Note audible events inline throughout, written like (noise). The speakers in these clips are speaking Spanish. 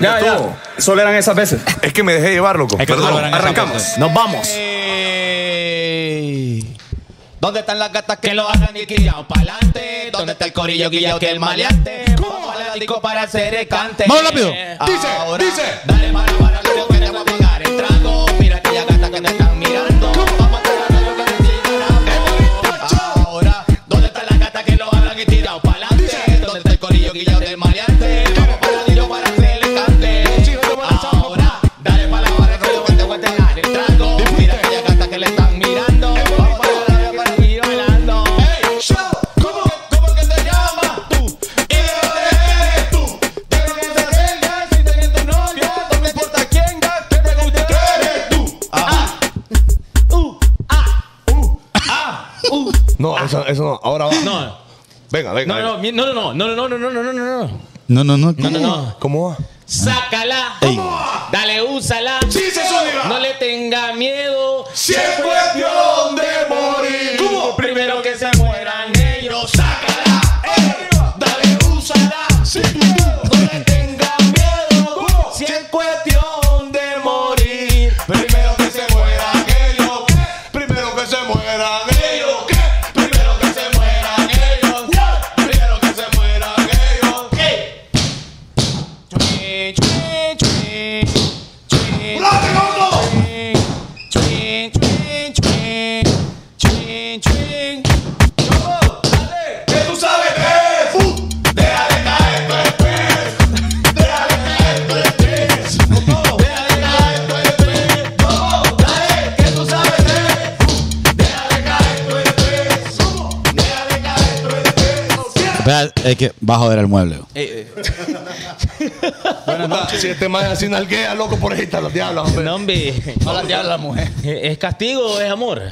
Ya, ya. Solo eran esas veces. Es que me dejé llevar, loco. Es que Perdón. solo eran esas Arrancamos. veces. Nos vamos. Ey. ¿Dónde están las gatas que lo hagan y guillao pa'lante? ¿Dónde está el corillo guillao que el maleante? Vamos a la disco para hacer el cante. Vamos rápido. Dice, dice. Dale para para lo que te voy a pegar el trago. Mira aquella gata que te están mirando. Vamos a tirar lo que te sigan Ahora, ¿dónde están las gatas que lo hagan y tirado pa'lante? ¿Dónde está el corillo guillao del No, eso, eso no. Ahora va. No, Venga, venga. no, no, mi- no, no, no, no, no, no, no, no, no, no, no. No, no, no. No, no, no. ¿Cómo va? Sácala. Dale, úsala. Sí, se suena. No le tenga miedo. Si Espera, es que va a joder el mueble. (laughs) Puta, Si este man así nalguea, loco, por ahí está los diablos, hombre. No, hombre. No la diabla la mujer. ¿Es castigo o es amor?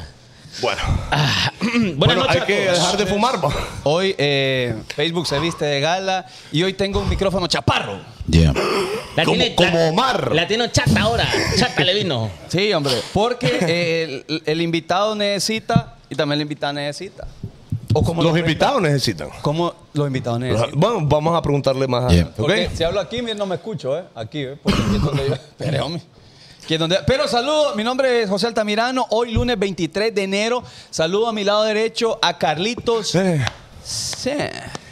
Bueno, (clears throat) Buenas bueno noches hay que dejar de fumar, pa. Hoy eh, Facebook se viste de gala y hoy tengo un micrófono chaparro. Yeah. La Como- tiene- como la- Omar. La tiene chata ahora. Chata le vino. Sí, hombre. Porque eh, el, el invitado necesita y también la invitada necesita. O como Los invitados necesitan. Como los invitados necesitan. Bueno, vamos a preguntarle más Yeah. adelante, Porque ¿ok? si hablo aquí, no me escucho, ¿eh? Aquí, ¿eh? Porque aquí es donde yo. (laughs) Hombre. Donde- Pero saludo, mi nombre es José Altamirano. Hoy, lunes 23 de enero, saludo a mi lado derecho a Carlitos. Eh, Sí.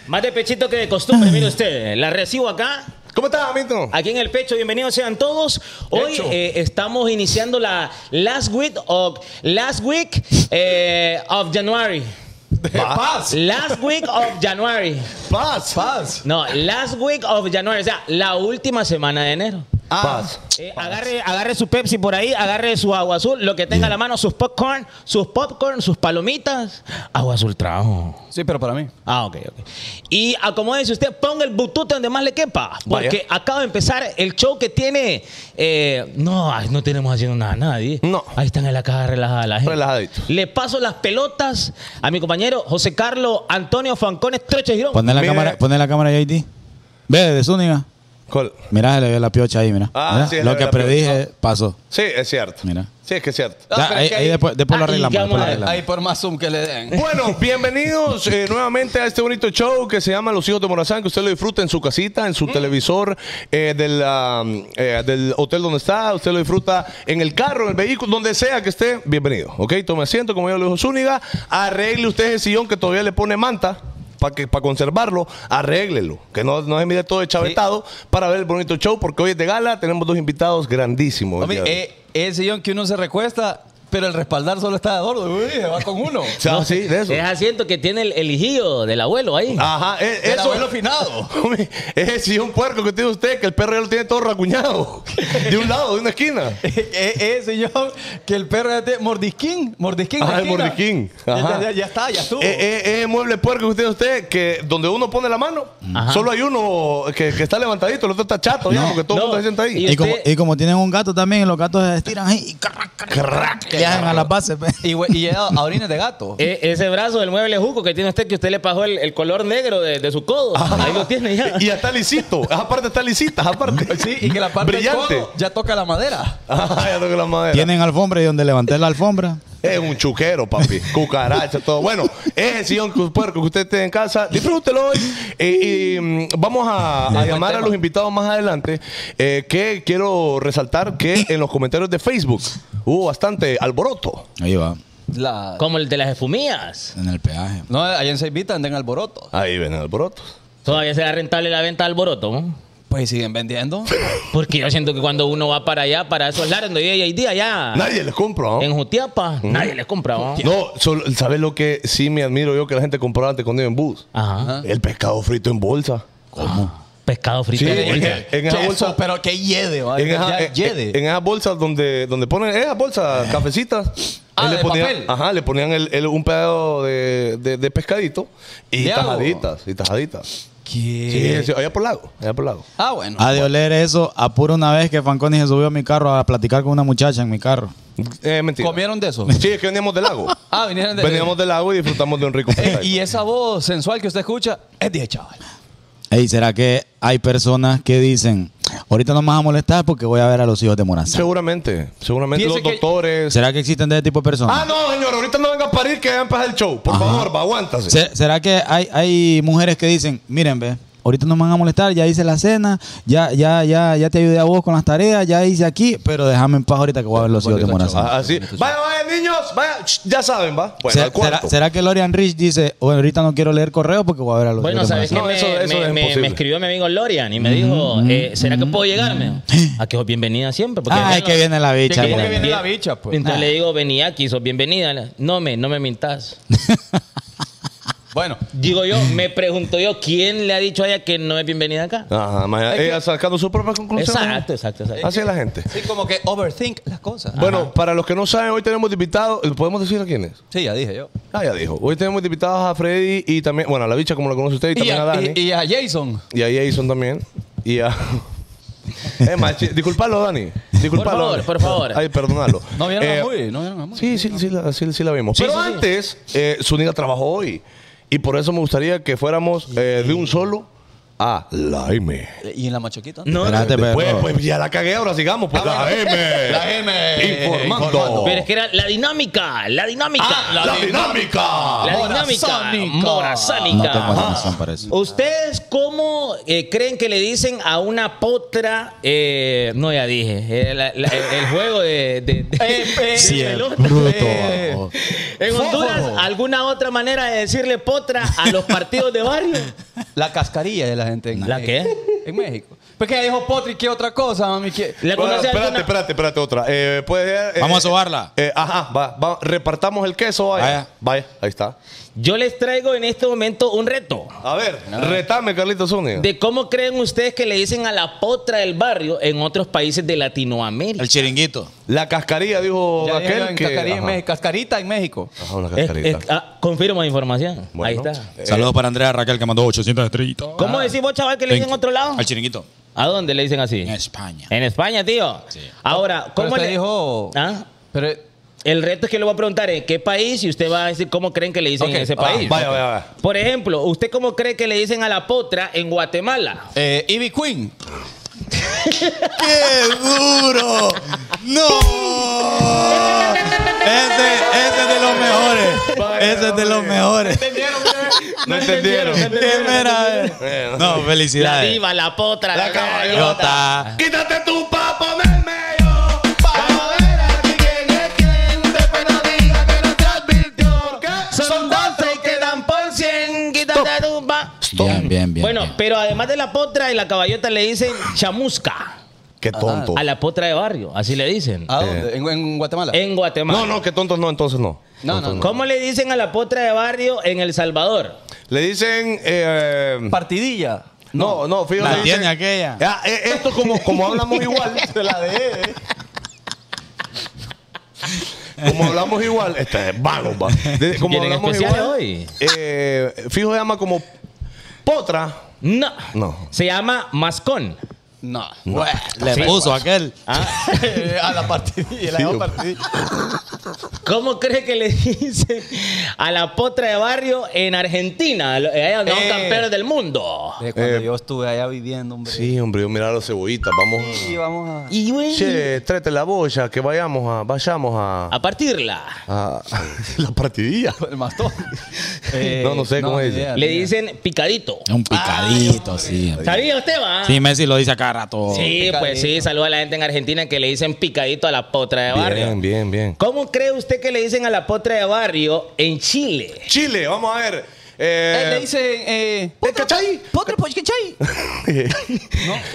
Más de pechito que de costumbre, mire usted. La recibo acá. ¿Cómo estás, amito? Aquí en el pecho, bienvenidos sean todos. Hoy eh, estamos iniciando la last week of last week eh, of January. (laughs) Paz. Last week of January. Paz. Paz. No, last week of January, o sea, la última semana de enero. Paz. Eh, agarre, agarre su Pepsi por ahí, agarre su agua azul, lo que tenga a la mano, sus popcorn, sus popcorn, sus palomitas. Agua azul trajo. Sí, pero para mí. Ah, ok, ok. Y acomódese usted, ponga el butute donde más le quepa. Porque acaba de empezar el show que tiene. eh, no, ay, no tenemos haciendo nada, nadie. No. Ahí están en la caja relajada la gente. Relajadito. Le paso las pelotas a mi compañero José Carlos Antonio Fancones Troche Girón. Poné la Mire. cámara, poné la cámara JD. Ve, de Zúñiga. ¿Cuál? Mira, se le ve la piocha ahí, mira. Ah, Mira, sí, Lo que predije pasó. Sí, es cierto. Mira. Sí, es que es cierto. Ah, Ya, ahí, después, después lo Ah, ¿y arreglamos. después lo. Ahí por más zoom que le den. Bueno, (laughs) bienvenidos eh, nuevamente a este bonito show que se llama Los Hijos de Morazán, que usted lo disfruta en su casita, en su televisor, eh, del, ah, eh, del hotel donde está, usted lo disfruta en el carro, en el vehículo, donde sea que esté, bienvenido. ¿Ok? Tome asiento, como ya lo dijo Zúñiga, arregle usted ese sillón que todavía le pone manta. Para que para conservarlo, arréglelo. Que no, no se mire todo chavetado para ver el bonito show, porque hoy es de gala, tenemos dos invitados grandísimos. Hombre, eh, sillón que uno se recuesta, pero el respaldar solo está de gordo. Uy, se va con uno. (laughs) O sea, sí, de eso. Es asiento que tiene el, el hijillo del abuelo ahí. Ajá, eh, El eso. abuelo finado. (laughs) Ese es un puerco que tiene usted, que el perro ya lo tiene todo racuñado. (laughs) De un lado, de una esquina. Es sillón que el perro ya tiene. Mordisquín. Mordisquín. De el mordisquín. Ya, Ajá. ya- ya está, ya estuvo. Eh, eh, ese mueble puerco que tiene usted, que donde uno pone la mano, solo hay uno que, que está levantadito, el otro está chato, ya, porque todo el No. mundo se sienta ahí. Y- Y como, usted- y como tienen un gato también, los gatos se estiran ahí y crac, crac, crac, a las bases. pe. Y, y llega a orines de gato. E- ese brazo del mueble juco que tiene usted, que usted le pasó el, el color negro de, de su codo. Ahí lo tiene ya. Y ya está lisito. Esa parte está lisita, esa parte. (laughs) Sí, y que la parte Brillante. del codo ya toca la madera. Ajá, ya toca la madera. Tienen alfombra y donde levanté la alfombra, Es un chuquero, papi. (laughs) Cucaracha, todo. Bueno, es el sillón puerco que usted tiene en casa. Disfrútelo hoy. Eh, y mm, vamos a, a llamar a los invitados más adelante. eh, que quiero resaltar que en los comentarios de Facebook hubo bastante alboroto. Ahí va, La... Como el de las espumillas. en el peaje. No, allá en Seivita andan alboroto. Ahí ven el alboroto. Todavía será rentable la venta de alboroto, ¿no? Pues siguen vendiendo. (laughs) Porque yo siento que cuando uno va para allá, para esos lares donde hay día allá, Nadie les compra, ¿no? en Jutiapa, nadie les compra, ¿no? No, solo- ¿sabes lo que sí me admiro yo que la gente compraba antes cuando iba en bus? Ajá. El pescado frito en bolsa. Pescado frito. Sí, de en, bolsa. en esa bolsa. pero que yede, va. En, esa- Ya, en- yede. en esas bolsas donde, donde ponen esas bolsas cafecitas. Ah, él le ponían, papel. Ajá, le ponían el- el- un pedazo de, de- de pescadito y tajaditas. Y tajaditas. ¿Qué? Sí, sí, allá por lago. Allá por lago. Ah, bueno. Ha de oler eso. Apuro una vez que Fanconi se subió a mi carro a platicar con una muchacha en mi carro. Eh, mentira. ¿Comieron de eso? Sí, es que veníamos del lago. (laughs) Ah, vinieron de... veníamos del lago y disfrutamos de un rico Eh, y esa voz sensual que usted escucha es de chaval. Ey, ¿será que hay personas que dicen, ahorita no me vas a molestar porque voy a ver a los hijos de Morazán? Seguramente, seguramente los que- doctores. ¿Será que existen de ese tipo de personas? Ah, no, señor, ahorita no venga a parir que va a empezar el show. Por favor, va, aguántase. Se- ¿Será que hay, hay mujeres que dicen, miren, ve, ahorita no me van a molestar, ya hice la cena, ya, ya, ya, ya te ayudé a vos con las tareas, ya hice aquí, pero déjame en paz ahorita que voy a ver los hijos de Morazán? Ah, Así. Vaya, vaya, niños, vaya. Ya saben, va. Bueno. ¿será, será que Lorian Rich dice, bueno, ahorita no quiero leer correo porque voy a ver a los Bueno, hijos de ¿sabes qué? Morazán"? No, me, eso- eso me- es me- escribió mi amigo Lorian y me dijo, eh, ¿será que puedo llegar? Me dijo, a que sos bienvenida siempre. Porque Ay, que viene la bicha. ¿Cómo que viene. viene la bicha, pues? Entonces le digo, vení aquí, sos bienvenida. No me, no me mintas. (laughs) Bueno, Digo yo, me pregunto yo, ¿quién le ha dicho a ella que no es bienvenida acá? Ajá, ma- ella sacando su propia conclusión. Exacto, exacto, exacto. Así es la gente. sí, como que overthink las cosas. Bueno, para los que no saben, hoy tenemos invitados. ¿Podemos decir a quiénes? Sí, ya dije yo. Ah, ya dijo. Hoy tenemos invitados a Freddy y también, bueno, a la bicha como la conoce usted y Y también a, a, Dani. y- y a Jason. Y a Jason también. Y a. (laughs) Es más, chi- disculpalo, Dani. Disculpalo. Por favor, por favor. Ay, perdonalo. ¿No vieron Eh, a Muy? ¿No vieron a Muy? Sí, sí, sí, la, sí, sí la vimos. Sí, Pero sí, sí. antes, eh, Zúñiga trabajó hoy. Y por eso me gustaría que fuéramos eh, de un solo a la M. ¿Y en la machoquita? No, Espérate, Después, pero- pues ya la cagué, ahora sigamos. Pues la M. (laughs) La M. Informando. Pero es que era la dinámica, la dinámica. Ah, La dinámica. La dinámica Morazánica. morazánica. No tengo Ajá. atención para eso. ¿Ustedes cómo eh, creen que le dicen a una potra? eh, no, ya dije. eh, la- la- el, el juego de. de- de- Sí, de el pelota. bruto. Eh. En Honduras. ¿alguna otra manera de decirle potra a los partidos de barrio? La cascarilla de la gente en ¿La México. En México. Porque ella dijo Potri, ¿qué otra cosa, mami? ¿Qué? ¿Le Bueno, conoce espérate, alguna? espérate, espérate, otra. Eh, puede, eh, Vamos a sobarla. eh, ajá, va, va, repartamos el queso. Vaya. Vaya. Vaya, ahí está. Yo les traigo en este momento un reto. A ver, retame, Carlitos Zúñiga. De cómo creen ustedes que le dicen a la potra del barrio en otros países de Latinoamérica. El chiringuito. La cascarilla, dijo Ya aquel que... cascarilla en ajá. México. Cascarita en México. Ajá, una Es- cascarita. es- ah, confirmo la información. Bueno. Ahí está. Eh, Saludos para Andrea Raquel que mandó 800 estrellitas. ¿Cómo decís vos, chaval, que le dicen en otro lado? Al chiringuito. ¿A dónde le dicen así? En España. En España, tío. Ahora, Pero ¿cómo usted le dijo... ¿Ah? Pero... El reto es que le voy a preguntar en qué país y usted va a decir cómo creen que le dicen Ok, en ese ah, país. Vaya, vaya, vaya. Por ejemplo, ¿usted cómo cree que le dicen a la potra en Guatemala? Eh, Ivy Queen. (laughs) ¡Qué duro! ¡No! Ese, ese es de los mejores. Ese es de los mejores. No entendieron. ¿Qué mera? No, La felicidades. diva, la potra, la, La caballota. Caballota. Quítate tú Bien, bien, bien. Bueno, bien. pero además de la potra y la caballota le dicen chamusca. Qué tonto. A la potra de barrio, así le dicen. ¿A dónde? ¿En, en Guatemala? En Guatemala. No, no, qué tontos no, entonces no. No, no, no. ¿Cómo le dicen a la potra de barrio en El Salvador? Le dicen. Eh, Partidilla. no, no, fíjate. La le tiene dicen- aquella. Ya, eh, esto como, como hablamos igual. Se la de. Como hablamos igual, este es vago, va. Como ¿Vienen hablamos igual. hoy? Eh, fijo se llama como potra. No. No. Se llama mascón. No. Le Sí. puso aquel. (laughs) a la partidilla, la Sí, dejó yo- partidilla. ¿Cómo cree que le (laughs) dicen a la potra de barrio en Argentina? Allá donde son Eh. campeones del mundo. De cuando Eh, yo estuve allá viviendo, hombre. Sí, hombre, yo mirar las cebollitas. Vamos. Y vamos a. Y güey, Che, tráete la boya, que vayamos a. Vayamos a. a partirla. a- (laughs) la partidilla. El mastón. Eh, No, no sé cómo es. idea, Le dicen picadito. Un picadito, sí. ¿Sabía usted, va? Sí, Messi lo dice a cada rato. Sí, pues sí, saluda a la gente en Argentina que le dicen picadito a la potra de barrio. Bien, bien, bien. ¿Cómo cree usted que le dicen a la potra de barrio en Chile? Chile, vamos a ver. Eh, Eh, le dicen. Eh, ¿Eh, cachai? Potre, pues, ¿cachai? (laughs)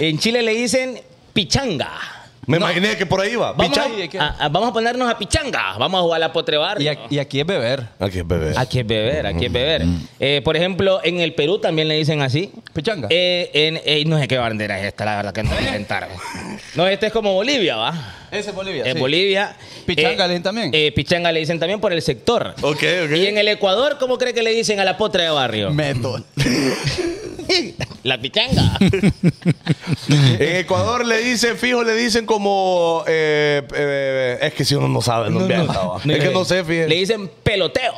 (laughs) En Chile le dicen pichanga. Me imaginé que por ahí va. Vamos a, a- vamos a ponernos a pichanga. Vamos a jugar a de Y, y aquí es beber. Aquí es bebé. Aquí es beber, aquí es beber. Eh, por ejemplo, en el Perú también le dicen así. Pichanga. Eh, en, eh, no sé qué bandera es esta, la verdad que no voy a inventar. (laughs) No, este es como Bolivia, ¿va? Ese es Bolivia. En sí. Bolivia. Pichanga eh, le dicen también. eh, pichanga le dicen también por el sector. Ok, ok. Y en el Ecuador, ¿cómo cree que le dicen a la potra de barrio? Meto. (laughs) La pichanga. (laughs) En Ecuador le dicen, fijo, le dicen como. eh, eh, es que si uno no sabe, no, inventa, va. Es que no sé, fíjate. Le dicen peloteo.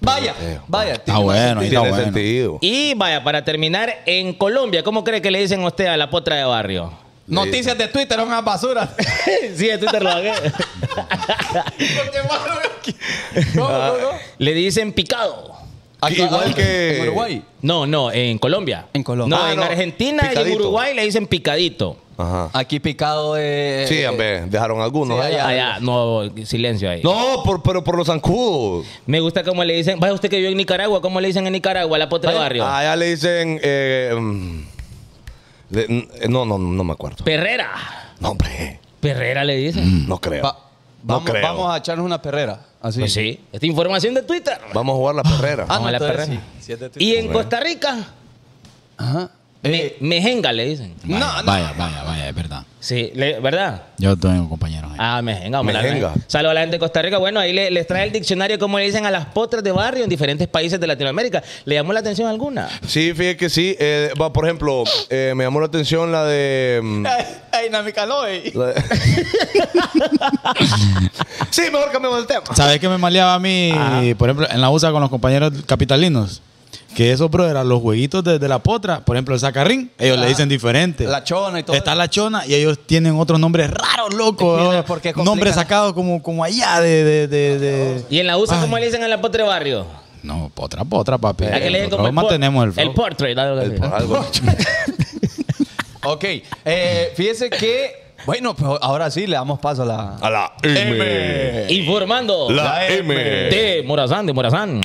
Vaya, vaya. Está bueno, está Tiene bueno. sentido. Y vaya, para terminar, en Colombia, ¿cómo cree que le dicen a usted a la potra de barrio? Noticias de Twitter, una basura. (laughs) sí, en Twitter lo hagué. ¿Cómo, cómo? Le dicen picado. Aquí- Igual que- En Uruguay. No, no, en Colombia. En Colombia. No, Ah, en no, Argentina y en picadito. Uruguay le dicen picadito. Ajá. Aquí picado de. Sí, hombre, dejaron algunos Sí, allá. allá. Allá, no, silencio ahí. No, por, pero por los zancudos. Me gusta cómo le dicen, vaya usted que vive en Nicaragua, ¿cómo le dicen en Nicaragua a la potra de barrio? Allá le dicen. eh, mm, de- no, no, no me acuerdo. Perrera. No, hombre. Perrera le dicen. No creo. Va- no vamos, creo. vamos a echarnos una perrera. Así. Pues sí, esta información de Twitter. Vamos a jugar la perrera. Ah, Vamos no, a la entonces perrera. sí. Sí es de Twitter. Y en Costa Rica, Ajá. Me- Eh, mejenga le dicen. Vaya, No, no. vaya, vaya, vaya, es verdad. Sí, le- ¿verdad? Yo tengo compañeros ahí. Ah, mejenga. Mejenga. Saludos a la gente de Costa Rica. Bueno, ahí le- les trae el diccionario cómo le dicen a las potras de barrio en diferentes países de Latinoamérica. ¿Le llamó la atención alguna? Sí, fíjate que sí. Eh, va, por ejemplo, eh, me llamó la atención la de. mm, (laughs) Loy. la de- (laughs) sí, mejor cambiamos el tema. ¿Sabes qué me maleaba a mí, por ejemplo, en la USA con los compañeros capitalinos? Que esos, bro, eran los jueguitos de, de la potra. Por ejemplo, el sacarrín, ellos le dicen diferente. La chona y todo. Está la chona y ellos tienen otros nombres raros, loco. Es que, ¿no? ¿por qué complican? Nombres sacados como, como allá de... de, de, de- ¿Y en la USA Ay. cómo le dicen a la potra de barrio? No, potra, potra, papi. ¿A qué le dicen como Nosotros el, por- mantenemos el el portrait? algo así. Algo. (laughs) Ok. Eh, fíjese que. Bueno, pues ahora sí le damos paso a la. A la M. Informando. La M. De Morazán, de Morazán.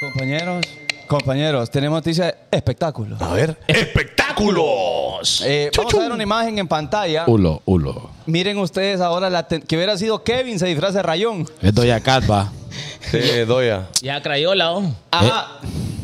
Compañeros. Compañeros, tenemos noticias de espectáculos. A ver. ¡Espectáculos! Eh, vamos a ver una imagen en pantalla. Ulo, ulo. Miren ustedes ahora la ten- que hubiera sido Kevin se disfraza de rayón. Es Doya Cat, va. Sí, Doya. Ya Crayola, oh. Ajá.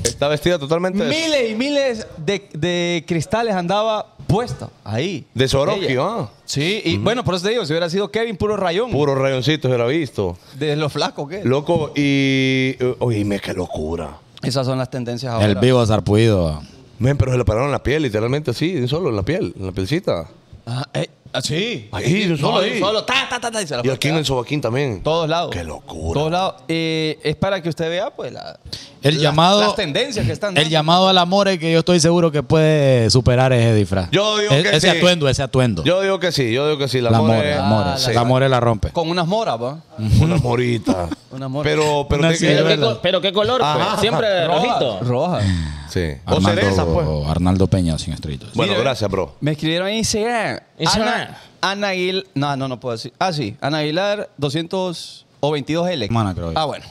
Está vestida totalmente de, Miles y miles de, de cristales andaba puesta ahí. de Soroki, Ella. ¿ah? Sí, y bueno, por eso te digo, si hubiera sido Kevin, puro rayón. Puros rayoncitos era visto. De lo flaco que es. Loco, y. eh, Oíme, qué locura. Esas son las tendencias ahora. El vivo sarpuido. Men, pero se le pararon la piel, literalmente así, solo, en la piel, en la pielcita. Ajá, eh, ah, sí. Ahí, de un solo No, ahí. Solo, ta, ta, ta, ta, y se la Y fue aquí en el sobaquín también. Todos lados. Qué locura. Todos lados. Eh, es para que usted vea, pues, la, El la- llamado... las tendencias que están El dando. llamado al amor es que yo estoy seguro que puede superar ese disfraz. Yo digo E- que ese sí. atuendo, ese atuendo. Yo digo que sí, yo digo que sí. La, la more, la more. Ah, la- La more la rompe. Con unas moras, ¿va? Una (laughs) morita. Una mora. Pero, pero Una Pero, qué, verdad. co- pero qué color, pues. Ajá. Siempre rojito. Roja. Sí. O cereza, pues. Arnaldo Peña sin estrellitos. Bueno, Mira, gracias, bro. Me escribieron en Instagram. Ana, Ana Aguilar. No, no, no puedo decir. Ah, sí. Ana Aguilar 200 o 22L. Semana, creo yo. Ah, bueno.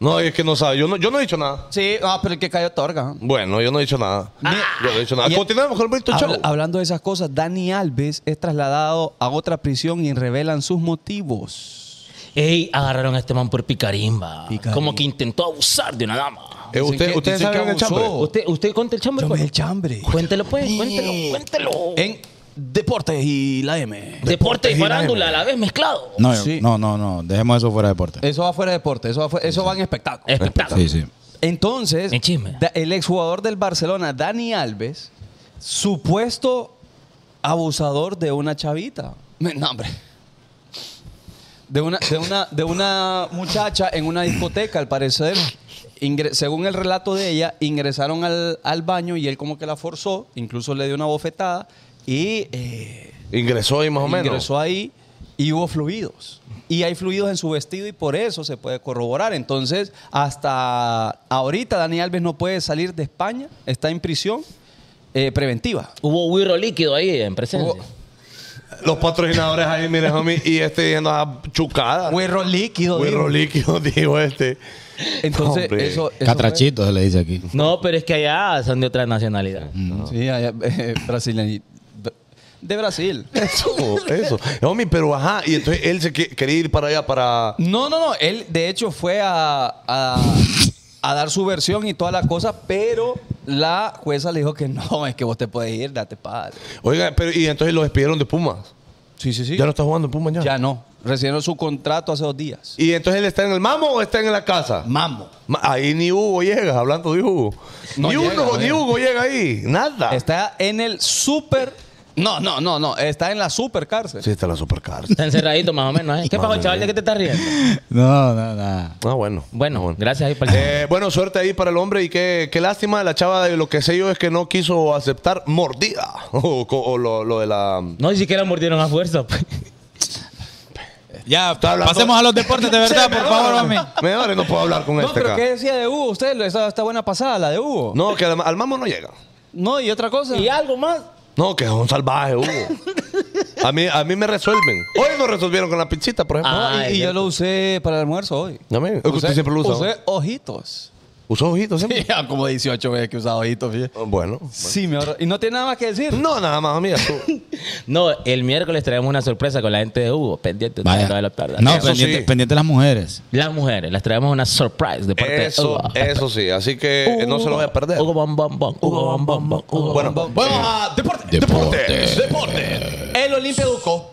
No, es que no sabe. Yo no, yo no he dicho nada. Sí, ah, pero el que cayó torga. Bueno, yo no he dicho nada. Ah. Yo no he dicho nada. Y- Continuemos con el show. Habla- hablando de esas cosas, Dani Alves es trasladado a otra prisión y revelan sus motivos. Ey, agarraron a este man por picarimba. Picarín. Como que intentó abusar de una dama. Eh, usted, que- ¿Ustedes saben el chambre? ¿Usted, usted cuenta el chambre? Yo pues? el chambre. Cuéntelo, pues. Cuéntelo, cuéntelo. En Deportes y la M. Deporte y y la farándula a la vez mezclado. No, Sí. no, no, no. Dejemos eso fuera de deporte. Eso va fuera de deporte, eso va, fuera- eso va en espectáculo. Espectáculo. Sí, sí. Entonces, En chisme. da- el exjugador del Barcelona, Dani Alves, supuesto abusador de una chavita. Me- No, hombre. De una, de, una, de una muchacha en una discoteca, al parecer. Ingre- según el relato de ella, ingresaron al, al baño y él como que la forzó, incluso le dio una bofetada y eh, Ingresó ahí más o menos. ingresó ahí y hubo fluidos. Y hay fluidos en su vestido y por eso se puede corroborar. Entonces, hasta ahorita Dani Alves no puede salir de España, está en prisión eh, preventiva. Hubo huirro líquido ahí en presencia. Hubo- Los patrocinadores ahí, miren, homie, y este diciendo ah, chucada. Huerro líquido. Huirro digo. líquido, (laughs) dijo este. Entonces, Hombre. eso, eso Catrachito se le dice aquí. No, pero es que allá son de otra nacionalidad. Sí, allá, (laughs) eh, brasileño. De Brasil. Eso, eso. Homie, pero ajá, y entonces él se que- quería ir para allá para. No, no, no. Él, de hecho, fue a, a, a dar su versión y toda la cosa, pero la jueza le dijo que no, (laughs) es que vos te puedes ir, date padre. Oiga, pero y entonces lo despidieron de Pumas. Sí, sí, sí. Ya no está jugando en Pumas ya. Ya no. Recibieron su contrato hace dos días. Y entonces él está en el mamo o está en la casa. Mamo. Ma- Ahí ni Hugo llega, hablando de Hugo. No ni llega, uno, no ni llega. Hugo llega ahí. Nada. Está en el super. No, no, no, no. Está en la super cárcel. Sí, está en la supercar. Está encerradito más o menos. ¿eh? ¿Qué pasó, chaval? ¿De qué te estás riendo? No, no, nada. Ah, bueno. Bueno, Ah, gracias ahí para el- Eh, bueno, suerte ahí para el hombre y qué, qué lástima de la chava. De lo que sé yo es que no quiso aceptar mordida. (laughs) O, lo, lo de la. No, ni siquiera mordieron a fuerza. pues. Ya, Está hablando- pasemos a los deportes de verdad, Sí, por favor, mami. Mejor no puedo hablar con No, este pero acá. ¿qué decía de Hugo? Usted, esa está buena pasada, la de Hugo. No, que al, al mamo no llega. No, y otra cosa. ¿Y algo más? No, que es un salvaje, Hugo. A mí, a mí me resuelven. Hoy nos resolvieron con la pizzita, por ejemplo. Ah, y, yo lo usé para el almuerzo hoy. ¿No me? Es que usted siempre lo usa. Usé ojitos. ¿Usó ojitos siempre? (laughs) Ya como 18 veces que he usado ojitos, fíjate. Ah, Bueno. Sí, me ahorro. Y no tiene nada más que decir. No, nada más, amiga. tú. (laughs) No, el miércoles traemos una sorpresa con la gente de Hugo. Pendiente. Vaya. no, Eso pendiente, sí. pendiente de las mujeres. Las mujeres, las traemos una surprise de parte de Eso, Hugo. eso sí. Así que eh, no se lo voy a perder. Hugo bom bom bom. Hugo bom bom bom. Hugo Bueno, bom bom. Vamos a deporte. Deporte. Deporte. El Olimpia Educó.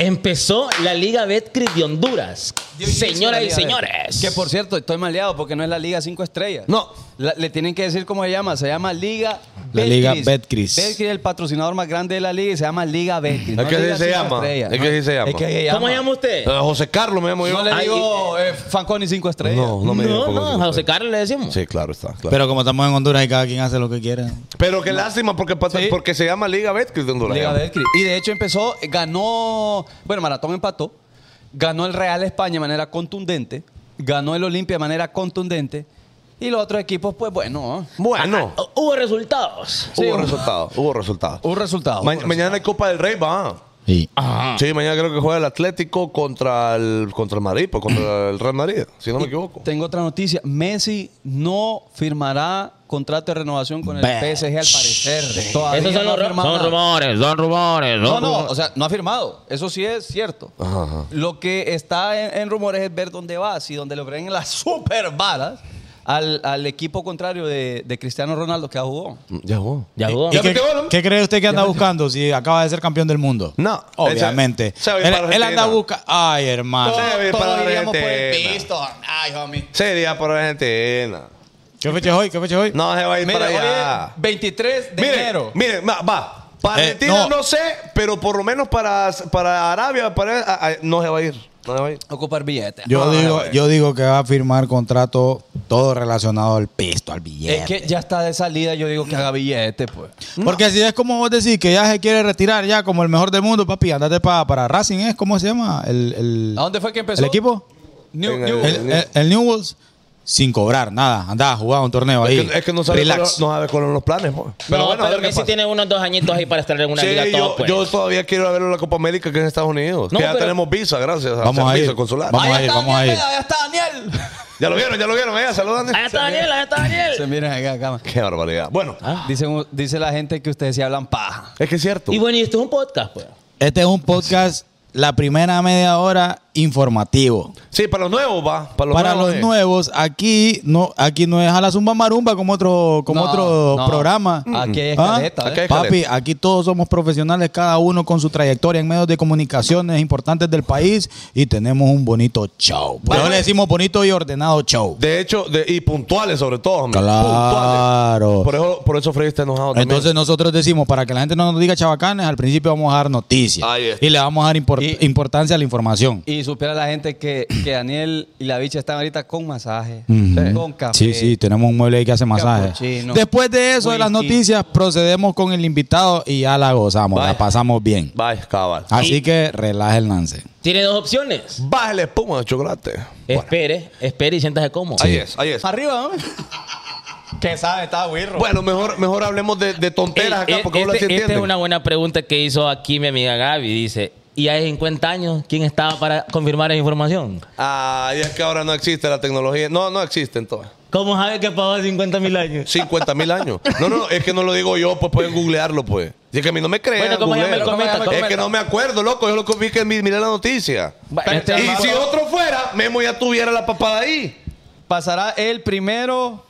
Empezó la Liga Betcris de Honduras. Señoras y señores. Que por cierto, estoy maleado porque no es la Liga 5 estrellas. No. La- le tienen que decir cómo se llama. Se llama Liga La Liga Betcris. Betcris es el patrocinador más grande de la liga y se llama Liga Betcris. Es que Liga así se Cinco llama. Estrellas. Es que así se llama. Es que se ¿Cómo se llama usted? Eh, José Carlos me llamo yo. No le digo eh, Fanconi 5 estrellas. No, no me digas No, poco no, a José. Carlos le decimos. Sí, claro está. claro. Pero como estamos en Honduras y cada quien hace lo que quiera. Pero qué lástima porque, Sí. porque se llama Liga Betcris de Honduras. Liga Betcris. Y de hecho empezó, ganó, bueno, Maratón empató, ganó el Real España de manera contundente, ganó el Olimpia de manera contundente y los otros equipos, pues bueno, Bueno, Ah, Hubo resultados. Sí, hubo (laughs) resultados. Hubo resultados. un resultado. Ma- mañana hay Copa del Rey, va. Sí. Ajá. Sí, mañana creo que juega el Atlético contra el, contra el Madrid, pues contra el Real Madrid, si no me equivoco. Tengo otra noticia. Messi no firmará contrato de renovación con el. PSG al parecer. Todavía Esos son, no los son rumores, son rumores. No, son no, rumores. o sea, no ha firmado. Eso sí es cierto. Ajá, ajá. Lo que está en, en rumores es ver dónde va. Si donde le ofrecen las (laughs) super balas al, al equipo contrario de, de Cristiano Ronaldo que jugó. Ya jugó. Ya jugó. ¿Y ¿Ya qué, gol? qué cree usted que anda buscando si acaba de ser campeón del mundo? No. Obviamente. Se Él, anda buscando. Ay, hermano. Todo- Debe ir para Todos iríamos por el Argentina. pisto. Ay, homie. Sería por Argentina. ¿Qué fecha es hoy? ¿Qué fecha es hoy? No se va a ir Mira, para allá. es 23 de Mire, enero. mire, va, va. Para Eh, Argentina no. no. sé, pero por lo menos para, para Arabia para, a- a- no se va a ir. Ocupar billetes. Yo, No, digo, yo digo que va a firmar contrato todo relacionado al pisto, al billete. Es que ya está de salida, yo digo que haga billete, pues. Porque si es como vos decís que ya se quiere retirar ya como el mejor del mundo, papi, andate pa- para Racing, ¿es? ¿Cómo se llama? El, el, ¿A dónde fue que empezó? el equipo. New, New- el- El, el, el Newells, sin cobrar, nada. Andá a jugar un torneo ahí. Es que, es que no sabe Relax. cuál- no sabe cuáles son los planes. pues. Pero, bueno, a ver pero Messi tiene unos dos añitos ahí para estar en una Sí, liga yo, top. pues. yo todavía quiero ir a ver la Copa América que es en Estados Unidos. No, que ya pero- tenemos visa, gracias Vamos a ir. consular. Vamos Ahí a ir, vamos a ir. Allá está Daniel. Ya lo vieron, ya lo vieron. Allá, saludan. Ahí está Daniel, ahí está Daniel. Se miren acá, acá. Qué barbaridad. Bueno, Dice, dice la gente que ustedes sí hablan paja. es que es cierto. Y bueno, y esto es un podcast, pues. Este es un podcast, la primera media hora informativo. Sí, para los nuevos va. Para los Para nuevos. los eh. nuevos, aquí no, aquí no es a la zumba marumba como otro, como No, otro no. programa. Aquí hay ¿Ah? escaleta, Aquí hay Papi, aquí todos somos profesionales, cada uno con su trayectoria en medios de comunicaciones importantes del país y tenemos un bonito show. Por eso le decimos bonito y ordenado show. De hecho, de- y puntuales sobre todo. hombre. Claro. Puntuales. Por eso, por eso Freddy está enojado también. Entonces nosotros decimos, para que la gente no nos diga chavacanes, al principio vamos a dar noticias. Y le vamos a dar Y- importancia a la información. Y supiera la gente que, que Daniel y la bicha están ahorita con masaje, con café. Sí, sí, tenemos un mueble ahí que hace masaje. Después de eso, de las noticias, procedemos con el invitado y ya la gozamos, la pasamos bien. Vaya, cabal. Así que relaje el lance. Tiene dos opciones. Baja la espuma de chocolate. Bueno, Espere, espere y siéntase cómodo. ahí es, ahí es. Arriba, hombre. (laughs) que sabe, está güirro. Bueno, mejor, mejor hablemos de, de tonteras acá porque vos este, esta es una buena pregunta que hizo aquí mi amiga Gaby. Dice, ¿y hace 50 años quién estaba para confirmar esa información? Ah, y es que ahora no existe la tecnología. No, no existe entonces. ¿Cómo sabe que pasó hace 50 mil años? 50 mil años. No, no, es que no lo digo yo, pues pueden googlearlo, pues. Si es que a mí no me creen. Bueno, ¿cómo llama el cometa? Es que no me acuerdo, loco. Yo lo que vi que mi- miré la noticia. Bueno, y este si otro fuera, Memo ya tuviera la papada ahí. Pasará el primero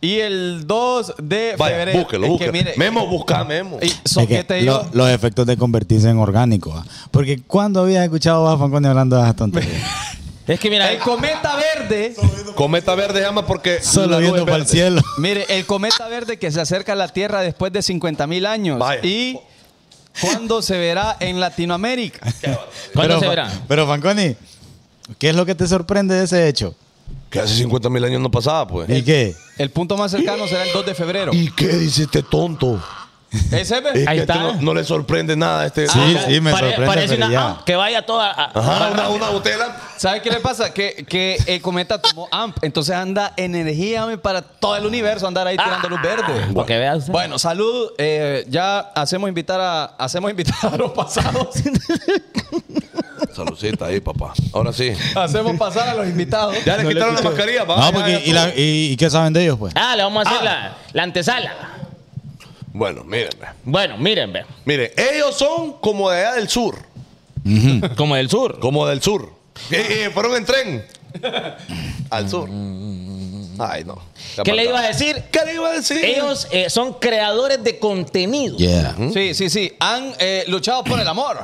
y el 2 de Vaya, febrero. búsquelo, Es que búsquelo. mire, Memo, busca Memo. y Es que soquete yo. lo- los efectos de convertirse en orgánico. ¿ah? Porque cuando había escuchado a Fanconi hablando de esas tonterías. (laughs) Es que mira, El cometa verde. Cometa verde llama porque. Solo viendo para el cielo. (laughs) Mire, el cometa verde que se acerca a la Tierra después de 50 mil años. Vaya. Y cuándo se verá en Latinoamérica. ¿cuándo pero, se verá? Pero Fanconi, ¿qué es lo que te sorprende de ese hecho? Que hace 50 mil años no pasaba, pues. ¿Y qué? El punto más cercano será el 2 de febrero. ¿Y qué dice este tonto? ¿Ese ve? Es Ahí que está. este no, no le sorprende nada a este. Sí, Ah, sí, me Pare- sorprende, parece pero una ya. amp que vaya toda. a- Ajá, una, una botella. ¿Sabe qué le pasa? Que, que el cometa tomó AMP, entonces anda energía hombre, para todo el universo, andar ahí tirando luz verde. Para que veas. Bueno, salud. eh, ya hacemos invitar a hacemos invitar a los pasados. (laughs) Saludcita ahí, papá. Ahora sí. hacemos pasar a los invitados. Ya le quitaron la mascarilla, va. No, porque, y, la- y- y qué saben de ellos, pues? Ah, le vamos a hacer la, la antesala. Bueno, miren, ve. Bueno, miren, ve. miren, ellos son como de allá del sur, Como del sur. como del sur. Eh, eh, fueron en tren al sur. Ay, no. ¿Qué le iba a decir? ¿Qué le iba a decir? Ellos eh, son creadores de contenido. Yeah. Sí, sí, sí. Han eh, luchado por el amor.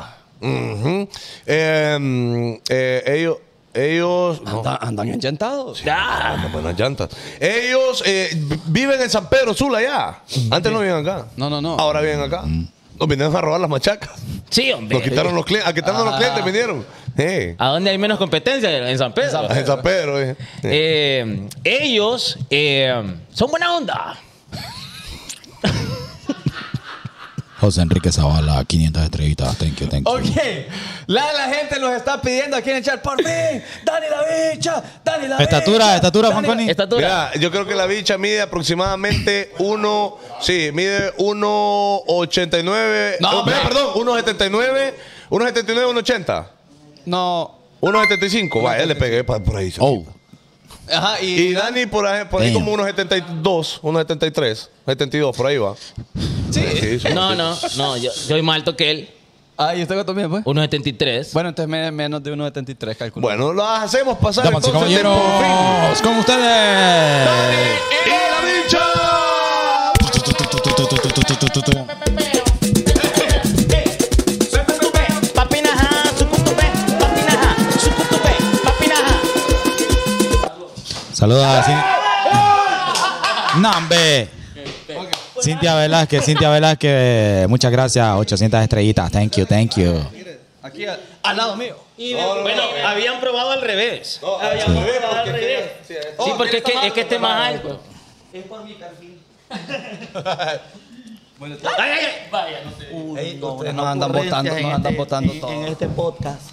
Ujú. Eh, mm, eh, ellos, ellos, no, Andan, andan enchantados. Ah, Anda, buenas llantas. Ellos eh, vi- viven en San Pedro Sula ya. Antes no vivían acá. No, no, no. Ahora viven acá. Nos vinieron a robar las machacas. sí, hombre. Nos quitaron los clientes. A quitarnos los Ah. clientes vinieron. Eh, ¿A dónde hay menos competencia? En San Pedro. En San Pedro. eh. Eh, ellos eh, son buena onda. José Enrique Zavala, 500 estrellitas. Thank you, thank you. Ok, la, la gente los está pidiendo aquí en el chat por mí. Dani la bicha, Dani la Estatura, bicha, estatura, la- Fanconi. Estatura. Mira, yo creo que la bicha mide aproximadamente uno, sí, mide 1,89. No, hombre. perdón, 1,79, 1,79, 1,80. No. 1,75. Vaya, le pegué por ahí. Oh. Ajá, y, Y Dani por ahí, por ahí como 1,72, 1,73, 72, por ahí va. Sí. Sí, sí. No, no, no. Yo soy más alto que él. Ah, ¿y usted cuánto mide, pues? 1.73. Bueno, entonces me- menos de 1,73, calculo. Bueno, lo hacemos pasar Damas y entonces de caballeros, con ustedes. Saludos a Nambe. Cintia Velázquez, Cintia Velázquez, muchas gracias, 800 estrellitas, thank you, thank you. Aquí al, al lado mío. bueno, habían probado al revés. habían probado al revés. Sí, porque es que, es que esté más alto. Es por mi perfil. (laughs) ay, ay, ay. Vaya, no sé. Ustedes nos andan votando, nos andan votando todo. este podcast.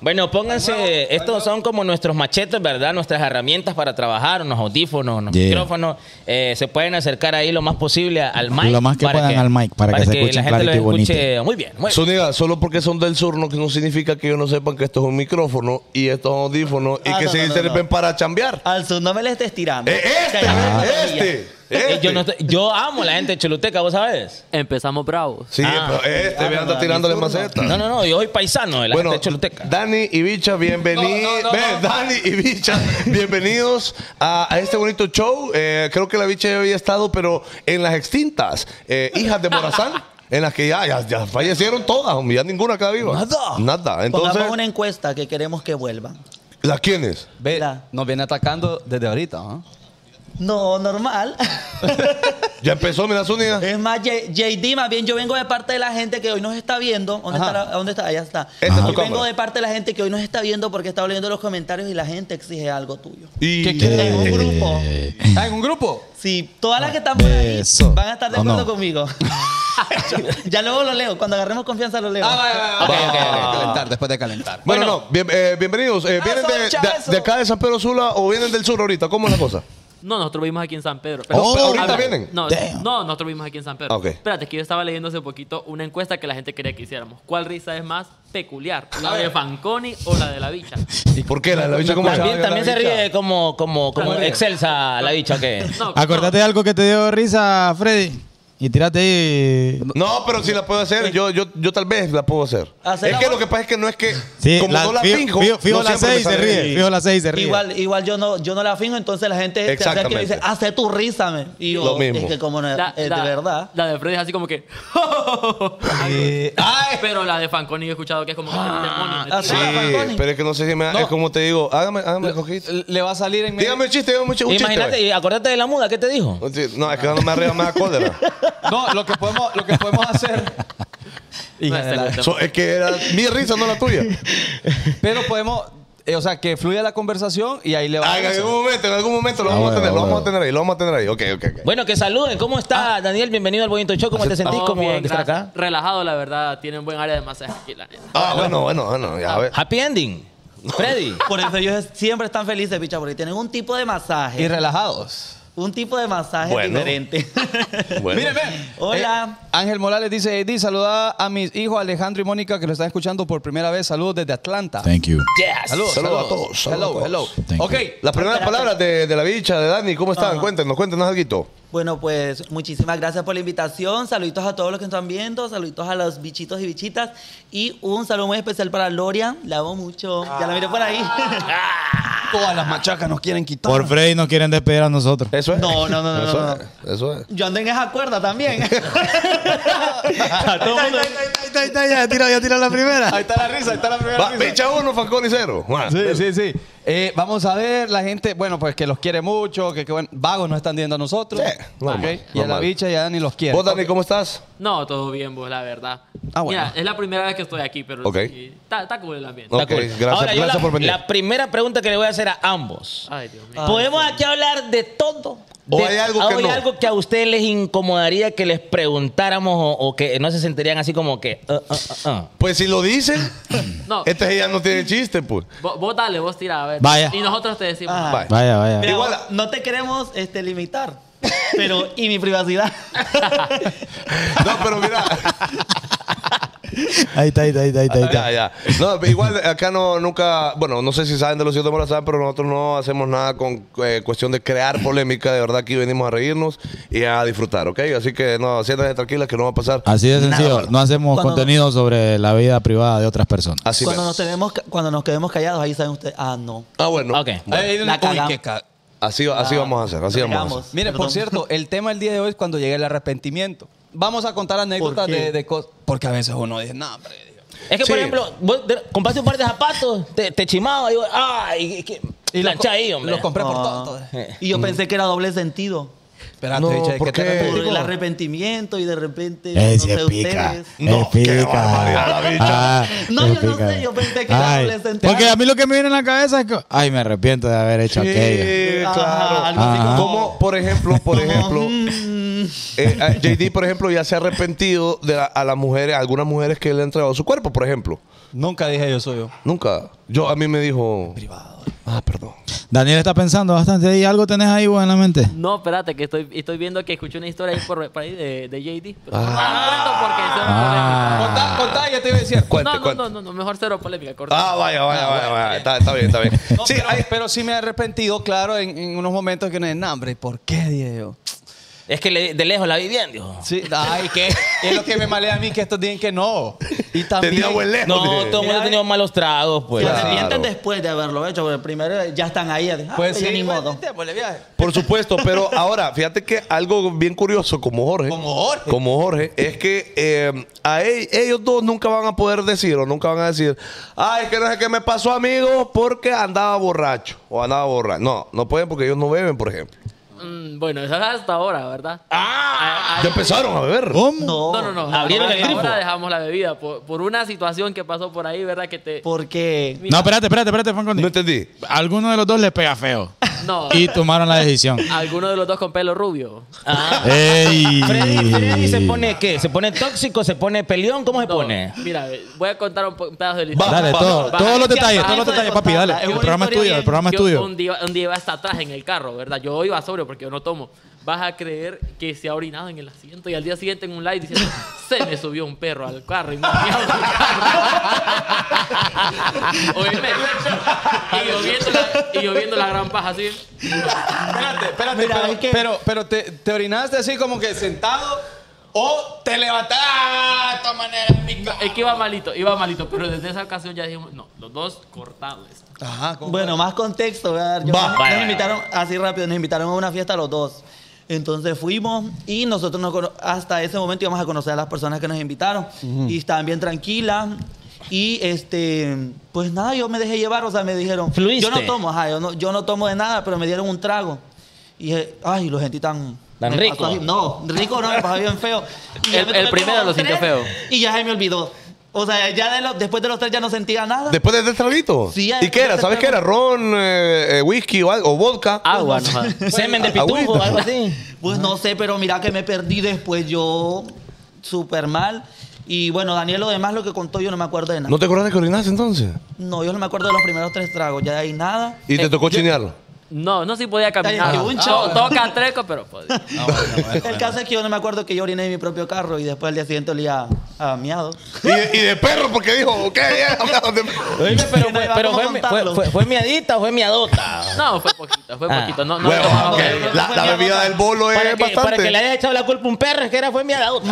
Bueno, pónganse, estos son como nuestros machetes, ¿verdad? Nuestras herramientas para trabajar, unos audífonos, unos Yeah. micrófonos. Eh, se pueden acercar ahí lo más posible al mic. Lo más que puedan al mic, para que se escuchen la gente clarito y lo escuche bonito. muy bien. Muy bien. Solo porque son del sur no, no significa que ellos no sepan que esto es un micrófono y estos son audífonos y Ah, que no, se no, sirven no. para chambear. Al sur no me le estés tirando. Eh, este, Que me la este, yo, no estoy- yo amo la gente de Choluteca, ¿vos sabes? Empezamos bravos. Sí, Ah. pero este me anda tirándole maceta. No, no, no, yo soy paisano de la Bueno, gente de Choluteca. Dani y Bicha, bienvenidos. Dani y Bicha, bienvenidos a, a este bonito show. Eh, creo que la Bicha ya había estado, pero en las extintas eh, hijas de Morazán, en las que ya, ya, ya fallecieron todas, hombre, ya ninguna queda viva. Nada. Nada. Entonces, Pongamos una encuesta que queremos que vuelvan. ¿las quiénes? Ve, La- nos viene atacando desde ahorita. ¿ah? No, normal. Ya empezó, mira, Zúñiga. es más, J- JD, más bien yo vengo de parte de la gente que hoy nos está viendo. ¿Dónde Ajá. está? la- ¿Dónde está? Allá está. Esta es tu Yo vengo cámara. de parte de la gente que hoy nos está viendo porque está leyendo los comentarios y la gente exige algo tuyo. Y ¿Qué quiere? En un grupo. Ah, en un grupo. Sí, todas las que están por ahí Eso. van a estar de ¿O acuerdo no? conmigo. (laughs) ya luego lo leo. Cuando agarremos confianza lo leo. Ah, vaya, Ok, de calentar, después de calentar. Bueno, Bueno. no, bien- eh, bienvenidos. Eh, ¿Vienen de, eso, de- eso. de acá de San Pedro Sula o vienen del sur ahorita? ¿Cómo es la cosa? No, nosotros vivimos aquí en San Pedro. Oh, a ¿ahorita ver, vienen? No, Damn. no, nosotros vivimos aquí en San Pedro. Ok. Espérate, que yo estaba leyendo hace poquito una encuesta que la gente quería que hiciéramos. ¿Cuál risa es más peculiar? ¿La de Fanconi o la de la bicha? ¿Y por qué? ¿La, la bicha cómo es? También, también se ríe como, como, como También. excelsa la bicha que. No, Acordate de algo que te dio risa, Freddy. Y tírate ahí. No, pero si la puedo hacer, yo, yo, yo tal vez la puedo hacer. Hacer es la que voz. lo que pasa es que no es que, Sí, como la- no la fijo- finjo, fijo- fijo no la siempre me seis se sale ríe. Fijo la seis se ríe. Igual, igual yo no, yo no la fingo, entonces la gente te acerca y dice, hace tu risa, me. Y yo, Lo mismo. es que como no, La, es la- de verdad. La de Freddy es así como que. (laughs) Pero la de Fanconi he escuchado que es como. "Ay, demonio, me Ah, Sí, tira". Ah, Fanconi. pero es que no sé si me... Es como te digo, hágame, hágame coquito. Le va a salir en medio- Dígame un chiste, dígame un chiste. Imagínate, güey. y acordate de la muda, ¿qué te dijo? No, es que arriba me da cólera. (laughs) No, lo que podemos, lo que podemos hacer. No Hija es de la- seguro. So, es que era mi risa, no la tuya. Pero podemos, eh, o sea, que fluya la conversación y ahí le va Ah, a en algún momento, en algún momento lo vamos a bueno, tener, lo vamos a bueno. tener ahí, lo vamos a tener ahí. Ok, ok, ok. Bueno, que saluden. ¿Cómo está Daniel? Bienvenido al Bonito Show. ¿Cómo te sentís? Todo ¿Cómo bien, de estar gracias. acá? Relajado, la verdad. Tienen buen área de masaje aquí, la neta. Ah, bueno, bueno, bueno, ya a ver. Happy ending. (laughs) Freddy. Por eso ellos siempre están felices, picha, porque tienen un tipo de masaje. Y relajados. Un tipo de masaje Bueno. diferente. (laughs) Bueno. Mire, ve. Hola. Eh, Ángel Morales dice, Eddie, saluda a mis hijos Alejandro y Mónica que lo están escuchando por primera vez. Saludos desde Atlanta. Thank you. Yes. Saludos, Saludos a todos, saludos Hello, a hello. todos. Ok, you. Las primeras palabras de, de la bicha, de Dani, ¿cómo están? Cuéntenos, cuéntenos algo. Bueno, pues muchísimas gracias por la invitación. Saluditos a todos los que están viendo. Saluditos a los bichitos y bichitas. Y un saludo muy especial para Loria. La amo mucho. Ya la miré por ahí. Todas las machacas nos quieren quitar. Por Freddy nos quieren despedir a nosotros. Eso es. No, no, no, no, Eso no, es. Eso es. Yo ando en esa cuerda también. (laughs) A todo mundo- ya tiró, ya tiró la primera. Ahí está la risa, ahí está la primera Va, risa. bicha uno, Fanconi cero. Bueno, Sí, sí, sí. Eh, vamos a ver, la gente, bueno, pues que los quiere mucho, que, que bueno, vagos nos están viendo a nosotros. Sí, normal, Ok, Y a la bicha ya ni los quiere. ¿Vos, Dani, cómo estás? No, todo bien, vos, la verdad. Ah, bueno. Mira, es la primera vez que estoy aquí, pero sí, está, está cool el ambiente. Está cool. gracias, Ahora, yo gracias la, por venir. La primera pregunta que le voy a hacer a ambos. Ay, Dios mío. ¿Podemos aquí hablar de todo? ¿O De- hay algo que ¿o hay no? algo que a ustedes les incomodaría que les preguntáramos o, o que no se sentirían así como que... uh, uh, uh, uh? Pues si lo dicen, (coughs) No, este ya no tiene chiste, pues. vos, vos dale, vos tira, a ver. Vaya. Y nosotros te decimos. Ajá. Vaya. Vaya, vaya. Mira, Igual- vos, no te queremos este, limitar. Pero, ¿y mi privacidad? (laughs) No, pero mira. (laughs) (laughs) Ahí está, ahí está, ahí está, ahí está. está. Ya, ya. No, igual acá no, nunca, bueno, no sé si saben de los hijos de Morazán, pero nosotros no hacemos nada con eh, cuestión de crear polémica. De verdad, aquí venimos a reírnos y a disfrutar, ¿ok? Así que no, siéntanse tranquilas que no va a pasar. Así de sencillo. Nada. No hacemos Cuando- contenido sobre la vida privada de otras personas. Así cuando, es. nos tenemos, cuando nos quedemos callados, ahí saben ustedes, ah, no. Ah, bueno. Ok. La uy, cagamos. qué ca- Así, así vamos a hacer, así vamos a hacer. Regamos. Mire, por cierto, el tema del día de hoy es cuando llegue el arrepentimiento. Vamos a contar anécdotas de, de cosas. Porque a veces uno dice, no, hombre. Es que, Sí. por ejemplo, vos compraste un par de zapatos, te, te chimaba y vos, ¡ay! qué Y plancha ahí, hombre. los compré por Ah. todo. Y yo pensé que era doble sentido. Espérate, No, bicha, ¿por ¿qué te? Por el arrepentimiento y de repente, Eh, no sé, pica. ustedes. No, es qué pica. Ah, No, yo no sé, yo pensé que era adolescente. Porque a mí lo que me viene en la cabeza es que, ay, me arrepiento de haber hecho aquello. Sí, Ajá, claro. Ajá. Como, por ejemplo, por (laughs) ejemplo, Mm, eh, a- JD, por ejemplo, ya se ha arrepentido de la- a las mujeres, a algunas mujeres que le han entregado su cuerpo, por ejemplo. Nunca dije yo soy yo. Nunca. Yo, a mí me dijo. Privado. Ah, perdón. Daniel está pensando bastante ahí. ¿Algo tenés ahí vos en la mente? No, espérate, que estoy, estoy viendo que escuché una historia ahí por, por ahí de, de JD. Pero Ah. no cuento porque Ah. Contá, contá, ya te iba a decir. Cuente. No, cuente. no, no, no, no, mejor cero polémica, corta. Ah, vaya, vaya, vaya, vaya. Está, está bien, está bien. No, sí, pero, hay- pero sí me he arrepentido, claro, en, en unos momentos que no es hambre. ¿Por qué, Diego? Es que le- de lejos la vi bien, dijo. Sí, ay, que es lo que me malea a mí que estos dicen que no. Y también. Tenía buen lejos. No, dije. todo el mundo ha tenido malos tragos, pues. Se Claro. arrepienten después de haberlo hecho, porque primero ya están ahí. ah, Pues ya sí, ni pues, modo. viaje. Por supuesto, pero ahora, fíjate que algo bien curioso como Jorge. Como Jorge. Como Jorge, es que eh, a e- ellos dos nunca van a poder decir o nunca van a decir, ay, que no sé qué me pasó, amigo, porque andaba borracho o andaba borracho. No, no pueden porque ellos no beben, por ejemplo. Mm, bueno, eso es hasta ahora, ¿verdad? Ah, ya empezaron a beber. ¿Cómo? No, No, no, no. Abrieron el grifo. Ahora dejamos la bebida por, por una situación que pasó por ahí, ¿verdad? Que te. Porque No, espérate, espérate, espérate, Fanconi. No entendí. Alguno de los dos le pega feo. No. Y tomaron la decisión. (laughs) Alguno de los dos con pelo rubio. Ah. ¡Ey! Freddy, Freddy se pone qué? ¿Se pone tóxico? ¿Se pone peleón? ¿Cómo se No, pone? Mira, voy a contar un, pedazo de la historia. Dale, Va, todo, va. todos los detalles, todos los detalles, papi, dale. El programa es tuyo, el programa es Yo tuyo. Un día, un día iba hasta atrás en el carro, ¿verdad? Yo iba porque yo no tomo. Vas a creer que se ha orinado en el asiento y al día siguiente en un live diciendo (laughs) se me subió un perro al carro y me ha miado en el carro. Oíme. Y yo viendo la, y yo viendo la gran paja así. Espérate, espérate, Mira, pero, es que- pero, pero te, te orinaste así como que sentado o te levantaste ah, de esta manera Es que iba malito, iba malito, pero desde esa ocasión ya dijimos, no, los dos cortados. Bueno, más contexto, Va. nos Vaya, invitaron, así rápido, nos invitaron a una fiesta los dos. Entonces fuimos y nosotros nos hasta ese momento íbamos a conocer a las personas que nos invitaron. Y estaban bien tranquilas. Y este, pues nada, yo me dejé llevar, o sea, me dijeron, Fluiste. yo no tomo, ajá, yo no, yo no tomo de nada, pero me dieron un trago. Y dije, ay, lo sentí tan... Tan rico. pasó. No, rico no, me pasó bien feo. Y El- el primero lo sintió feo. Y ya se me olvidó. O sea, ya de lo- después de los tres ya no sentía nada. Después de este traguito. Sí, ya- ¿Y qué era? ¿Sabes qué era? ¿Ron, eh, eh, whisky o, algo, o vodka? Agua, no jodas. (laughs) Semen de pitufo, Agüita. algo así. (laughs) Pues no sé, pero mira que me perdí después yo súper mal. Y bueno, Daniel, lo demás, lo que contó, yo no me acuerdo de nada. ¿No te acuerdas de que orinaste entonces? No, yo no me acuerdo de los primeros tres tragos, ya de ahí nada. Y te tocó chinearlo. No, no sí podía Ay, caminar. qué un To- chavo. Toca treco, pero pues, El caso es que yo no me acuerdo que yo oriné en mi propio carro y después al día siguiente olía a miado. Y de, y de perro, porque dijo, ok, ya hablamos de Oíme, pero, No fue, pero fue, fue, fue, fue miadita o fue miadota. No, fue poquito, fue Ah. poquito. No, no Bueno, bebida. la, la bebida del bolo es Para que, bastante. para que le haya echado la culpa a un perro, es que era fue miadota.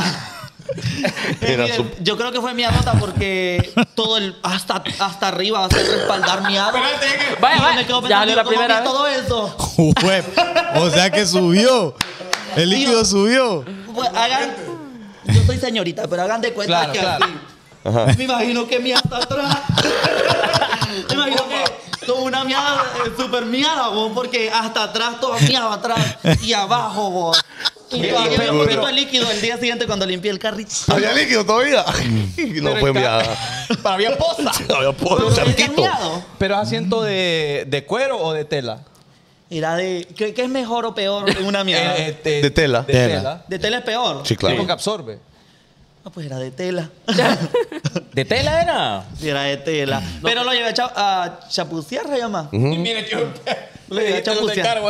(laughs) Era Mire, su- Yo creo que fue miadota porque todo el hasta, hasta arriba va a ser respaldar miado. Vaya, Y yo vaya, me quedo pensando, la ¿cómo primera vez. todo eso? O sea que subió. El líquido subió. Pues hagan. Yo soy señorita, pero hagan de cuenta Claro, que claro. así. Me imagino que mía está atrás. (laughs) Me imagino que como una miada, eh, super miada, vos, porque hasta atrás todo miado atrás y abajo, vos. Y todavía había un poquito de líquido el día siguiente cuando limpié el carrito. ¿Había líquido todavía? (laughs) no (laughs) Pero fue enviada. Para había posa. (laughs) Había por Pero ¿es charquito. miado? Pero es asiento de, de cuero o de tela. Era de. ¿qué, qué es mejor o peor en una miada? Eh, eh, De tela. De Tela. tela. de tela es peor. Sí, claro. Porque absorbe. Ah, pues era de tela. ¿De tela era? Sí, era de tela. Pero lo llevé a, cha- a chapucear, se llama. Y mire, tío. Lo llevé a Te lo chapucear.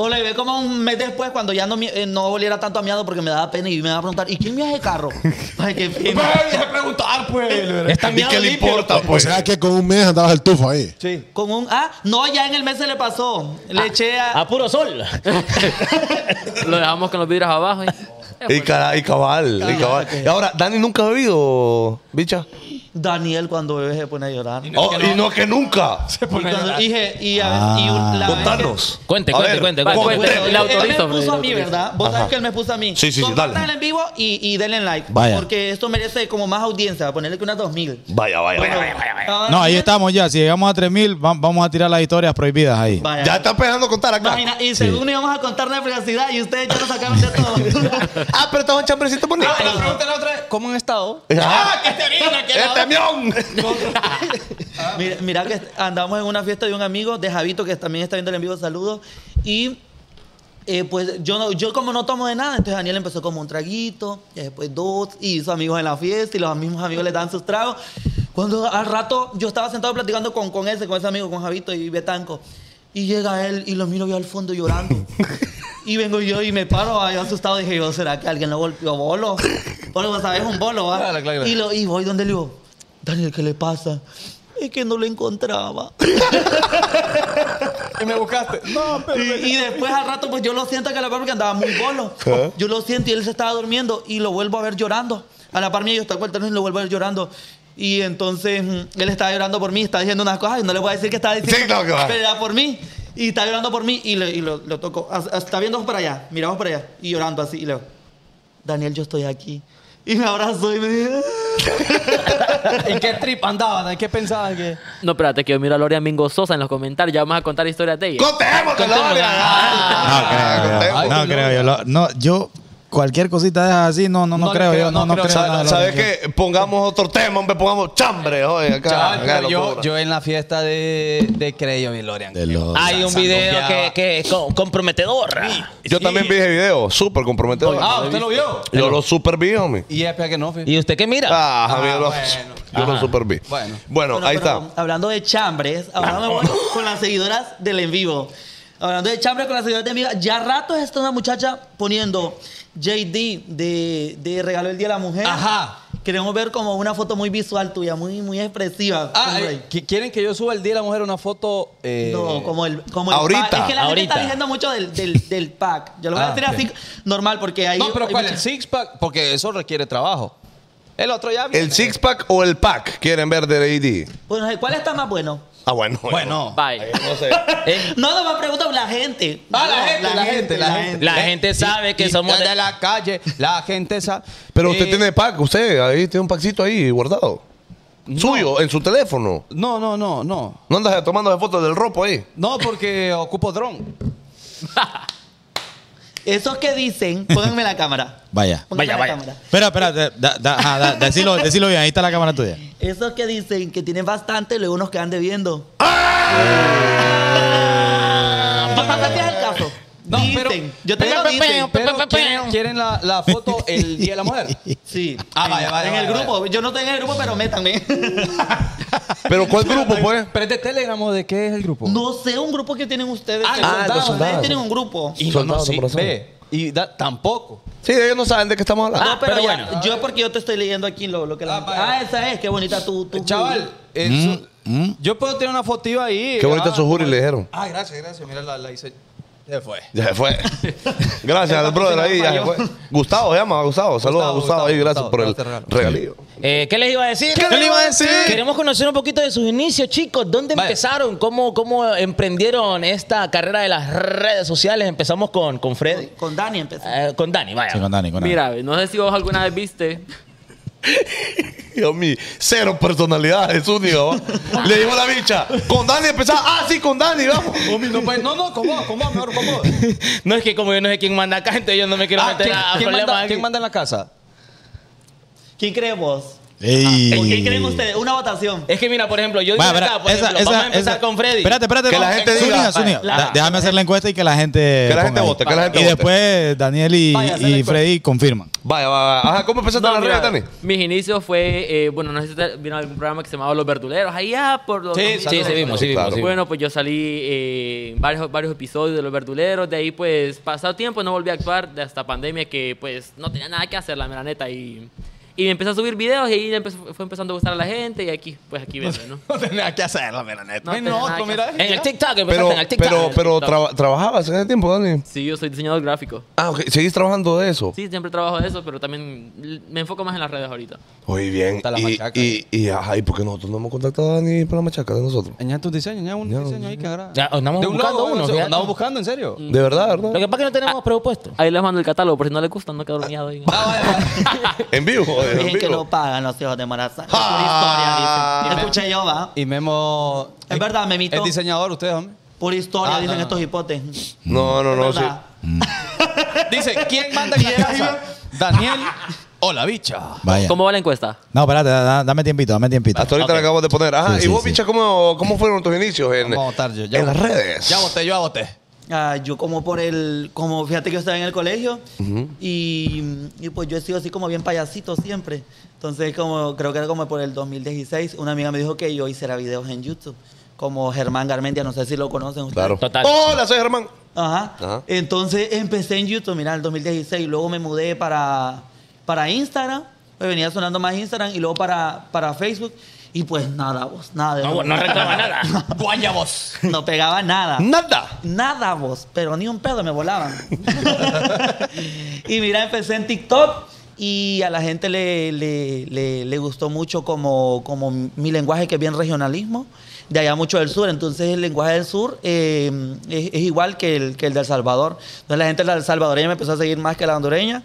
O lo llevé como un mes después cuando ya no, eh, no oliera tanto a miado porque me daba pena y me iba a preguntar, ¿y quién me hace el carro? (laughs) Ay, qué pena. Deja de preguntar, pues. Está ¿Y miado qué le limpio. importa, O pues? sea que con un mes andabas el tufo ahí. Sí. Con un. Ah, no, ya en el mes se le pasó. Le eché a. A puro sol. Lo dejamos con los vidrios abajo. Y, Y, cara- y cabal, y cabal. Y ahora, Dani nunca ha bebido, bicha. Daniel cuando bebé se pone a llorar. Oh, y no que nunca. Y cuando dije, y, a- y un- la que- Contanos. Cuente, A cuente, ver, cuente, cuente. cuente. Él- me puso a mí. ¿verdad? Vos Ajá. sabés que él me puso a mí. Sí, sí, sí, dale. en vivo y, y denle like. Vaya. Porque esto merece como más audiencia. Ponerle que unas 2000. Vaya, vaya, vaya, vaya, vaya. Ah, No, ahí estamos ya. Si llegamos a 3000, va- vamos a tirar las historias prohibidas ahí. Vaya. Ya está empezando a contar acá. Imagina, y según íbamos a contar la privacidad y ustedes ya lo sacaron de todo. (laughs) Ah, pero estaba un chambrecito bonito. Ah, la pregunta la otra vez. ¿Cómo han estado? ¡Ah, que te! ¡Que este mión! (laughs) mira, mira que andamos en una fiesta de un amigo, de Javito, que también está viendo el en vivo, saludos. Y eh, pues yo, no, yo como no tomo de nada, entonces Daniel empezó como un traguito, y después dos, y hizo amigos en la fiesta, y los mismos amigos le dan sus tragos. Cuando al rato yo estaba sentado platicando con, con ese, con ese amigo, con Javito y Betanco, y llega él y lo miro yo al fondo llorando. Y vengo yo y me paro ahí asustado. Dije yo, ¿será que alguien lo golpeó bolo? Porque vos sabés, un bolo, ¿va? Claro, claro. Y, lo, y voy donde le digo, Daniel, ¿qué le pasa? es que no lo encontraba. (laughs) Y me buscaste. No, pero. Y, y después al rato, pues yo lo siento que a la par porque andaba muy bolo. Yo lo siento y él se estaba durmiendo y lo vuelvo a ver llorando. A la par mía yo estaba con el teléfono y lo vuelvo a ver llorando. Y entonces mm, él estaba llorando por mí, estaba diciendo unas cosas y no le voy a decir que estaba diciendo, Sí, no, que va. pero era por mí. Y está llorando por mí y, le- y lo, lo toco. Está viendo para allá, miramos para allá y llorando así. Y le digo, Daniel, yo estoy aquí. Y me abrazó y me dijo, (laughs) ¿En qué trip andabas? ¿En qué pensabas que.? No, espérate, que yo miro a Loria Mingososa en los comentarios. Ya vamos a contar historias de ella. ¡Contemos, Gloria! No creo, Contemos. yo. No creo yo. Lo- cualquier cosita de así, no, no, no, No creo creo, yo. No, no no, creo creo. nada nada de ¿Sabes lo que- qué? Pongamos otro tema, hombre, pongamos chambre hoy acá. Yo, en la fiesta de, de Creyo, mi Lorian. De los- Hay un video que, que es co- comprometedor. Yo también vi ese video, súper comprometedor. Ah, ¿usted lo vio? Yo lo super vi, homie. Y es que no. ¿Y usted qué mira? Ah, Javier, lo- bueno. (laughs) yo lo super vi. Bueno. Bueno, Bueno, ahí está. Hablando de chambres, ahora me voy (laughs) con las seguidoras del en vivo. Hablando de chambres con las seguidoras del en vivo, ya rato está una muchacha poniendo JD de, de regalo el Día de la Mujer. Ajá. Queremos ver como una foto muy visual tuya, muy, muy expresiva. Ah, eh, ahí. ¿qui- ¿quieren que yo suba el día de la mujer una foto? eh, no, como el, como el ahorita. pack. Es que la gente Ahorita. está diciendo mucho del, del, (laughs) del pack. Yo lo voy a Ah, decir ok. así normal porque ahí. No, pero hay ¿cuál? mucha- El six pack, porque eso requiere trabajo. El otro ya viene. ¿El six pack o el pack quieren ver de AD? Bueno, ¿cuál está más bueno? Ah, bueno. Bueno. Bye. No sé. (laughs) Eh, No, no me preguntan la gente. Ah, la No, gente, la gente, la gente. La gente sabe que Y- somos de- la calle, la gente sabe. Pero usted Eh, tiene pack, usted ahí tiene un packcito ahí guardado. Suyo, en su teléfono. No, no, no, no. No andas tomando fotos del ropo ahí. No, porque (laughs) ocupo dron. (laughs) Esos que dicen, pónganme la cámara. Vaya. Pónganme Vaya, la vaya. cámara. Espera, espera, da- da- decilo, decilo bien, ahí está la cámara tuya. Esos que dicen que tienen bastante, luego nos quedan debiendo. ¡Ah! Bastante es el caso. No, pero-. Yo te digo dicen. Pero ¿quieren, quieren la, la foto el (laughs) día de la mujer? Sí. Ah, vaya, vaya, En el vaya, grupo. Yo no estoy en el grupo, pero métanme. (laughs) ¿Pero cuál grupo, pues? Pero es de Telegram o de qué es el grupo. no sé un grupo que tienen ustedes. Ah, los soldados. Ustedes tienen un grupo. Y no, no, Soldados sí, corazón. ve. Y da- tampoco. Sí, ellos no saben de qué estamos hablando. No, pero, pero ya, bueno. yo porque yo te estoy leyendo aquí lo, lo que la Ah. Ah, esa es, qué bonita tu, tu Chaval, eso- yo puedo tener una fotiva ahí. Qué bonita ah, su jury, le dijeron. Ah, gracias, gracias. Mira, la, la hice. Se fue. (laughs) Ya se fue. Gracias al brother ahí, ya se fue. Gustavo se llama, Gustavo. Saludos a Gustavo, Gustavo ahí, gracias Gustavo, por el Gustavo, te regalío. Eh, ¿Qué les iba a decir? ¿Qué le iba a decir? Queremos conocer un poquito de sus inicios, chicos. ¿Dónde Vaya. empezaron? ¿Cómo, ¿Cómo emprendieron esta carrera de las redes sociales? Empezamos con, con Freddy. Con Dani empezó. Eh, con Dani, vaya. Sí, con Dani, con Dani. Mira, no sé si vos alguna vez viste. Dios mío, cero personalidad, es único. ¿va? Le digo a la bicha, con Dani empezaba. Ah, sí, con Dani, vamos. No, pues, no, no, ¿cómo? ¿Cómo? Mejor, ¿cómo? No es que como yo no sé quién manda acá, entonces yo no me quiero Ah, meter ¿quién, a quién problemas manda, aquí. quién manda en la casa? ¿Quién cree vos? Ey. ¿Con quién creen ustedes? Una votación. Es que mira, por ejemplo, yo digo acá, por ejemplo, esa- vamos a esa- empezar esa- con Freddy. Espérate, espérate. Que la gente diga, Zúñiga, Zúñiga. la- Déjame hacer la encuesta y que la gente. Que la gente vote, que la gente Y vote. después Daniel y, Vaya, la y. Freddy confirman. Vaya, vaya. Ajá, ¿cómo empezaste No, en mira, redes, Dani? mis inicios fue, eh, bueno, no sé si vieron algún programa que se llamaba Los Verduleros, allá por los Sí, 2000. Sí, sí, vimos, sí, vimos. Bueno, pues yo salí eh, en varios, varios episodios de Los Verduleros, de ahí pues pasado tiempo no volví a actuar de hasta pandemia que pues no tenía nada que hacer, la mera neta, y, y me empecé a subir videos y ahí empezó- fue empezando a gustar a la gente y aquí, pues aquí vendo, ¿no? (laughs) No tenía que hacerlo, mira, neta. No otro, mira. En el TikTok, Pero, en el TikTok. pero, pero ¿trabajabas en ese tiempo, Dani? Sí, yo soy diseñador gráfico. Ah, ok. ¿Seguís trabajando de eso? Sí, siempre trabajo de eso, pero también me enfoco más en las redes ahorita. Muy bien. Está la y, machaca y, y, ajá, ¿y por qué nosotros no hemos contactado a Dani para la machaca de nosotros? Añade tus diseños, añade un Ya, diseño ahí que agrada. Ya, andamos De un buscando logo, uno, eso, fíjate. Andamos buscando, en serio. De verdad, Lo ¿verdad? que pasa es que no tenemos presupuesto. Ahí les mando el catálogo, por si no les gusta, no quedo dormido ahí. (laughs) (laughs) En vivo. En Dicen que no pagan los hijos de Morazán. Es Ah. Pura historia, dicen. Escuché yo, va. Y Memo. Es verdad, Memito. Es diseñador, usted, hombre. Pura historia, Ah, dicen no, no. estos hipotes. No, no, no, sí. Dice, ¿quién manda en (laughs) la casa? Daniel o la bicha. Vaya. ¿Cómo va la encuesta? No, espérate, da- da- dame tiempito, dame tiempito. Hasta ahorita Ok. le acabamos de poner. Ajá, Sí, y vos, sí. bicha, ¿cómo, ¿cómo fueron tus inicios en, votar yo. ya en las redes? Ya voté, yo ya voté. Ah, yo como por el, como fíjate que yo estaba en el colegio y, y pues yo he sido así como bien payasito siempre. Entonces como creo que era como por el 2016, una amiga me dijo que yo hiciera videos en YouTube, como Germán Garmendia, no sé si lo conocen ustedes. Claro. Total. Hola, soy Germán. Ajá. Ajá. Entonces empecé en YouTube, mira, en el 2016, luego me mudé para, para Instagram Pues venía sonando más Instagram y luego para, para Facebook. Y pues nada, vos, nada. de No, vos. no arrancaba nada. (laughs) Guaya vos. No pegaba nada. Nada. Nada vos, pero ni un pedo me volaban. (laughs) y mira, empecé en TikTok y a la gente le, le- le- le gustó mucho como, como mi lenguaje que es bien regionalismo, de allá mucho del sur. Entonces el lenguaje del sur eh, es, es igual que el, que el del Salvador. Entonces la gente del salvadoreña me empezó a seguir más que la hondureña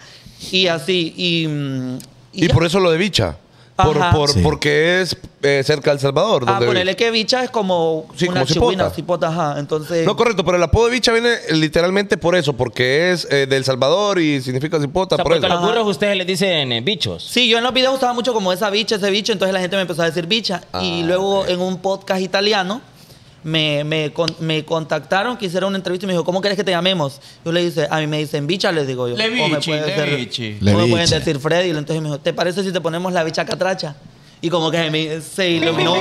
y así. Y, mm, Y por eso lo de bicha. Por, Ajá. por- Sí. Porque es eh, cerca del Salvador. Ah, donde ponerle que bicha es como Sí, una como cipota. chihuina, cipota, ajá. Entonces... No, correcto, pero el apodo de bicha viene literalmente por eso, porque es eh, del Salvador y significa cipota, O sea, por porque eso. a los burros ustedes les dicen eh, bichos. Sí, yo en los videos usaba mucho como esa bicha, ese bicho, entonces la gente me empezó a decir bicha. Y Ah. luego en un podcast italiano me, me, con- me contactaron, que hicieron una entrevista y me dijo, ¿cómo quieres que te llamemos? Yo le dije, a mí me dicen bicha, les digo yo. Le o me puede le ser- bichi. o me pueden decir Freddy. Entonces me dijo, ¿te parece si te ponemos la bicha catracha? Y como que se me, se iluminó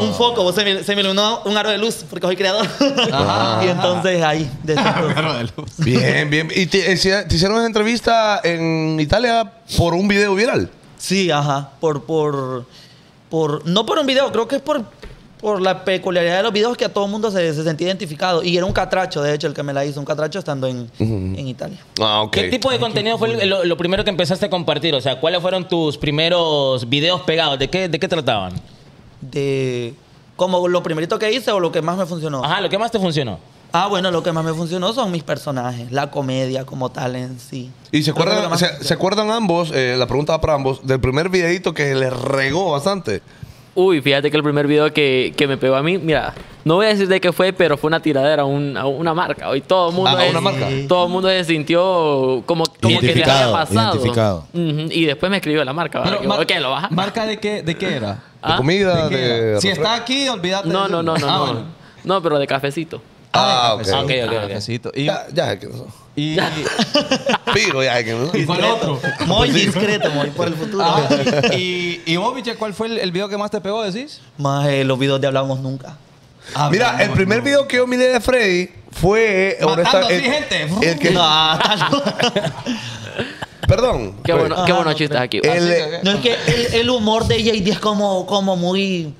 un foco, se me, se me iluminó un aro de luz, porque soy creador. (laughs) y entonces ahí, desde entonces- (laughs) Bien, bien. ¿Y te, eh, te hicieron una entrevista en Italia por un video viral? Sí, ajá. Por, por, por, no por un video, creo que es por, por la peculiaridad de los videos que a todo el mundo se, se sentía identificado. Y era un catracho, de hecho, el que me la hizo, un catracho estando en, en Italia. Ah. ¿Qué tipo de contenido fue lo, lo primero que empezaste a compartir? O sea, ¿cuáles fueron tus primeros videos pegados? ¿De qué, de qué trataban? De como lo primerito que hice o lo que más me funcionó. Ajá, ¿lo que más te funcionó? Ah, bueno, lo que más me funcionó son mis personajes, la comedia como tal en sí. ¿Y se acuerdan, se, se acuerdan ambos, eh, la pregunta va para ambos, del primer videito que le regó bastante? Uy, fíjate que el primer video que, que me pegó a mí, mira, no voy a decir de qué fue, pero fue una tiradera a, un- a una marca. Hoy todo el mundo, Ah, a es- una marca. todo el mundo se sintió como, como que les había pasado. identificado. Y después me escribió la marca. ¿verdad? Pero, Que, mar- ok, lo baja. ¿Marca de qué, de qué era? ¿De comida? ¿De qué ¿De era? Si está aquí, olvídate. No, no, no, no, Ah, no. bueno. No, pero de cafecito. Ah, ok. Ah, ok, ok, ok. Cafecito. Y, Ya, ya, que no. Y, (laughs) Pigo, ya, que no. y fue el otro. Muy discreto, muy por el futuro. Ah, (laughs) y, y vos, Miche, ¿cuál fue el, el video que más te pegó, decís? Más eh, los videos de Hablamos Nunca. Mira, el primer video que yo miré de Freddy fue... Matando honesta- así el- gente. El que, No, (laughs) perdón. Qué, bueno, qué Ajá, buenos no, chistes aquí. El- No es que el, el humor de JD es como, como muy.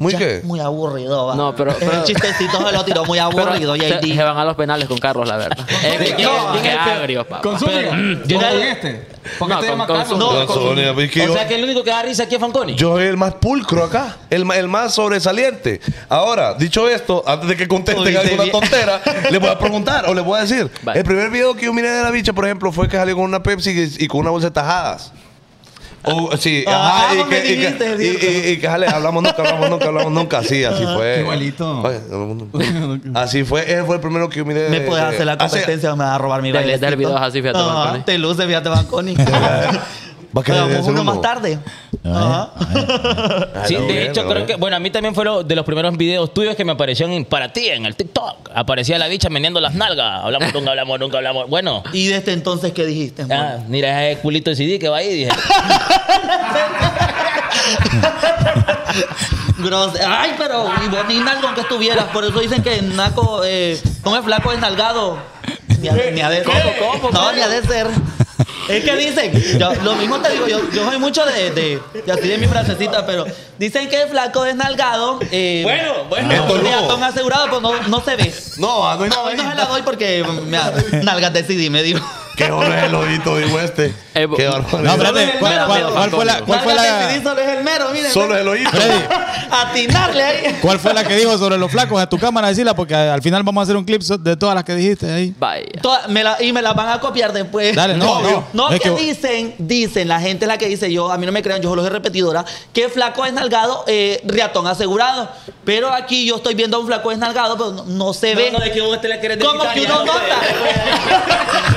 ¿Muy ya, qué? Muy aburrido, va. No, pero- pero- el chistecito (laughs) se lo tiró muy aburrido, se, JD. se van a los penales con Carlos, la verdad. (laughs) Es que, que- No, que este- agrio, papá. ¿Con este? Porque No, este se con- Carlos. No, Sonia, O sea, que el único que da risa aquí es Fanconi. Yo soy el más pulcro acá, el, el más sobresaliente. Ahora, dicho esto, antes de que contesten alguna tontera, (laughs) le voy a preguntar o le voy a decir. Vale. El primer video que yo miré de la bicha, por ejemplo, fue que salió con una Pepsi y, y con una bolsa de tajadas. O, sí, Ah, ajá, y vos me que, y, dijiste, que, y, y- y que sale, hablamos nunca, hablamos nunca, hablamos nunca, sí, (laughs) así fue. Igualito. (laughs) Así fue, ese fue el primero que yo miré. Me de- puedes de- hacer la competencia o me vas a robar mi bailecito. dale videos así, fíjate, Banconi. Te luce, fíjate, Banconi. (laughs) Va a Hagamos uno más tarde. Ajá. (laughs) Ah, Sí, no, de hecho, creo que, bueno, a mí también fue lo- de los primeros videos tuyos que me aparecieron en- para ti en el TikTok. Aparecía la bicha meneando las nalgas. Hablamos nunca, hablamos nunca, hablamos. Bueno, Y desde entonces, ¿qué dijiste? ah, mira ese culito de CD que va ahí. Dije, (laughs) Gros- Ay, pero y vos ni nalgo aunque estuvieras. Por eso dicen que Naco, eh, es flaco, es nalgado. Ni ha, ni ha de ser. No, ni ha de ser. Es que dicen, yo, lo mismo te digo, yo, yo soy mucho de, de, de así de mi frasecita, pero dicen que el flaco es nalgado. Eh, Bueno, bueno. Esto no. Peatón asegurado, pues no, no se ve. No, ah, no hay No, nada hoy no se la doy porque mira, nalgas decidí, me digo. Qué bueno es el ojito, digo este. Eh, Qué No, espérate. ¿Cuál, cuál- cuál fue la, cuál fue la, solo es el mero, miren. Solo es el ojito. Freddy, Atinarle ahí. cuál fue la que dijo sobre los flacos? A tu cámara decirla porque al final vamos a hacer un clip de todas las que dijiste ahí. Vaya. Toda- me la- y me las van a copiar después. Dale, no, (laughs) no. No, Es que, que- dicen, dicen, la gente es la que dice, yo, a mí no me crean, yo solo soy repetidora, que flaco es nalgado, eh, riatón asegurado. Pero aquí yo estoy viendo a un flaco es nalgado, pero no, no se ve. no, de que vos te la querés Como (laughs) que uno no nota.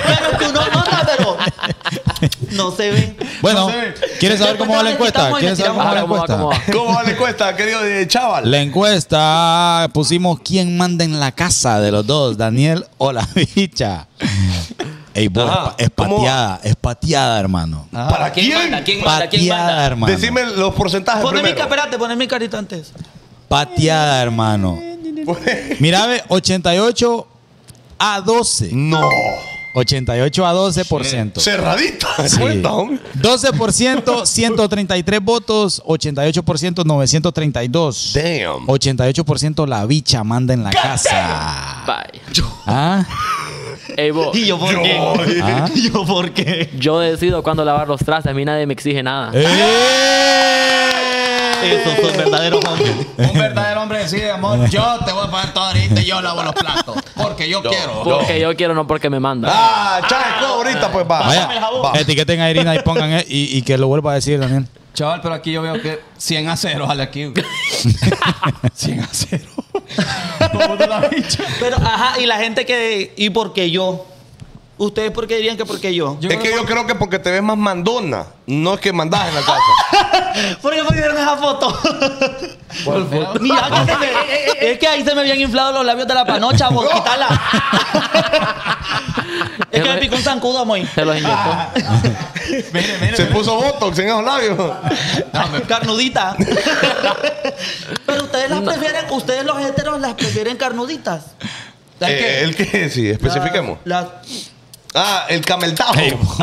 pero que uno nota, pero no se ve. Bueno, ¿quieres saber cómo va la encuesta? ¿Quieres le saber cómo va la encuesta? ¿Cómo va, cómo ¿Cómo le cuesta, querido de chaval? La encuesta pusimos quién manda en la casa de los dos, Daniel o la bicha. Ey, vos, Ajá. es ¿Cómo? pateada, es pateada, hermano. ¿Para ¿Quién quién? manda? ¿Quién manda? ¿Quién Pateada, manda? hermano. Decime los porcentajes Poné mi, primero. espérate, poné mi carita antes. Pateada, hermano. Mira, ve, 88 a 12. No. 88 a 12%. Cerradita. Sí. Cuenta, (laughs) hombre. 12%, 133 votos, 88%, 932. Damn. 88% la bicha manda en la casa. Bye. ¿Ah? Ey, vos, ¿Y yo por qué? ¿Ah? ¿Y yo por qué? yo decido cuándo lavar los trastes. A mí nadie me exige nada. ¡Eh! Un verdadero hombre decide, amor, yo te voy a pagar todo ahorita y yo lavo los platos. Porque yo, quiero. Porque yo quiero, no porque me manda. Ah, chaval, ahorita pues va. Vaya, Va. etiqueten a Irina y pongan eh, y, y que lo vuelva a decir también. Chaval, pero aquí yo veo que 100 a 0, ojalá aquí. (laughs) 100 a 0. Pero, ajá, y la gente que. ¿Y por qué yo? ¿Ustedes por qué dirían que por qué yo? es que yo creo que porque te ves más mandona, no es que mandás en la casa. (laughs) ¿Por qué pusieron esa foto? (laughs) Mira, que se me- (laughs) es que ahí se me habían inflado los labios de la panocha, vos, quítala. es que me picó un zancudo, muy. Se los inyectó. Mire, mire. Se puso botox en esos labios. Carnudita. Pero ustedes las prefieren, ustedes los heteros las prefieren carnuditas. Eh, ¿El qué? Sí, especifiquemos. Las. Ah, el cameltao. (laughs)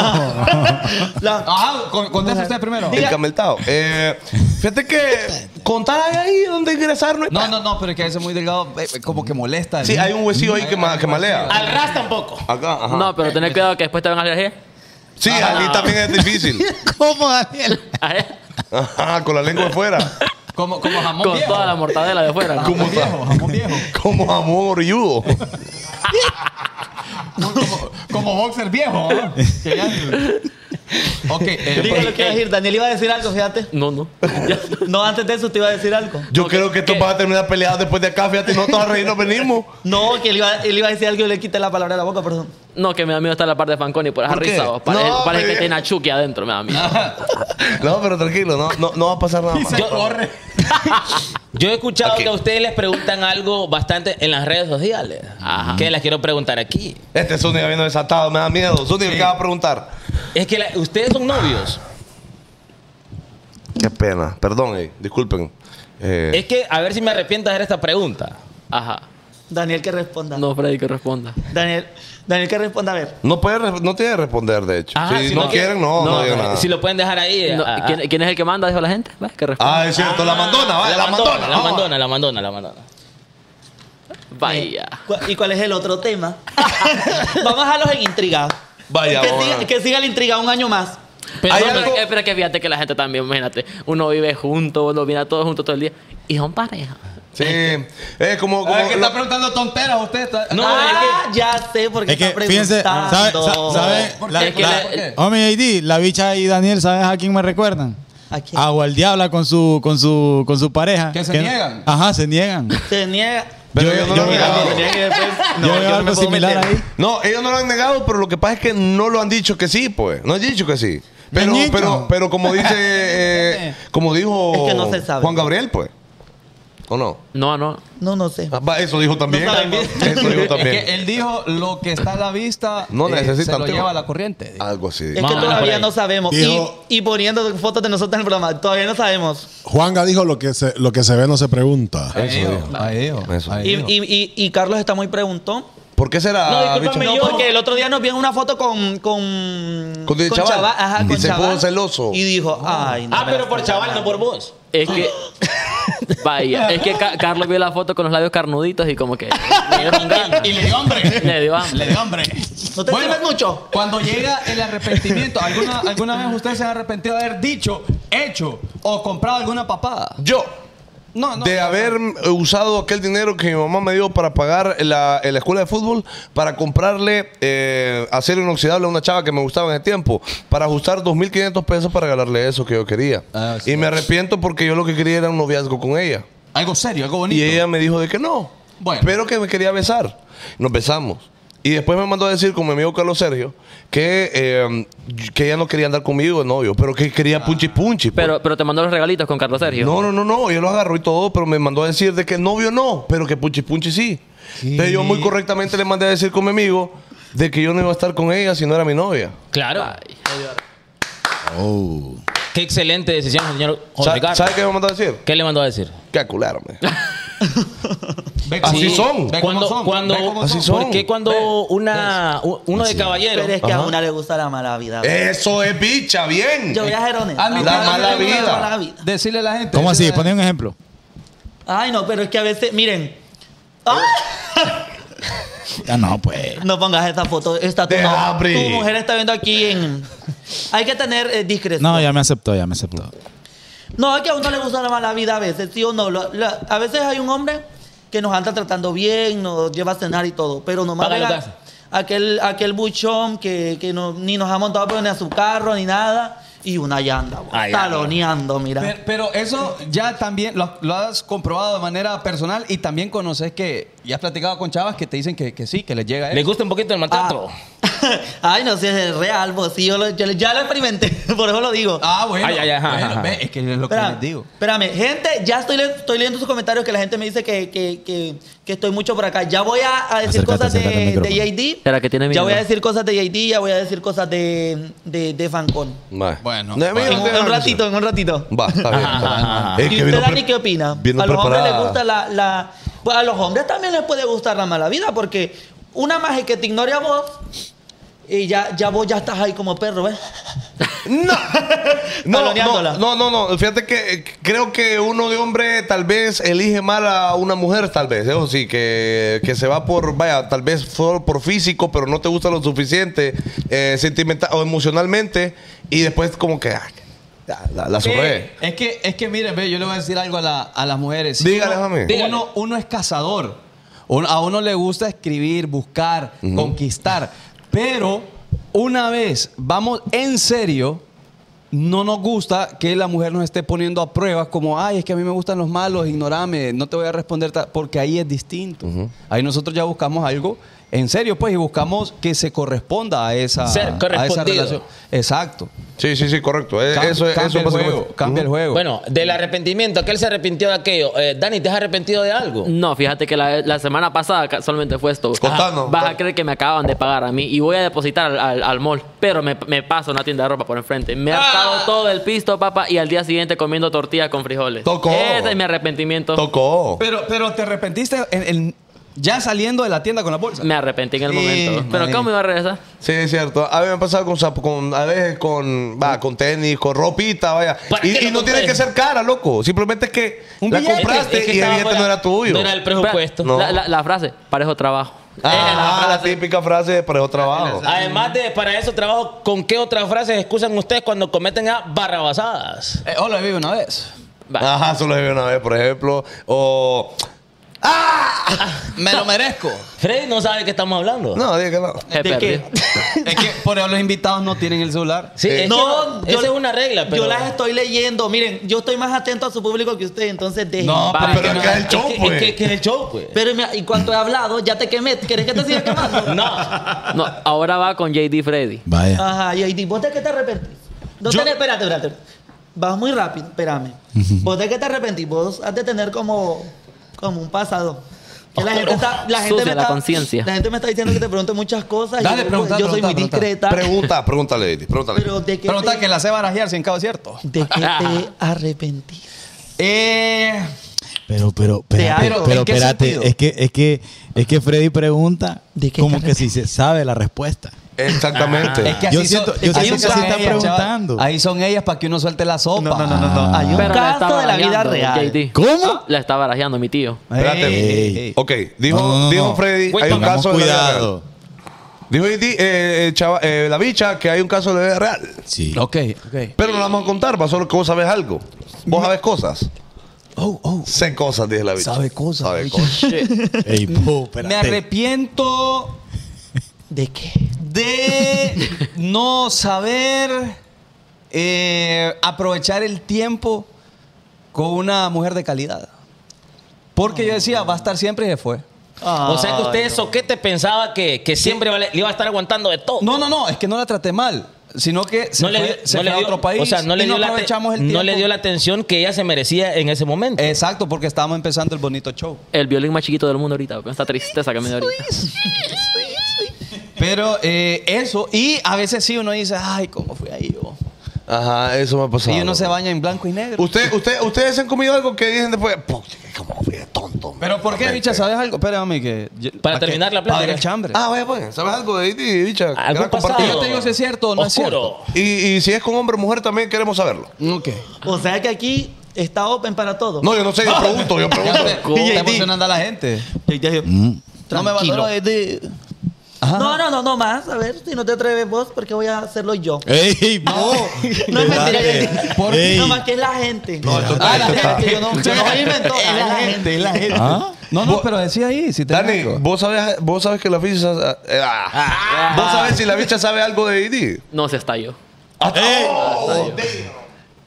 Ajá, con- contesta usted primero. El cameltao. Eh, fíjate que contar ahí donde ingresar no. No, no, no, pero es que ese es muy delgado, eh, eh, como que molesta. Sí, hay un huesillo ahí que, ma- que malea. al ras tampoco. Acá, ajá. No, pero tener cuidado que después te van a alergia. Sí, ahí también es difícil. (laughs) ¿Cómo, Daniel? Ajá, con la lengua de fuera. (laughs) Como, como jamón Con viejo. toda la mortadela de fuera. Como, viejo, jamón viejo. como jamón orilludo. (laughs) como, como boxer viejo. ¿no? (laughs) Que ya- (laughs) ok, eh, Diga lo que iba a decir. Daniel iba a decir algo, fíjate. No, no. (laughs) No, antes de eso te iba a decir algo. Yo creo que esto va a terminar peleado después de acá. Fíjate, no todos a reír nos venimos. (laughs) No, que él iba, él iba a decir algo y le quité la palabra de la boca, perdón. No, que me da miedo estar en la parte de Fanconi por esa ¿Por qué? risa. vos. Parece, No, parece que tiene a Chucky adentro, me da miedo. No, pero tranquilo, no, no, no va a pasar nada más. Yo he escuchado que a ustedes les preguntan algo bastante en las redes sociales. Ajá. Que les quiero preguntar aquí. Este Zúñiga viendo desatado, me da miedo. Zúñiga, ¿qué va a preguntar? Es que la- ustedes son novios. Qué pena. Perdón, eh, disculpen. Eh, Es que, a ver si me arrepiento de hacer esta pregunta. Ajá. Daniel que responda. No, Freddy, que responda. Daniel, Daniel que responda a ver. no, puede, re- no tiene que responder, de hecho. Ajá, si, si no, no quieren, no, no, No, digan nada. Si lo pueden dejar ahí. No, ah, ah. ¿quién, quién es el que manda? Dijo la gente. Va, Que responda. Ah, es cierto, la mandona, vale, la, mandona. La vamos. mandona, la mandona, la mandona. Vaya. ¿Cu- ¿Y cuál es el otro tema? (laughs) Vamos a dejarlos en intriga. Vaya, que, a siga, que siga la intriga un año más. Pero, Hay no, pero, algo- eh, pero que fíjate que la gente también, imagínate, uno vive junto, uno viene todos juntos todo el día y son pareja. Sí, es como. como es que lo- está preguntando tonteras usted. Está... No, ah, ya sé por qué Es que, está fíjense, ¿sabe, sabe- ¿Por la- qué? Es que la- la- ¿Por qué? Homie, AD, la bicha y Daniel, ¿sabes a quién me recuerdan? ¿A quién? Agua el diabla con su, con su, con su pareja. Que se niegan. Ajá, se niegan. Se niega. Pero Yo- ellos no yo- lo han yo- negado. Yo no, algo similar meter. ahí. No, ellos no lo han negado, pero lo que pasa es que no lo han dicho que sí, pues. No han dicho que sí. Pero, pero, pero como dice, (laughs) eh, como dijo Es que no se sabe. Juan Gabriel, pues. ¿O no? No, no. No, no sé. Ah, va, Eso dijo también. No. Eso dijo Es también. que él dijo lo que está a la vista No eh, necesita se lo lleva a la corriente. Algo así. Es que Más por todavía no sabemos. Dijo- Y, y poniendo fotos de nosotros en el programa, todavía no sabemos. Juanga dijo lo que se, lo que se ve no se pregunta. Ahí dijo, ahí dijo, Eso. ahí Y, dijo. y, y, y Carlos está muy preguntón. ¿Por qué será, No, porque el otro día nos vio en una foto con. Con, Con el chaval. Ajá, Y con se chaval. puso celoso. Y dijo, ay, no. Ah, pero por chaval, no por vos. Es que. (laughs) Vaya. Es que Ca- Carlos vio la foto con los labios carnuditos y como que. Le dieron ganas. Y le dio hambre. Le dio hambre. Le dio hambre. ¿No te sirves mucho? Cuando llega el arrepentimiento, ¿alguna, ¿alguna vez usted se ha arrepentido de haber dicho, hecho o comprado alguna papada? Yo. No, no. de haber eh, usado aquel dinero que mi mamá me dio para pagar la, en la escuela de fútbol para comprarle eh, acero inoxidable a una chava que me gustaba en ese tiempo para ajustar 2.500 pesos para regalarle eso que yo quería. Ah, sí. y me arrepiento porque yo lo que quería era un noviazgo con ella. Algo serio, algo bonito. Y ella me dijo de que no. Bueno. Pero que me quería besar. Nos besamos. Y después me mandó a decir con mi amigo Carlos Sergio que, eh, que ella no quería andar conmigo de novio, pero que quería punchi punchi. pues. Pero, pero te mandó los regalitos con Carlos Sergio. No, no, no, no. Yo lo agarró y todo, pero me mandó a decir de que novio no, pero que punchi punchi sí. Entonces yo muy correctamente le mandé a decir con mi amigo de que yo no iba a estar con ella si no era mi novia. Claro. Oh. Qué excelente decisión, señor Sa- José Carlos. ¿Sabe qué me mandó a decir? ¿Qué le mandó a decir? Que acularme. (laughs) Ve Así son. ve cómo Cuando, son, cuando, ve cómo Así son. ¿Por qué cuando una, u- uno de caballero? Pero es que a una le gusta la mala vida. Eso es bicha, bien. Yo voy a ser honesta. Admitir La mala gusta vida. La mala vida. Decirle a la gente. ¿Cómo así? decirle a la Poné un ejemplo. Ay, no, pero es que a veces, miren. ¡Ah! (laughs) Ah, no, pues. No pongas esa foto. Esta tu, no- tu mujer está viendo aquí en. Hay que tener eh, discreción. No, ya me aceptó, ya me aceptó. No, es que a uno le gusta la mala vida a veces, sí o no. Lo- la- a veces hay un hombre que nos anda tratando bien, nos lleva a cenar y todo, pero nomás Paga aquel, aquel buchón que, que no- ni nos ha montado pero ni a su carro ni nada, y una ya anda, Ay, ya, taloneando, mira. Pero, pero eso ya también lo, lo has comprobado de manera personal y también conoces que ya has platicado con chavas que te dicen que, que sí, que les llega ¿Le eso. gusta un poquito el maltrato? (laughs) (laughs) Ay, no sé, es real, pues sí, yo, lo- yo ya lo experimenté, (laughs) por eso lo digo. Ah, bueno. Ay, ay, ajá, Bueno, ajá. ve, es que es lo que Espérame, les digo. espérame, gente, ya estoy, le- estoy leyendo sus comentarios que la gente me dice que, que, que, que estoy mucho por acá. Ya voy a, a decir Acércate, cosas de, acércate. JD. ¿Será que tiene Ya miedo? voy a decir cosas de JD, ya voy a decir cosas de, de, de Fancon. Va. Bueno, En, un- que ratito, en un ratito. Va, está bien. está bien. Es ¿Y que usted, Dani, qué opina? a los hombres les gusta la, la- pues, a los hombres también les puede gustar la mala vida, porque una es que te ignore a vos y ya, ya vos ya estás ahí como perro, ¿ves? (laughs) No. (laughs) No, no, no, no, no. Fíjate que eh, creo que uno de hombre tal vez elige mal a una mujer, tal vez. Eso sí, que, que se va por, vaya, tal vez solo por físico, pero no te gusta lo suficiente, eh, sentimental o emocionalmente, y después como que, ah, la, la. Eh, Es que, es que mire, ve, yo le voy a decir algo a, la- a las mujeres. Si Dígale, uno, mami. Dígale. Uno, uno es cazador. Uno- a uno le gusta escribir, buscar, conquistar. Pero una vez vamos en serio, no nos gusta que la mujer nos esté poniendo a pruebas como, ay, es que a mí me gustan los malos, ignorame, no te voy a responder, ta-", porque ahí es distinto. Ahí nosotros ya buscamos algo en serio, pues, y buscamos que se corresponda a esa, Ser a esa relación. Exacto. Sí, sí, sí, correcto. Eh, Cam- eso, es- cambia eso el básicamente- juego, cambia el juego. Bueno, del arrepentimiento, aquel se arrepintió de aquello. Eh, Dani, ¿te has arrepentido de algo? No, fíjate que la, la semana pasada solamente fue esto. Contanos. Vas a creer que me acaban de pagar a mí y voy a depositar al, al, al mall, pero me, me paso una tienda de ropa por enfrente. Me ha gastado todo el pisto, papá, y al día siguiente comiendo tortillas con frijoles. Tocó. Ese es mi arrepentimiento. Tocó. Pero, pero te arrepentiste en- en- ya saliendo de la tienda con la bolsa. Me arrepentí en el Sí, momento. Pero. ¿cómo iba a regresar? Sí, es cierto. A mí me ha pasado con, zap- con a veces con, va, con tenis, con ropita, vaya. ¿Para Y, qué y lo no tiene compré? que ser cara, loco. Simplemente es que Un la billete. compraste Es que- es que y estaba evidente fuera- no era tuyo. No era el presupuesto. No. La, la- la frase, parejo trabajo. Ah, la típica frase de parejo trabajo. Además de para eso trabajo, ¿con qué otras frases excusan ustedes cuando cometen a barrabasadas? Eh, lo viví una vez. Va. Ajá, eso lo vi una vez, por ejemplo. O. Me lo merezco. Freddy no sabe de qué estamos hablando. No, diga que no. ¿De perdí. qué? es que por eso los invitados no tienen el celular. Sí, es que No, no, esa es una regla, pero Yo las estoy leyendo. Miren, yo estoy más atento a su público que usted, entonces dejen. No, Va, Pero es que es el show, es que, pues. es que- es el show, pues. Pero mira, y cuanto he hablado, ya te quemé. ¿Querés que te siga quemando? (laughs) No. No, ahora va con JD Freddy. Vaya. Ajá, ahí, ¿vos de qué te arrepentís? No tenés, espérate, espérate. Vas muy rápido, espérame. ¿Vos de qué te arrepentís? Vos has de tener como, como un pasado. Que la gente está, la gente Sucia me la está, conciencia. La gente me está diciendo que te pregunte muchas cosas. Dale, y yo, pregunta, yo soy pregunta, muy discreta. Pregunta, pregúntale, pregúntale. pero de qué Pregunta te, que la sé barajear si en cabo es cierto. ¿De qué te arrepentís? (laughs) Eh, Pero, pero, pero ¿En qué espérate, sentido? es que, es que, es que Freddy pregunta ¿De qué como que si se sabe la respuesta. Exactamente. es que Yo así siento- son, yo siento que son sí están preguntando. Ahí son ellas para que uno suelte la sopa. No, no, no, no. no. Hay un Pero la caso de la vida real. ¿Cómo? La está barajeando mi tío. Espérate. Ey, ey. Ok, dijo, No, no, no, dijo no. Freddy, hay un caso de la vida cuidado. real. Dijo eh, eh, chava- eh, la bicha que hay un caso de la vida real. Sí. Ok, ok. Pero no la vamos a contar, va solo que vos sabes algo. Vos sabes cosas. Oh, oh. Sé cosas, dije la bicha. Sabe cosas. Sabe cosas. Ey, po, espérate. Me arrepiento ¿De qué? De no saber eh, aprovechar el tiempo con una mujer de calidad. Porque yo decía, va a estar siempre y se fue. o sea que usted, soquete, pensaba que, que siempre le iba a estar aguantando de todo. No, no, no, es que no la traté mal, sino que se no le fue, dio, se no fue le a dio- otro país o sea, no le y dio, no la, te- aprovechamos el no tiempo. le dio la atención que ella se merecía en ese momento. Exacto, porque estábamos empezando el bonito show. El violín más chiquito del mundo ahorita, con esta tristeza que me da ahorita. Pero eh, eso, y a veces sí uno dice, ay, ¿cómo fui ahí yo? Ajá, eso me ha pasado. Y uno se baña en blanco y negro. Usted, usted, ustedes han comido algo que dicen después, "Puch, ¿cómo fui de tonto? Pero ¿por qué, bicha? ¿Sabes algo? Espérame que... yo- Para ¿pa' qué? terminar la Para plática. ver el chambre. Ah, vaya, pues. ¿Sabes algo de? ¿Algún Gran compartido. Y yo pasado? te digo si es cierto o no es Oscuro. cierto. Y, y si es con hombre o mujer también queremos saberlo. Ok. O sea que aquí está open para todo. No, yo no sé, yo pregunto, yo (laughs) pregunto. te- (laughs) Está emocionando a la gente. Ya. No me Tranquilo. valoro de... No, no, no, no más. A ver, si no te atreves vos, porque voy a hacerlo yo. ¡Ey! No, no es mentira. Ey. ¿Por Ey. No más que es la gente. No, esto Ah, está- la esto está- gente. Yo no, yo no. Es la gente, es la gente. ¿Ah? No, no, pero decía ahí. Si te Dani, ¿vos sabes, vos sabes que la bicha... eh, ah. ¿Vos sabes si la bicha sabe algo de Haití? No se estalló. Ah,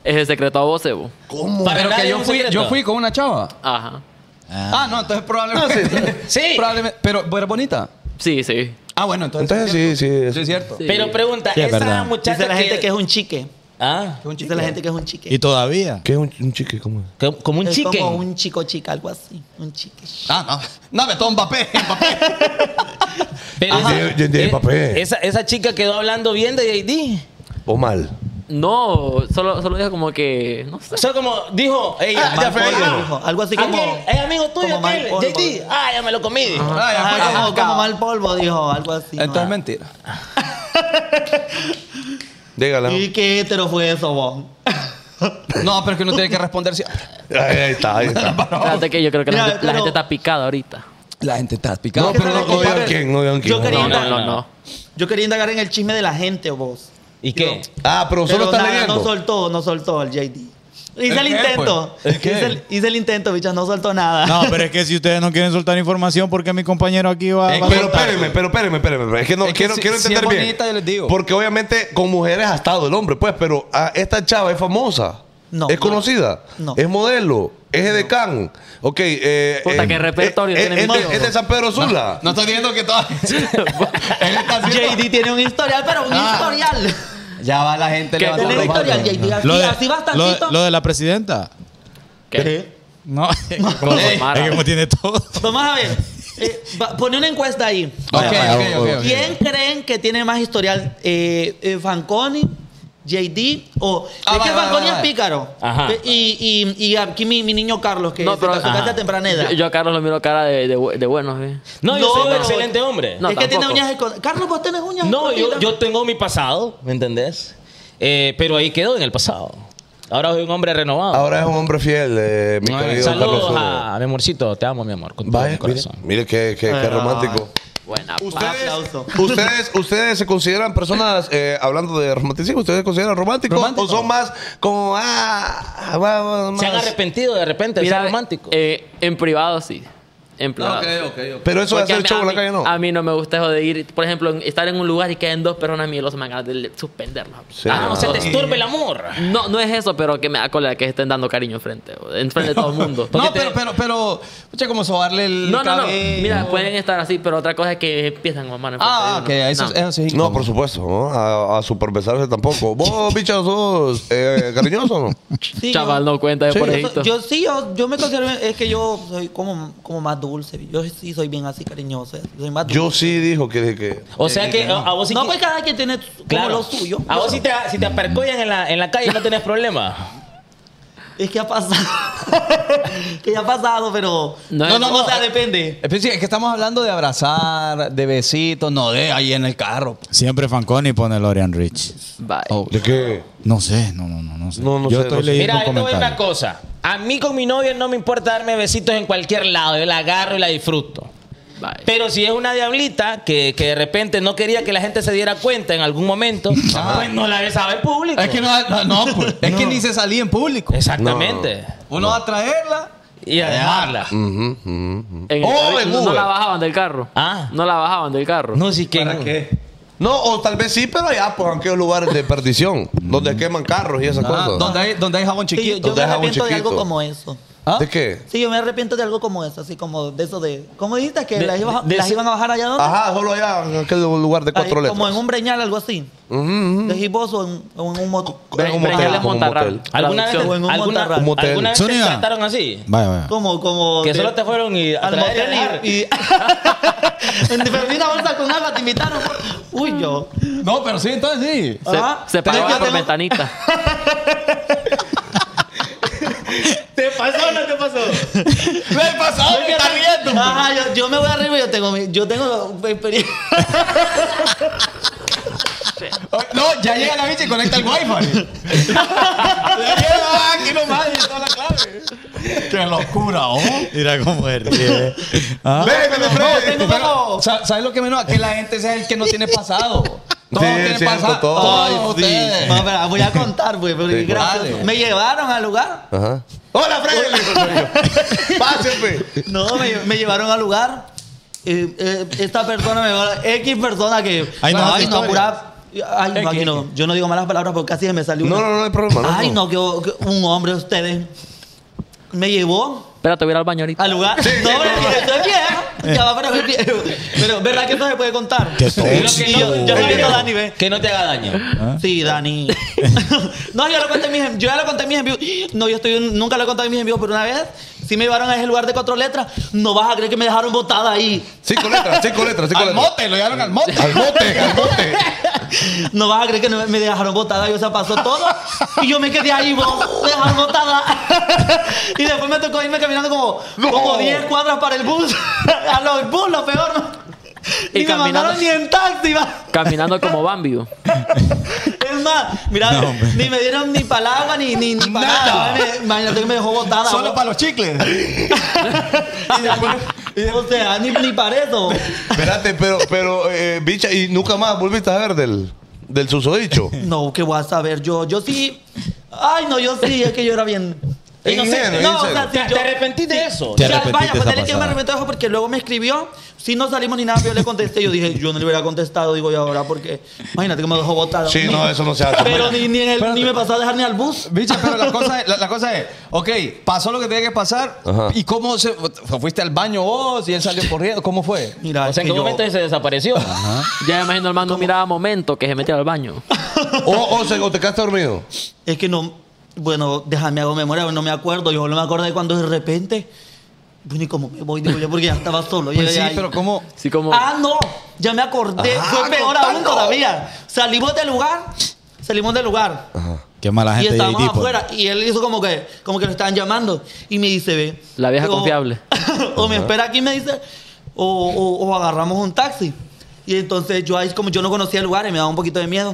Es el secreto a vos, Evo. ¿Cómo? Para Pero que yo fui, yo fui con una chava. Ajá. Ah, no, entonces probablemente. (laughs) Sí. Probablemente. Pero, ¿pero bonita? Sí, sí. Ah, bueno, entonces. Entonces sí, sí. Sí, es cierto. Sí. Pero pregunta, Sí, es esa verdad. muchacha Dice la gente que es un chique. Ah, Dice la gente que es un chique. ¿Y todavía? ¿Qué es un, un chique? ¿Cómo es? que- como un es chicken. como un chico chica, algo así. Un chique. Ah, no. No, me Mbappé. Mbappé. Pero Ajá. de eh, papel. esa, esa chica quedó hablando bien de JD. ¿O mal? No, solo, solo dijo como que. No sé. O sea, como dijo ella. Ah, ya fue. dijo. Algo así como. Es amigo tuyo, como aquel. JD. Ah, ya me lo comí. dijo. Ah, ya fue. Como, como mal polvo, dijo. Algo así. Entonces es ¿no? mentira. (laughs) Dígala. ¿Y qué hetero fue eso, vos? (laughs) No, pero es que uno tiene que responder siempre. Ahí, está, ahí está. (laughs) Espérate que yo creo que la, Mira, gente, la pero- gente está picada ahorita. La gente está picada. No, pero no, no no quién. No, indagar- no, no, no. Yo quería indagar en el chisme de la gente, vos. ¿Y qué? Ah, pero solo está leyendo. no soltó, no soltó el JD. Hice el, qué, intento. pues? ¿El qué? Hice, el, hice el intento, bicha, no soltó nada. No, pero es que si ustedes no quieren soltar información, porque mi compañero aquí va, Es va a Pero soltar? espérenme, pero espérenme, espérenme. Es que no Es que quiero, si- quiero si entender es bien. bonita, yo les digo. Porque obviamente con mujeres ha estado el hombre, pues, pero ah, esta chava es famosa. No, es no. No. No. Es modelo. Es edecán. Ok. Eh, Puta, eh, qué repertorio eh, tiene eh, mi es, de, es de San Pedro Sula. No estoy diciendo que (laughs) (laughs) haciendo- JD tiene un historial, pero un Ah. historial. Ya va la gente ¿Qué? levantando la historial, JD. Así, Lo de, así lo, bastantito. lo de la presidenta. ¿Qué? No, (laughs) es que como tiene todo. Vamos a ver. Eh, va- pone una encuesta ahí. Ok, ok, ok, ok. ¿Quién creen que tiene más historial? Eh, eh, ¿Fanconi? ¿JD? O, Ah, es que vaya, Fanconi vaya, es vaya. pícaro. Ajá. Y, y, y aquí mi, mi niño Carlos, que No, se pero- Ajá. a temprana edad. Yo, yo a Carlos lo miro cara de, de, de buenos, ¿eh? No, yo No, soy un excelente hombre. No, es que tiene uñas escondidas. Carlos, vos tenés uñas No, yo, escondidas? yo tengo mi pasado, ¿me entendés? Eh, pero ahí quedó en el pasado. Ahora soy un hombre renovado. Ahora es un hombre fiel, eh, mi Ay, querido Saludos Carlos Soto. a mi amorcito, te amo, mi amor, con todo Vaya, mi mire, corazón. mire qué, qué, qué Ah. romántico. Buena. Aplauso. ¿Ustedes, ustedes se consideran personas, eh, hablando de romanticismo, ustedes se consideran románticos Romántico. o son más como, ah, más- Se han arrepentido de repente de Mira, ser romántico. eh, en privado sí. En privado. Pero eso de Porque hacer a mí- show en la calle no. A mí no me gusta eso de ir, por ejemplo, estar en un lugar y queden dos personas mielosas, me ganas de suspenderlos. Sí. ah, no se te esturbe el amor. No, no es eso, pero que me da cólera que estén dando cariño enfrente, enfrente de todo el mundo. (laughs) No, te- pero, pero, pero, pucha, como sobarle el no, no, no. Mira, pueden estar así, pero otra cosa es que empiezan a mamar Ah, ok, de uno. eso, No. eso sí. No, por supuesto, ¿no? A, a superbesarse tampoco. (laughs) ¿Vos, bicha, sos eh, cariñoso o no? Sí, Chaval, yo- no cuenta de Sí. por soy- yo sí, yo, yo me considero, es que yo soy como, como más dulce. Yo sí soy bien así cariñoso. Soy más dulce. Yo sí dijo que... que O sea que a, a vos sí no, que- pues cada quien tiene como Claro. lo suyo. A vos si te, si te en la, en la calle no tenés problema. Es que ha pasado. (laughs) que ya ha pasado, pero. No No, es- no, no, o sea, depende. Es decir, es que estamos hablando de abrazar, de besitos, no de ahí en el carro. Siempre Fanconi pone Lorian Rich. Bye. Oh. ¿De qué? No sé, no, no, no, no sé. No, no Yo sé, estoy leyendo Mira, a decir una cosa. A mí con mi novia no me importa darme besitos en cualquier lado. Yo la agarro y la disfruto. Bye. Pero si es una diablita que, que de repente no quería que la gente se diera cuenta en algún momento, pues no la besaba en público. Es que no, no, no, (laughs) pues, es que ni se salía en público. Exactamente. Uno va a traerla Y a dejarla. En el Oh, en no, la bajaban del carro. Ah. No la bajaban del carro. No, sí que. No, o tal vez sí, pero allá, pues, en aquellos lugares de perdición, donde queman carros y esas Ah, cosas. donde, hay, donde hay jabón Sí, yo, chiquito. yo me arrepiento de algo chiquito. como eso. ¿Ah? ¿De qué? Sí, yo me arrepiento de algo como eso, así como de eso de. ¿Cómo dijiste? Que De- las, iba- de las iban a bajar allá donde? Ajá, solo allá, en aquel lugar de Ahí, cuatro letras. como en un breñal, algo así. Ujú, ujú. De o en, o en un. Bre- Bre- un Breñal motel, Montarral. motel. ¿Alguna vez. O en un alguna, Montarral. Un motel. ¿alguna vez te trataron así? Vaya, vaya. Como, como. Que de- solo te fueron y al motel y. y (laughs) en una bolsa con agua te invitaron. Uy, yo. No, pero sí, entonces sí. Se, Ah, se pagaba por ventanita. (laughs) (laughs) Te pasó o no te pasó? (laughs) Me pasó, me está riendo. Ajá, yo, yo me voy arriba y yo tengo, mi- yo tengo experiencia. (laughs) No, ya llega la bicha y conecta el wifi. ya (laughs) llega aquí nomás y está la clave. Qué locura, ¿oh? Mira cómo es. ríe. Ah, Déjame, Freddy. tengo como- Sa- ¿Sabes lo que menos? Que la gente sea el que no tiene pasado. Todo Sí, tiene es cierto, pasado. todo. Todos Ay, ustedes. No, espera, voy a contar, pues, porque Sí, dale. Me llevaron al lugar. Ajá. Hola, Freddy. (laughs) Pásenme. No, me, me llevaron al lugar. Eh, eh, esta persona me llevó a X persona que. Ay, no, ay, sí, no, no, pura. Ay, no, aquí no. Yo no digo malas palabras porque casi se me salió No, una. no, no hay problema. no, Ay, no. no, que, que un hombre ustedes. Me llevó Espérate, voy a ir al baño ahorita. al lugar. no, pero esto es viejo. Ya va, pero. Pero, ¿verdad que eso se puede contar? Que todo. Y yo, yo estoy viendo a Dani, ve. Que no te haga daño. Sí, Dani. (laughs) no, yo lo conté en mis yo ya lo conté en mis envíos. No, yo estoy nunca lo he contado en mis envíos, pero una vez sí me llevaron a ese lugar de cuatro letras. No vas a creer que me dejaron botada ahí. Cinco letras, cinco letras, cinco Al letras. mote, lo llevaron al mote. Al bote, al bote. (laughs) No vas a creer que no me- dejaron botada. Y o sea, pasó todo. Y yo me quedé ahí, vos, me dejaron botada. (laughs) y después me tocó irme caminando como, como 10 cuadras para el bus. A los bus, lo peor, ¿no? Y Y, me caminando- mandaron ni en taxi, va. Caminando como Bambi. Es más, mira, No, ni me dieron ni palabra ni, ni, ni para nada. Me- Imagínate que me dejó botada. Solo para los chicles. (laughs) O sea, ni, ni para eso. Espérate, pero, pero, eh, bicha, y nunca más volviste a ver del, del susodicho. No, ¿qué voy a saber? Yo, yo sí. Ay, no, yo sí, es que yo era bien. Ingenuo, No, o sea, ¿Te, yo- te arrepentís de eso? Te Ya, arrepentiste vaya, pues esa dile que me pasada. arrepiento de eso porque luego me escribió. Si no salimos ni nada, yo le contesté. Yo dije, yo no le hubiera contestado, digo yo ahora, porque imagínate que me dejó botada. Sí, no, eso no se hace. Pero ni, ni, en el- ni me pasó a dejar ni al bus. Bicha, pero la cosa, es, la, la cosa es, ok, pasó lo que tenía que pasar. Ajá. ¿Y cómo se. ¿Fuiste al baño vos y él salió corriendo? ¿Cómo fue? Mira, O sea, ¿en qué yo- momento se desapareció? Ya me imagino el man no miraba momento que se metía al baño. O, o, se- o te quedaste dormido. Es que no, bueno, déjame hago memoria, no me acuerdo. Yo no me acuerdo de cuando de repente, bueno, ¿y cómo me voy? Digo yo, porque ya estaba solo. Pues sí, ahí. pero ¿cómo? Así como. Ah, no, ya me acordé. Ah, Fue peor contando. aún todavía. Salimos del lugar, salimos del lugar. Qué mala Y gente estábamos JD, afuera y él hizo como que, como que lo estaban llamando. Y me dice, ve. La vieja confiable. (laughs) o me espera aquí, me dice, o, o- o agarramos un taxi. Y entonces yo ahí, como yo no conocía el lugar y me daba un poquito de miedo.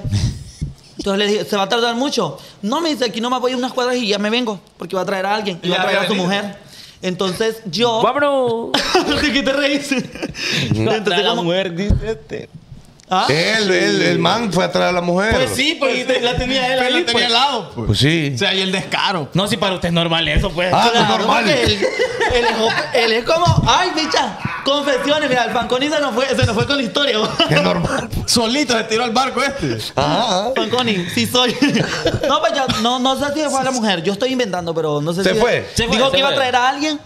Entonces le dije, ¿se va a tardar mucho? No, me dice, aquí no me voy a unas cuadras y ya me vengo, porque va a traer a alguien. Y va a traer a su mujer. Entonces yo... ¡Vámonos! ¿De qué te reís? Entonces, la como- mujer dice este. ¿Ah? Él, él, el man fue a traer a la mujer. Pues sí, te- la tenía él ahí. tenía pues. al lado, pues. Pues sí. O sea, y el descaro. No, si para usted es normal eso, pues. Ah, Claro, normal. porque Él, él es, op- él es como, ay, bicha, confesiones. Mira, el Fanconi se nos fue, se nos fue con la historia. Es normal. (laughs) Solito se tiró al barco este. Ajá. Fanconi, sí soy. No, pues yo no, no sé si fue a la mujer. Yo estoy inventando, pero no sé Se si. fue. Se fue, Digo se que iba a traer a alguien.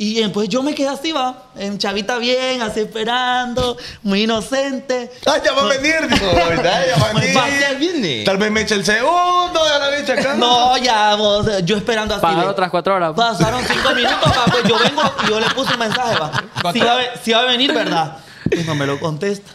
Y pues yo me quedé así, va. En chavita bien, así esperando, muy inocente. Ah, ya va a venir, dijo. (laughs) ahorita, Ya va a Pues, va a venir. viene. Tal vez me eche el segundo de la bicha acá. No, ya, vos, yo esperando así. Pagar ve. otras cuatro horas. Pasaron cinco minutos, va, pues yo vengo y yo le puse un mensaje, va. Si va, si va a venir, ¿verdad? Pues no me lo contesta.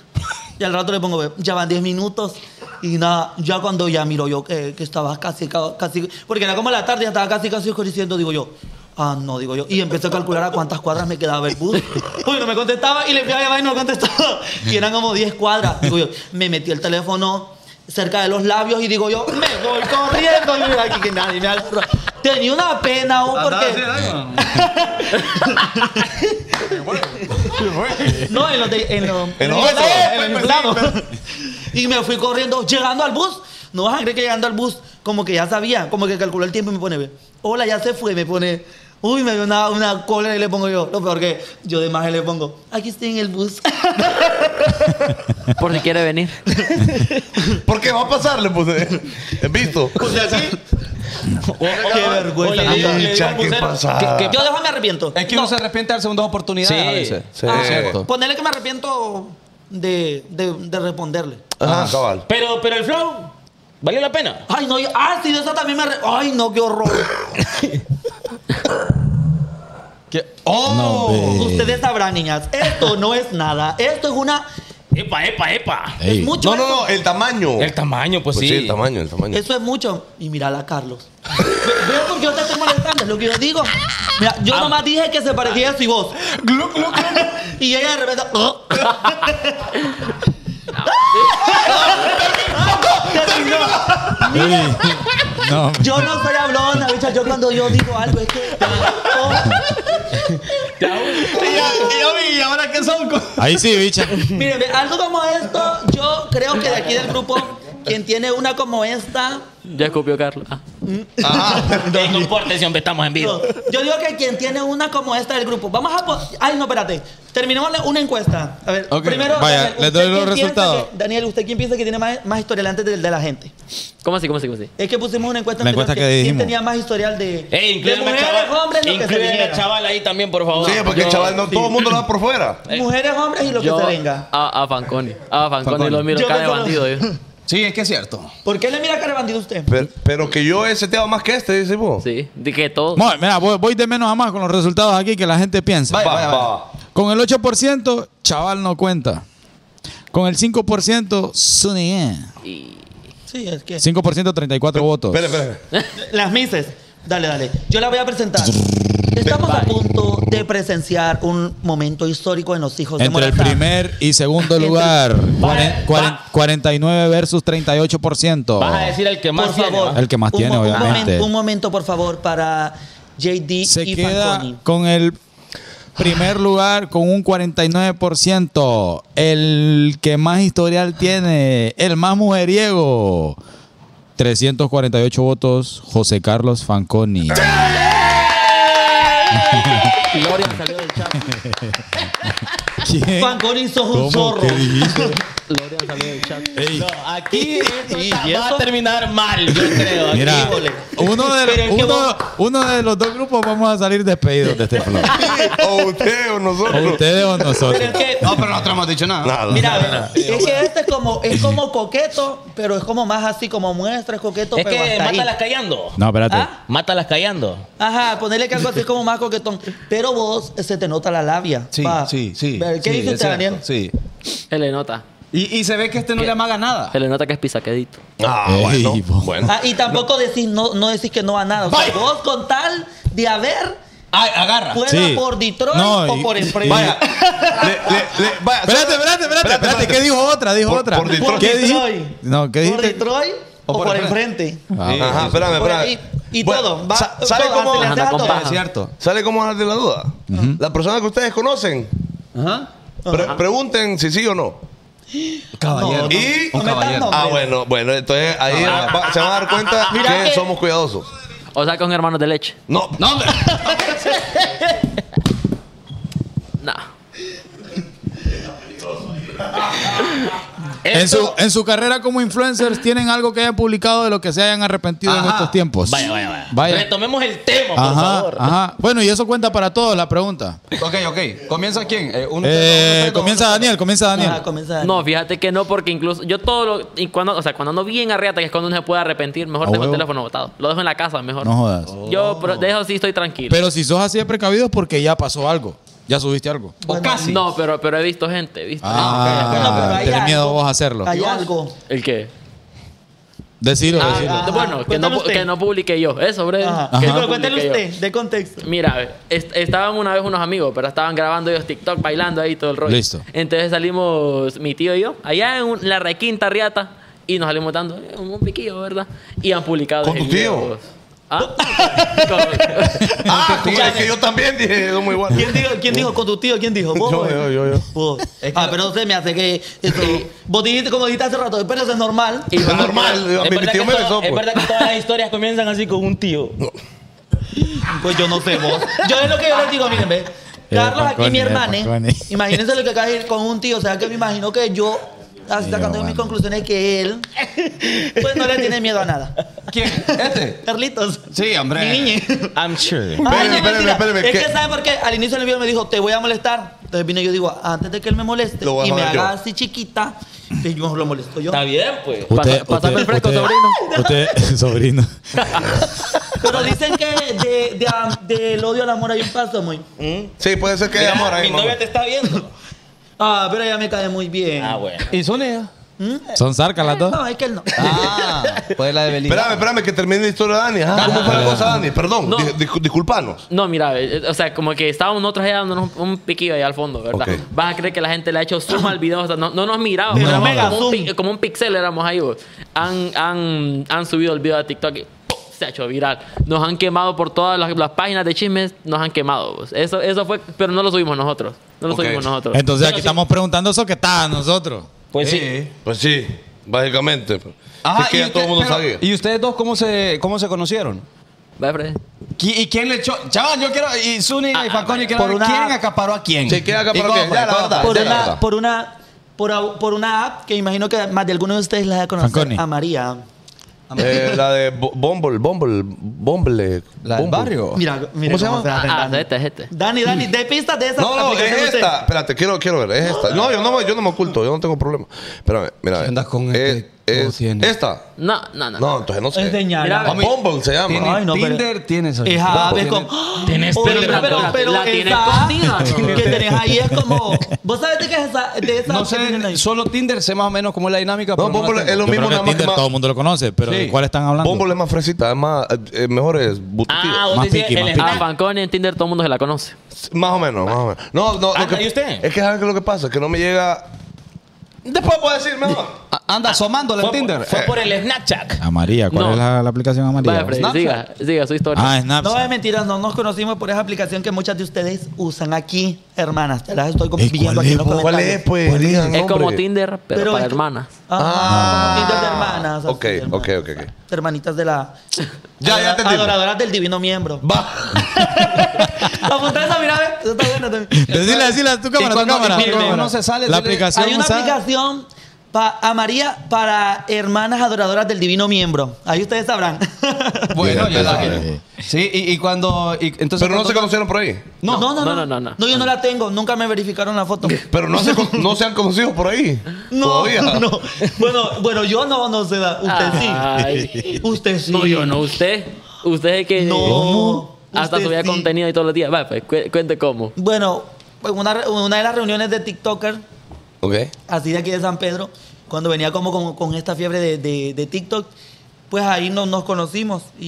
Y al rato le pongo, ya van 10 minutos. Y nada, ya cuando ya miro yo que, que estaba casi, ca- casi, porque era como la tarde, ya estaba casi, casi oscureciendo, digo yo. Ah, no, digo yo. Y empecé a calcular a cuántas cuadras me quedaba el bus. Uy, no me contestaba y le fui a llamar y no contestaba. Y eran como 10 cuadras. Digo yo, me metí el teléfono cerca de los labios y digo yo, me voy corriendo. Y mira aquí que nadie me agarra. Tenía una pena, oh, porque... (laughs) No, en los de, en los, En los en plano. Y me fui corriendo, llegando al bus. No vas a creer que llegando al bus, como que ya sabía, como que calculó el tiempo y me pone, hola, ya se fue, me pone, uy, me dio una, una cola y le pongo yo. Lo peor que yo de más le pongo, aquí estoy en el bus. Por si quiere venir. (laughs) ¿Por qué va a pasarle? Pues, eh, visto. O sea, sí. Qué vergüenza. o le digo- Ah, le digo Bicha, al ¿qué vocero pasa? que- que- Yo dejo me arrepiento. Es que uno se arrepiente de dar segundas oportunidades Sí. a veces. Sí. Ah, Es cierto. Ponerle que me arrepiento de, de, de responderle. Ajá, cabal. Pero, pero el flow, ¿valió la pena? Ay, no, yo- ah, sí, de eso también me Ay, no, qué horror. (laughs) ¿Qué? ¡Oh! No. Ustedes sabrán, niñas, esto no es nada. Esto es una. Epa, epa, epa. Ey. Es mucho. No, no, no, el tamaño. El tamaño, pues, Pues sí. sí, el tamaño, el tamaño. Eso es mucho. Y mirala, Carlos. ¿Ves por qué yo te estoy molestando? Es lo que yo digo. Mira, yo nomás dije que se parecía a su voz. y ella de repente. Yo no soy hablona, bicha. Yo cuando yo digo algo es que. Oh. ¿Y ahora qué son? ahí sí, bicha. Miren, algo como esto, yo creo que de aquí del grupo, quien tiene una como esta. Ya escupió Carlos. Ah. Eh, no importa si hombre estamos en vivo. no, yo digo que quien tiene una como esta del grupo. Vamos a. Ay, no, espérate. Terminemos la- una encuesta. A ver, Ok. primero. Vaya, ¿usted doy los quién piensa resultados. que- Daniel, ¿usted quién piensa que tiene más, más historial antes de, de la gente? ¿Cómo así? ¿Cómo así? ¿Cómo así? Es que pusimos una encuesta La encuesta que quién dijimos. tenía más historial de, Ey, de mujeres, hombres, lo que se al chaval ahí también, por favor. Sí, porque el chaval no, todo el mundo lo da por fuera. Mujeres, hombres y lo que Yo se venga. a, a Fanconi. A Fanconi Fanconi. lo miro Yo solo- bandido. yo. Sí, es que es cierto. ¿Por qué le mira cara de bandido a usted? Pero, pero que yo he seteado más que este, dice vos. Sí, de que todo. Bueno, mira, voy, voy de menos a más con los resultados aquí que la gente piensa. Vaya, Va, vaya, va. Con el 8%, chaval no cuenta. Con el 5%, Sunny. Sí, es que. 5% 34 votos. Espera, espera. Las Mises. Dale, dale. Yo la voy a presentar. Estamos a punto de presenciar un momento histórico en los hijos de Entre el primer y segundo Entre- lugar, Va- cuaren- cuaren- 49 versus 38%. Vas a decir el que más Por tiene. El que más un tiene, un obviamente. momento- Un momento, por favor, para JD Se y queda Fanconi. con el primer lugar con un 49%. El que más historial tiene, el más mujeriego. 348 votos, José Carlos Fanconi. (laughs) Gloria salió del chat. (laughs) ¿Quién? Fanconi sos un zorro. ¿Qué dijiste? (laughs) Gloria salió del chat. Ey, No, aquí (laughs) esto ¿Y está- va eso? a terminar mal, yo creo. Aquí, Mira, híjole. uno de, (laughs) Pero es que uno, vos- uno de los dos grupos vamos a salir despedidos de este flow. O usted o O nosotros. ustedes o Pero nosotros. es que, No, pero nosotros no hemos dicho nada. Nada. mira, es que este es como, es como coqueto, pero es como más así como muestra, es coqueto, Es pero que hasta ahí. mátalas callando. No, espérate. ¿Ah? Mátalas callando. Ajá, ponerle que algo así como más coquetón. Pero vos se te nota la labia. Sí, pa. sí, sí. ¿Qué sí, dice usted, Daniel? Sí. Se le nota. Y, y se ve que este no le amaga nada. Se le nota que es pisaquedito. Ah, Ey, bueno. Ah, y tampoco decís, no, no decís que no a nada. O sea, vos con tal de haber, Ay, agarra. fuera Sí. por Detroit No, o y- por empresa. Vaya. (laughs) Le- le- le- vaya, Espérate, espérate, espérate, espérate. ¿Qué dijo otra? Dijo Por- otra. por Detroit. ¿Qué Por? Detroit. No, ¿qué ¿Por dijiste? Detroit o, por por el enfrente? Ah, Ajá, espérame, Por espérame. ahí. Y Bueno, todo. Va, sa- ¿Sabe todo, cómo, se le Anda deja con todo. paja. Es cierto. ¿Sabe cómo dejar de la duda? La persona que ustedes conocen, Ajá. pre- pregunten si sí o no. Caballero. No, no. Y- No Un caballero. Ah, bueno, bueno, entonces ahí va- se van a dar cuenta (laughs) que, que- somos cuidadosos. O sea, con hermanos de leche. No, No, hombre. (laughs) Nah. (laughs) En su, en su carrera como influencers, ¿tienen algo que hayan publicado de lo que se hayan arrepentido en estos tiempos? Vaya, vaya, vaya. Vaya. Retomemos el tema, por Ajá, favor. ajá. Bueno, y eso cuenta para todos la pregunta. ok, ok. ¿Comienza quién? Eh, uno, Eh, uno, uno, comienza Daniel, comienza Daniel. Ajá, comienza. No, fíjate que no, porque incluso yo todo lo. Y cuando, o sea, cuando ando bien arriata, que es cuando uno se puede arrepentir, mejor A dejo el teléfono botado. Lo dejo en la casa, mejor. No jodas. Yo pero de eso sí estoy tranquilo. Pero si sos así de precavido es porque ya pasó algo. Ya subiste algo. O casi. No, pero, pero he visto gente, he visto. Ah, pero tenés miedo algo- vos a hacerlo. Hay algo. ¿El qué? Decirlo, Ah, decirlo. Ajá. bueno, que no, usted. que no publique yo. Eso, bre. Ajá. Que Pero no cuéntale publique yo. usted, de contexto. Mira, est- estaban una vez unos amigos, pero estaban grabando ellos TikTok, bailando ahí todo el rollo. Listo. Entonces salimos, mi tío y yo, allá en un- la requinta riata, y nos salimos dando eh, un piquillo, ¿verdad? Y han publicado. ¿Con tu tío? videos. ¿Ah? (laughs) Ah, tú sabes que yo también dije, es muy bueno. ¿Quién dijo, ¿Quién dijo con tu tío? ¿Quién dijo? ¿Vos? Yo, yo, yo, yo. Vos. Ah, pero se me hace que eso. Vos dijiste, como dijiste hace rato, pero eso es normal. y Es normal. Es Mi tío me besó, es pues. verdad que todas las historias comienzan así con un tío. Pues yo no sé vos. Yo es lo que yo les digo, miren, ve. Carlos aquí, mi eh, hermana. Fanconi. Imagínense lo que acaba de ir con un tío. O sea, que me imagino que yo, así Sí, sacando yo, mis mano. conclusiones, que él, pues no le tiene miedo a nada. ¿Quién? ¿Este? Carlitos. Sí, hombre. Mi niña. I'm sure. Ay, Espérame, no, espérame, mentira. espérame, Es ¿qué? que, ¿sabe por qué? Al inicio del video me dijo, te voy a molestar. Entonces vine yo y digo, antes de que él me moleste Lo voy a y me joder haga yo. así chiquita, pues yo lo molesto yo. Está bien, pues. Usted, Pasa- pásame el fresco, usted- sobrino. (laughs) Usted, (laughs) sobrino. Pero dicen que de, de, del odio al amor hay un paso muy. Sí, puede ser que haya amor ahí, mi mamá. novia te está viendo. Ah, pero ella me cae muy bien. Ah, bueno. ¿Y Sonia? ¿Son zarcas las dos? No, es que él no. Ah, pues la de Belinda. Espérame, espérame, que termine la historia de Dani. Ajá, ¿Cómo fue la cosa, Dani? Perdón, No. dis- dis- disculpanos. No, mira, eh, o sea, como que estábamos nosotros allá dándonos un, un piquillo allá al fondo, ¿verdad? Ok. Vas a creer que la gente le ha hecho zoom al video, o sea, no, no nos miraba, mega como, un, zoom. pi- como un pixel éramos ahí, vos. Han, han, han subido el video a TikTok. Se ha hecho viral. Nos han quemado por todas las, las páginas de chismes, nos han quemado. vos. Eso, eso fue, pero no lo subimos nosotros. No lo subimos nosotros. Entonces aquí sí. estamos preguntando eso que está a nosotros. Pues sí. Pues sí, básicamente. Ajá, es que y ya todo el mundo usted- sabía. pero- ¿Y ustedes dos cómo se, cómo se conocieron? Vaya, Freddy. ¿Qui- ¿Y quién le echó? Chaval, yo quiero. Y Zúñiga y Falcone, quiero por ver una- quién acaparó a quién. Sí, ¿quién acaparó ¿Y a quién? por ya la una, verdad. por una, por, una app que imagino que más de alguno de ustedes la conocer. Fanconi. A María. Eh, la de Bo- Bumble, Bumble, Bumble. ¿La del Bumble. barrio? Mira, mira ¿Cómo se llama? Ah, Dani. este, este. Dani, Dani, de pistas de esa No, no, es esta. Espérate, quiero, quiero ver, es esta. No, yo no, me- yo no me oculto, yo no tengo problema. Espérame, mira. ¿Qué andas con es, este? ¿Cómo es- tiene? ¿Esta? No, no, no. No, entonces no sé. Es de ñara. Mira, Ah, Bumble se llama. Tiene Ay, no, pero- Tinder, tienes. Es como. Tienes (gasps) Oye, Tinder, pero, la- pero la esa escondida, (laughs) ¿no? que tenés ahí es como. ¿Vos sabés de qué es esa? De esa No que tienen sé, ahí? solo Tinder sé más o menos cómo es la dinámica. No, pero la Bumble tengo. es lo Yo mismo, creo que nada más que Tinder más. todo el mundo lo conoce, pero Sí. ¿de cuál están hablando? Bumble es más fresita, es más, eh, mejor es bututía. Ah, vos Más decís piqui, el más A snack. Fanconi en Tinder todo el mundo se la conoce. Más o menos, más o menos. No, no. Ah, que- ¿y usted? Es que ¿sabes qué es lo que pasa? Que no me llega. Después puedo decir mejor. Ah, Anda asomándole Fue, en Tinder. fue por el Snapchat. A María, ¿cuál No. es la, la aplicación a María? Vaya, Freddy, Snapchat. siga, siga su historia. Ah, No Snapchat. es mentira, no nos conocimos por esa aplicación que muchas de ustedes usan aquí, hermanas. Te las estoy Ey, viendo ¿cuál aquí es, en los vos? ¿Cuál comentarios. es, pues? Digan es como. Tinder, pero, Pero para es hermanas. Ah, como Tinder de hermanas. así, Ok, hermanas. ok, ok, ok. Hermanitas de la. Ya, ya entendí. Adoradoras del divino miembro. Va. (laughs) Apunta esa, mira, ve. Eso está bueno también. Decile, decile a tu cámara, tu cuando- cámara. y tu cuando cámara. uno se sale, la aplicación Hay una usada- pa- a María para hermanas adoradoras del divino miembro. Ahí ustedes sabrán. (laughs) Bueno, ya la. Sí, y, y cuando. y entonces Pero no cuando- se conocieron por ahí. No, no, no. No, no, no, no. No, yo no la tengo. Nunca me verificaron la foto. (laughs) Pero no se, no se han conocido por ahí. No, Todavía. (laughs) no. Bueno, bueno, yo no, no sé. da- Usted sí. Ay. Usted sí. No, yo no. Usted. Usted es que No. hasta subía sí. contenido y todos los días. Va, pues, cu- cuente cómo. Bueno, en una, re- una de las reuniones de TikToker, Así de aquí de San Pedro, cuando venía como con, con esta fiebre de, de- de TikTok, pues ahí nos, nos conocimos. Y,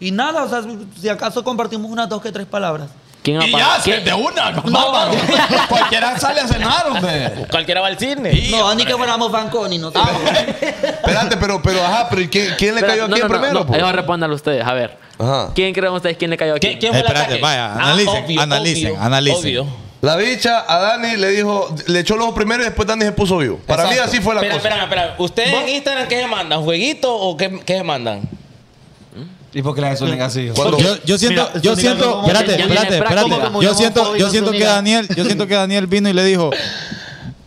y, y nada, o sea, si acaso compartimos unas dos que tres palabras. ¿Quién Y ya, quién- de una, bárbaro. (laughs) Cualquiera sale a cenar, hombre. Cualquiera va al cine. no, ni que fuéramos Fanconi, no sé. Espérate, pero, pero, ajá, pero ¿y ¿quién, quién le cayó no, aquí no, no, primero? no, pues? Ellos respondan ustedes. A ver. Ajá. ¿Quién creen ustedes quién le cayó aquí? ¿Quién, quién fue el Espérate, ataque? vaya, Ah, analicen, obvio, analicen, obvio, analicen. obvio. La bicha a Dani le dijo, le echó los ojos primero y después Dani se puso vivo. Para mí así fue la Espera, cosa. espera, espera. ¿Ustedes en Instagram qué se mandan? ¿Jueguito o qué, qué se mandan? ¿Y por qué le suelen así? Yo, yo siento, Mira, yo siento, espérate, espérate, espérate. Yo siento, yo siento que. Daniel, yo siento que Daniel vino y le dijo,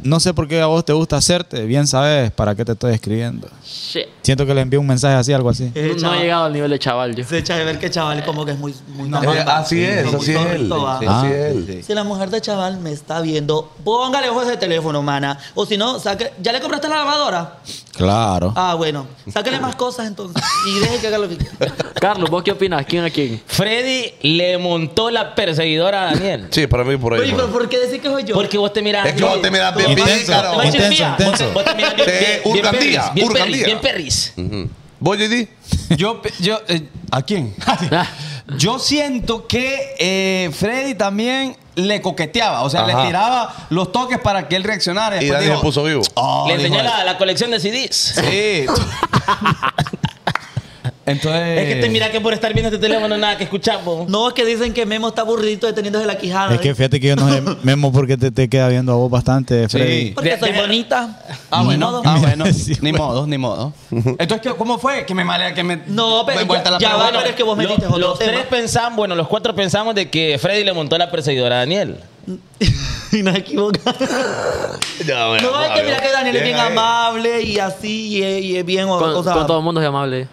no sé por qué a vos te gusta hacerte, bien sabes para qué te estoy escribiendo. Shit. Siento que le envió un mensaje así, algo así. No, no he llegado al nivel de chaval yo. Se echa de ver que chaval como que es muy, muy Eh, normal. así es, así es él. torrito, va. Sí, Ah, así es él. Si la mujer de chaval me está viendo, póngale ojos de teléfono, mana. O si no, saque, ¿ya le compraste la lavadora? Claro. Ah, bueno. Sáquele más cosas entonces. Y deje que haga lo que quiera. (laughs) Carlos, ¿vos qué opinas? ¿Quién a quién? Freddy le montó la perseguidora a Daniel. Sí, para mí por ahí. Oye, pero ¿por qué decir que soy yo? Porque vos te miras. Es que vos te miras bien Intenso, pícaro. Vos te intenso, intenso. vos te- miras bien- bien- bien Urgandía, perris, bien Urgandía. perris, bien perris. ¿Vos, JD? Yo, yo, eh, ¿a quién? (laughs) (laughs) yo siento que eh, Freddy también le coqueteaba, o sea, Ajá. le tiraba los toques para que él reaccionara. Y Dani dijo, se puso vivo. "Oh", Le enseñé la, la colección de CDs. Sí. (laughs) Entonces. Es que te mira que por estar viendo este teléfono nada que escuchamos. No, es que dicen que Memo está aburridito deteniéndose la quijada. Es que fíjate que yo no sé, (laughs) Memo, porque te, te queda viendo a vos bastante, Freddy. Sí. Porque De- soy de- bonita. Ah, Ni bueno. modo. Ah, bueno. (laughs) Sí, ni bueno. modo, ni modo. Entonces, ¿qué- ¿cómo fue? Que me malea, que me. No, pero me vuelta ya- la ya pregunta. va, pero es que vos metiste otro los tema. tres pensamos, bueno, los cuatro pensamos de que Freddy le montó la perseguidora a Daniel. (laughs) y nos equivocamos. Ya, bueno, No, es que mira que Daniel es bien ahí. amable y así, y es, y es bien. o- Con, o sea, con todo el mundo es amable.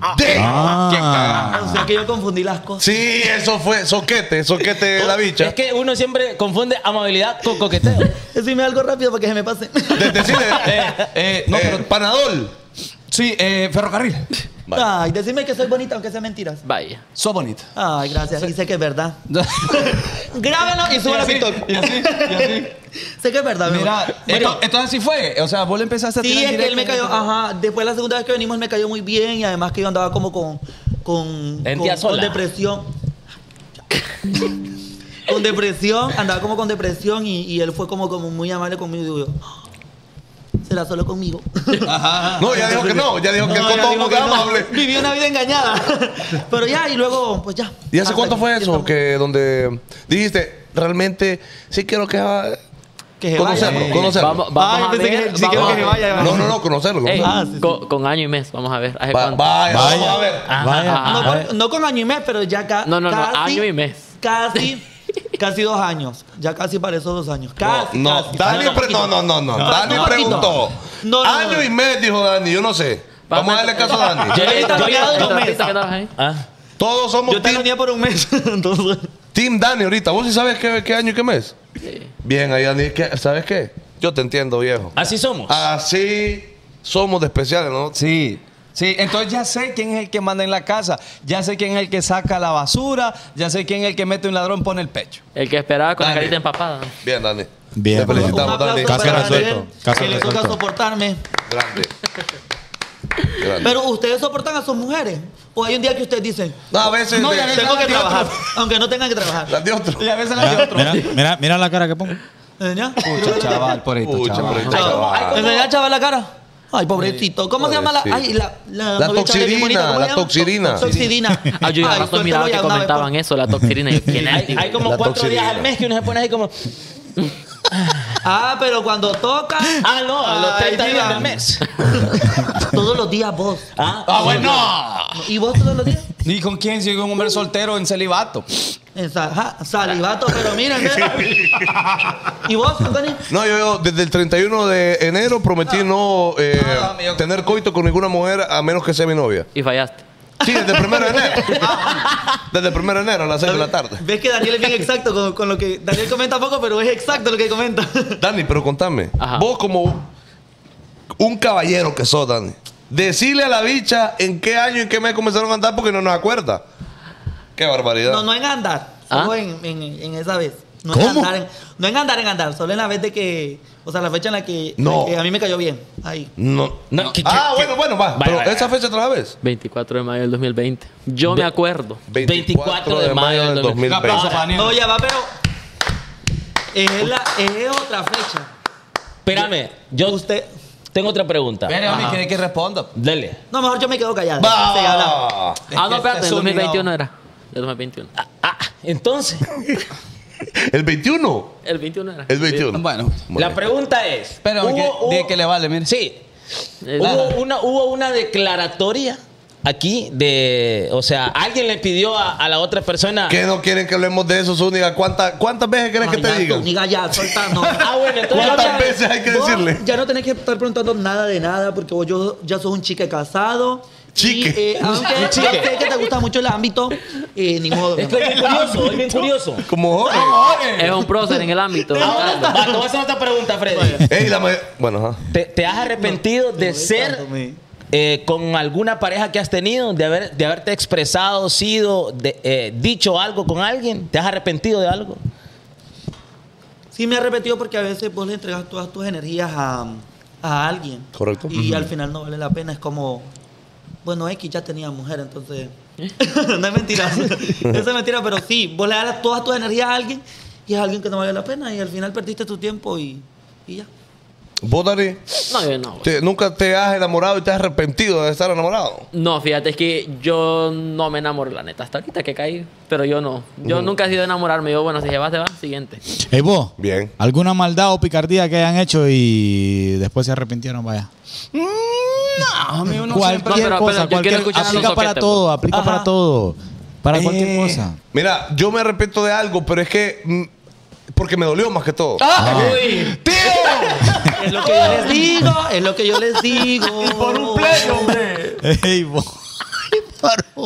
Ah. o sea, que yo confundí las cosas. Sí, eso fue soquete, soquete de la bicha. Es que uno siempre confunde amabilidad con coqueteo. (laughs) Decime algo rápido para que se me pase. De- decirle, (laughs) Eh, eh, no, eh, pero. Panadol. Sí, eh, ferrocarril. Vale. Ay, decime que soy bonita, aunque sea mentiras. Vaya. Sos bonita. Ay, gracias. Y sé que es verdad. (laughs) Grábenlo y súbelo a TikTok. y así, y así. Sé que es verdad. mi Mira, amor. esto- entonces así fue. O sea, vos le empezaste a Sí, tirar es que él me cayó, ajá, después la segunda vez que venimos me cayó muy bien y además que yo andaba como con, con, En con, tía con depresión. (laughs) con depresión, andaba como con depresión y, y él fue como, como muy amable conmigo y digo yo, "Ah, será solo conmigo. (laughs) No, ya dijo que no, ya dijo que No, todo digo mundo que no. amable. Viví una vida engañada. (laughs) Pero ya, y luego, pues ya. ¿Y hace cuánto aquí, fue eso? Que donde dijiste, realmente sí quiero que Que se conocerlo, vaya. conocerlo. Vamos, vamos Ay, a pensé ver. que sí quiero vamos que se a- vaya. No, no, no, conocerlo. Ey. Ah, sí, sí. con, con año y mes, vamos a ver. ¿Hace Va- cuánto? vaya, Vaya. vamos a ver. Ajá, Vaya. ajá, No, con, no con año y mes, pero ya ca- No, no, no, casi. año y mes. Casi, (laughs) casi dos años. Ya casi para esos dos años. Casi, No, casi. Dani, no, no, no, no. Dani preguntó. No, no, no. Año y mes, dijo Dani, yo no sé. Vamos a darle caso a Dani. Yo le dos meses. Todos somos Yo te team, lo por un mes. (laughs) Entonces. team Dani ahorita. ¿Vos sí sabes qué, qué año y qué mes? Bien, ahí Dani, ¿qué- ¿sabes qué? Yo te entiendo, viejo. Así somos. Así somos de especiales, ¿no? Sí. Sí, entonces ya sé quién es el que manda en la casa, ya sé quién es el que saca la basura, ya sé quién es el que mete un ladrón pone el pecho. El que esperaba con la carita empapada. Bien, Dani. Bien. Te felicitamos, Dani. Para resuelto. Caso que le toca soportarme. Grande. Grande. Pero ustedes soportan a sus mujeres. O hay un día que ustedes dicen, No, a veces. no, de- ya tengo que trabajar. Aunque no tengan que trabajar. Las de otro. Y a veces la de Mira, otro. mira, mira, mira la cara que pongo. ¿Enseñá? Pucha, chaval, por ahí, Pucha, chaval. ¿Enseñá, chaval, la cara? Ay, pobrecito. ¿Cómo se llama la? Ay, la. La, La toxirina, bonita, ¿cómo la toxirina. To- Toxirina. Ah, yo ya Ay, rato miraba que comentaban por- eso, la toxirina. Yo, ¿Quién Hay, es? hay como La cuatro toxirina. días al mes que uno se pone así como. (laughs) Ah, pero cuando toca. Ah, no, a los Ay, 30 días del mes. (laughs) Todos los días vos. Ah, bueno. ¿Y vos todos los días? ¿Y con quién sigue un hombre soltero en celibato? En sa- salivato, pero miren. ¿Y vos, Antonio? No, yo, yo desde el 31 de enero prometí no eh, Ah, amigo. tener coito con ninguna mujer a menos que sea mi novia. Y fallaste. Sí, desde el 1 de enero. Desde el 1 de enero a las 6 de la tarde. Ves que Daniel es bien exacto con, con lo que. Daniel comenta poco, pero es exacto lo que comenta. Dani, pero contame. Ajá. Vos como un caballero que sos, Dani. Decirle a la bicha en qué año y en qué mes comenzaron a andar porque no nos acuerda. Qué barbaridad. No, no en andar, solo ¿Ah? en, en, en esa vez. No en, ¿Cómo? andar en, no en andar, en andar, solo en la vez de que. O sea, la fecha en la que, No. la que a mí me cayó bien. Ahí. No. No, ¿qué- ah, qué- bueno, bueno, va. Pero vaya. esa fecha otra vez. 24 de mayo del 2020. Yo me acuerdo. 24 de mayo del 2020. Un aplauso para Daniel. No, ya va, pero. Es, la, es otra fecha. Espérame, yo Usted. tengo otra pregunta. Ven, hombre, quiere que responda. Dele. No, mejor yo me quedo callado. Va. Sí, habla. Ah, no, este espérate, el sonido- 2021 era. El 2021. Ah, entonces, (laughs) (laughs) El 21. El 21 era. El 21. Bueno, la pregunta es. pero que, hubo- di que le vale, mire. Sí. Eh, Hubo una, hubo una declaratoria aquí de. O sea, alguien le pidió a, a la otra persona. ¿Qué no quieren que hablemos de eso, Zúñiga? ¿Cuántas, ¿Cuántas veces querés que te digan? Diga ya, solta, no. (laughs) Ah, bueno, entonces. ¿Cuántas ya- veces hay que decirle? Ya no tenés que estar preguntando nada de nada porque vos yo, ya sos un chique casado. Chique. Y, eh, (laughs) aunque yo sé que te gusta mucho el ámbito, eh, ni modo. amor. bien curioso, estoy bien curioso. Como joven. Es un prócer en el ámbito. Ah, Va, te voy a hacer otra pregunta, Freddy. Ey, la ma- Bueno, ajá. ¿Te, te has arrepentido de ser eh, con alguna pareja que has tenido, de, haber, de haberte expresado, sido, de, eh, dicho algo con alguien? ¿Te has arrepentido de algo? Sí me he repetido porque a veces vos le entregas todas tus energías a, a alguien. Correcto. Y al final no vale la pena. Es como, bueno, X ya tenía mujer, entonces... (laughs) no es mentira. (laughs) Eso es mentira, pero sí, vos le das todas tus energías a alguien y es alguien que no vale la pena y al final perdiste tu tiempo y, y ya. ¿Vos, Dani? No, yo no. te- ¿Nunca te has enamorado y te has arrepentido de estar enamorado? No, fíjate, es que yo no me enamoro, la neta. Hasta ahorita que caí. Pero yo no. Yo nunca he sido de enamorarme. Yo, bueno, si se va, se va. Siguiente. Ey, vos. Bien. ¿Alguna maldad o picardía que hayan hecho y después se arrepintieron? Vaya. No, amigo, no cualquier No, pero- pero cosa, yo quiero cualquier, aplica para todo, aplica Ajá. para todo. Para cualquier Eh. cosa. Mira, yo me arrepiento de algo, pero es que. Porque me dolió más que todo. Es lo que yo les (laughs) digo, es lo que yo les digo. por un play, hombre. Ey, vos.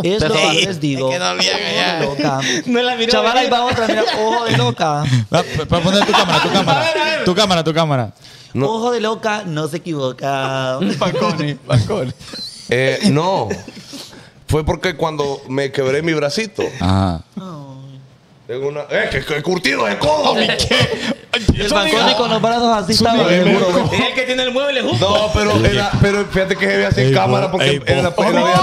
Es lo que yo les digo. Es que no había Ojo de loca. No la miró Chaval, ahí venir. va otra, mira, ojo de loca. Va, Para poner tu cámara, tu cámara. Tu cámara, tu cámara. Ojo de loca, no se equivoca. Balcone, balcone. Eh, no. fue porque cuando me quebré mi bracito, Ajá. Tengo una. ¡Eh, que, que curtido de codo! (laughs) El Fanconi (laughs) con los brazos así estaba. (laughs) Es el que tiene el mueble justo. No, pero, era, pero fíjate que se ve así cámara porque ey, era, real.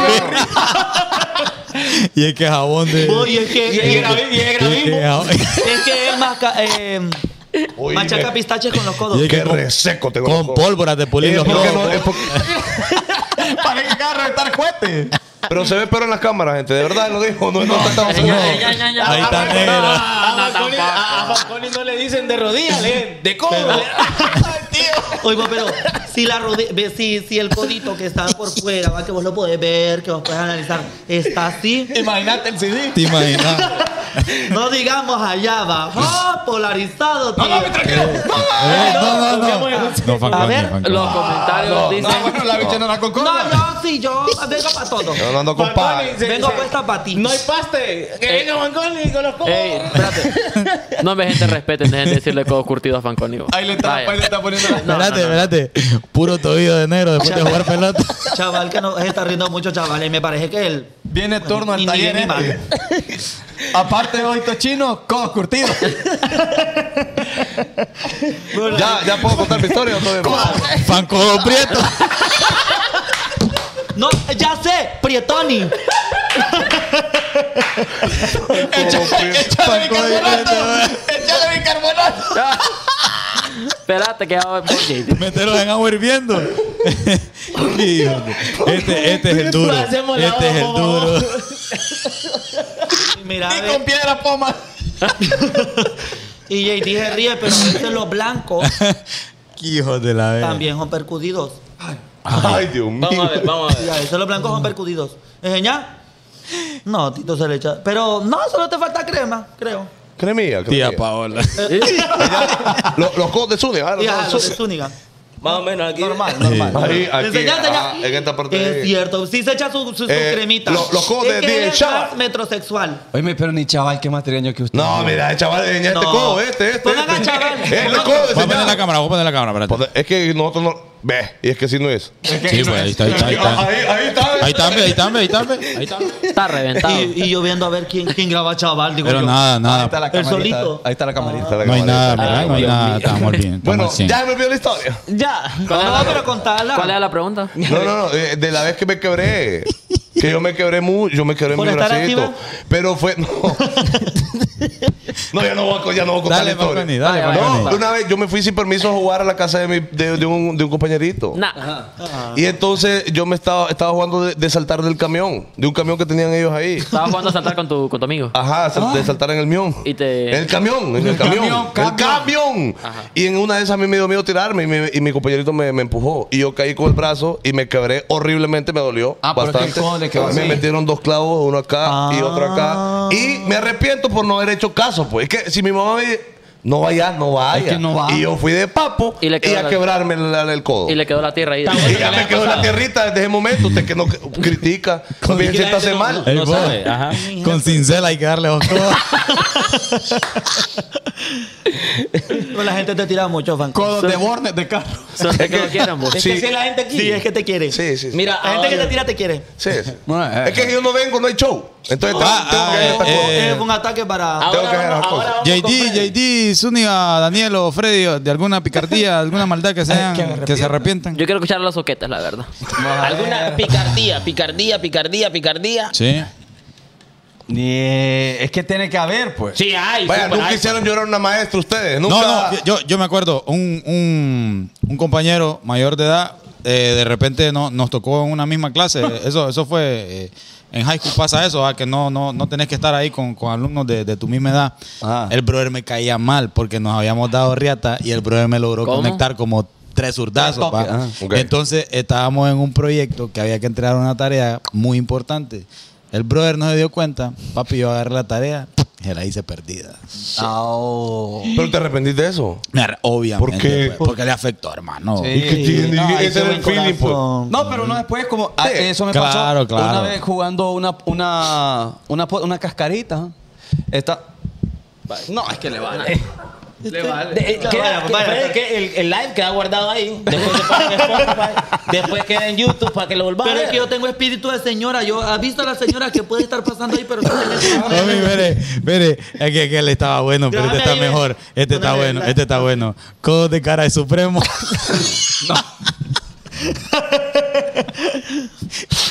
Y es que jabón de. Oye, es que, Y es y y que es que masca, eh, Oye, machaca pistaches con los codos. y es Qué que con, reseco tengo con pólvora de pulir Es los porque codos. no- es porque- ¿Para qué carro estar cohete? Pero se ve pero en las cámaras, gente. De verdad lo dijo. No, no, estamos Ya, ya, ya, ya. Ahí está No, negra. no, A no, Fanconi- no le dicen de rodillas, le de codo. Oiga, pero si la si, si el codito que está por fuera, va, que vos lo podés ver, que vos podés analizar, está así, Imagínate el CD. ¿Te imaginas? (laughs) no digamos allá abajo, ¡Ah, polarizado, tío. Eh, no, no, no. No, Fanconi, A ver. Los comentarios dicen. No, bueno, la bicha no era con No, yo sí, yo vengo para todo. Yo no ando con pa. Vengo puesta para ti. No hay paste. Que venga Fanconi con los codos. Ey, espérate. No me gente respeten, dejen de decirle codos curtidos a Fanconi. Ahí le está, ahí le está poniendo la... Espérate, espérate. Puro tobillo de negro después de jugar pelota. Chaval que no se está riendo mucho, chaval, y me parece que él Viene torno al taller (laughs) Aparte de ojitos chinos, codos curtidos. Ya, ya puedo contar mi historia o todavía no? Fancodo Prieto. No, ya sé, Prietoni. Échale bicarbonato. Échale bicarbonato. Espérate que JD. Meterlos en agua hirviendo. (laughs) Este, este es el duro. Este es el duro. (laughs) Mira, Y con piedra poma. (laughs) y JD se ríe, pero a veces los blancos (laughs) Hijos de la vez. también son percudidos. Ay, Dios mío. Vamos a ver, vamos a Y ver. a veces los blancos son percudidos. ¿Enseñá? No, Tito se le echa. Pero no, solo te falta crema, creo. Cremía, cremía. Tía Paola. (laughs) Los, los codos de Zúñiga, los Y los de Zúñiga. Más o menos aquí. Normal, normal. Ahí, aquí, ah, en esta parte. Es cierto, sí se echa su, su, su Eh, cremita. lo- los codos es de- que de él es Chava. más metrosexual. Oye, pero ni chaval que más trigueño que usted. No, mira, chaval, enseña este No. codo, este, este. Pongan a este. chaval. Este (laughs) El codo, Voy a poner la cámara, voy a poner la cámara, espérate. Es que nosotros no. Ve, y es que así no es. Sí, pues ahí está, ahí está, ahí está. (laughs) Ahí, ahí está. Ahí está, ahí está, ahí está, ahí está. Está reventado. Y, y yo viendo a ver quién, quién graba chaval. Digo Pero yo. nada, Ahí está nada. la El camarita. solito. Ahí está la camarita. Está la No hay nada, mira, no hay nada. Estamos bien. estamos (laughs) Bueno, al cien. ya me olvidó la historia. Ya. ¿Cuál era No, la-. ¿Cuál era la pregunta? No, no, no. eh, De la vez que me quebré. (laughs) Que yo me quebré mucho. Yo me quebré ¿Por mi estar bracito. activa? Pero fue. No. (laughs) no, ya no voy a, ya no voy a contar Dale, la historia. Dale, una vez yo me fui sin permiso a jugar a la casa de, mi, de, de un, de un compañerito. Nah. Y entonces yo me estaba, estaba jugando de, de saltar del camión, de un camión que tenían ellos ahí. Estaba jugando a saltar con tu, con tu amigo. Ajá, sal- Ah. de saltar en el mión. Y te- En el camión, en el camión. camión, el camión. Y en una de esas a mí me dio miedo tirarme y, mi- y mi compañerito me, me empujó. Y yo caí con el brazo y me quebré horriblemente, me dolió Ah, pero que me metieron dos clavos, uno acá y otro acá. Ah. Y me arrepiento por no haber hecho caso, pues. Es que si mi mamá me dice, no vayas, no vaya. Es que no va. Y yo fui de papo Y y, le quedó a la- quebrarme el, el codo. Y le quedó la tierra ahí. Y ya me quedó la tierrita desde ese momento. Usted que no critica, (laughs) siéntase gente no- mal. Ey, No vos, sabe, ajá. Con cincel hay que darle dos codos. Pero la gente te tira mucho, fan. Codos de bornes de carro. Son de que no (laughs) quieran, vos. Es que si la gente aquí. Sí, es que te quiere. Sí, sí. sí. Mira, La gente que te tira te quiere. Sí, (laughs) eh, Es que yo no vengo, no hay show. Entonces tengo, Ah, tengo ah, que eh, estas cosas. eh, Es un ataque para. Con JD, Zúñiga, Daniel o Freddy, de alguna picardía, alguna maldad que (laughs) sean, que se arrepientan. Yo quiero escuchar a los soquetes, la verdad. Alguna picardía, picardía, picardía, picardía. Sí. Ni, eh, es que tiene que haber, pues. Sí, hay. Vaya, super nunca hay. hicieron llorar a una maestra ustedes. No, Nunca. no, yo, yo me acuerdo, un, un, un compañero mayor de edad, eh, de repente no, nos tocó en una misma clase. (laughs) Eso, eso fue, eh, en high school pasa eso, ah, que no, no, no tenés que estar ahí con, con alumnos de, de tu misma edad. Ah. El brother me caía mal porque nos habíamos dado riata y el brother me logró ¿Cómo? conectar como tres toques, ok. Entonces estábamos en un proyecto que había que entregar una tarea muy importante. El brother no se dio cuenta, papi, yo agarré la tarea, se la hice perdida. Oh. Pero te arrepentiste de eso. Obviamente, ¿Por qué? pues, porque le afectó, hermano. Sí. ¿Y qué tiene? No, Ese ese era buen el feeling, pues. No, pero uno después como ah, Sí. eso me Claro, pasó claro. una vez jugando una una una, una cascarita. Esta No, es que le van. Le vale. De- eh, queda- que- que el, el live queda guardado ahí. Después Spotify. (laughs) Después queda en YouTube para que lo volvamos Pero es que yo tengo espíritu de señora. Yo has visto a la señora que puede estar pasando ahí, pero Mami, mire, mire, es que, que él estaba bueno, pero este está mejor. Este está bueno, este está bueno. Codos de cara de Supremo. (laughs) Hijo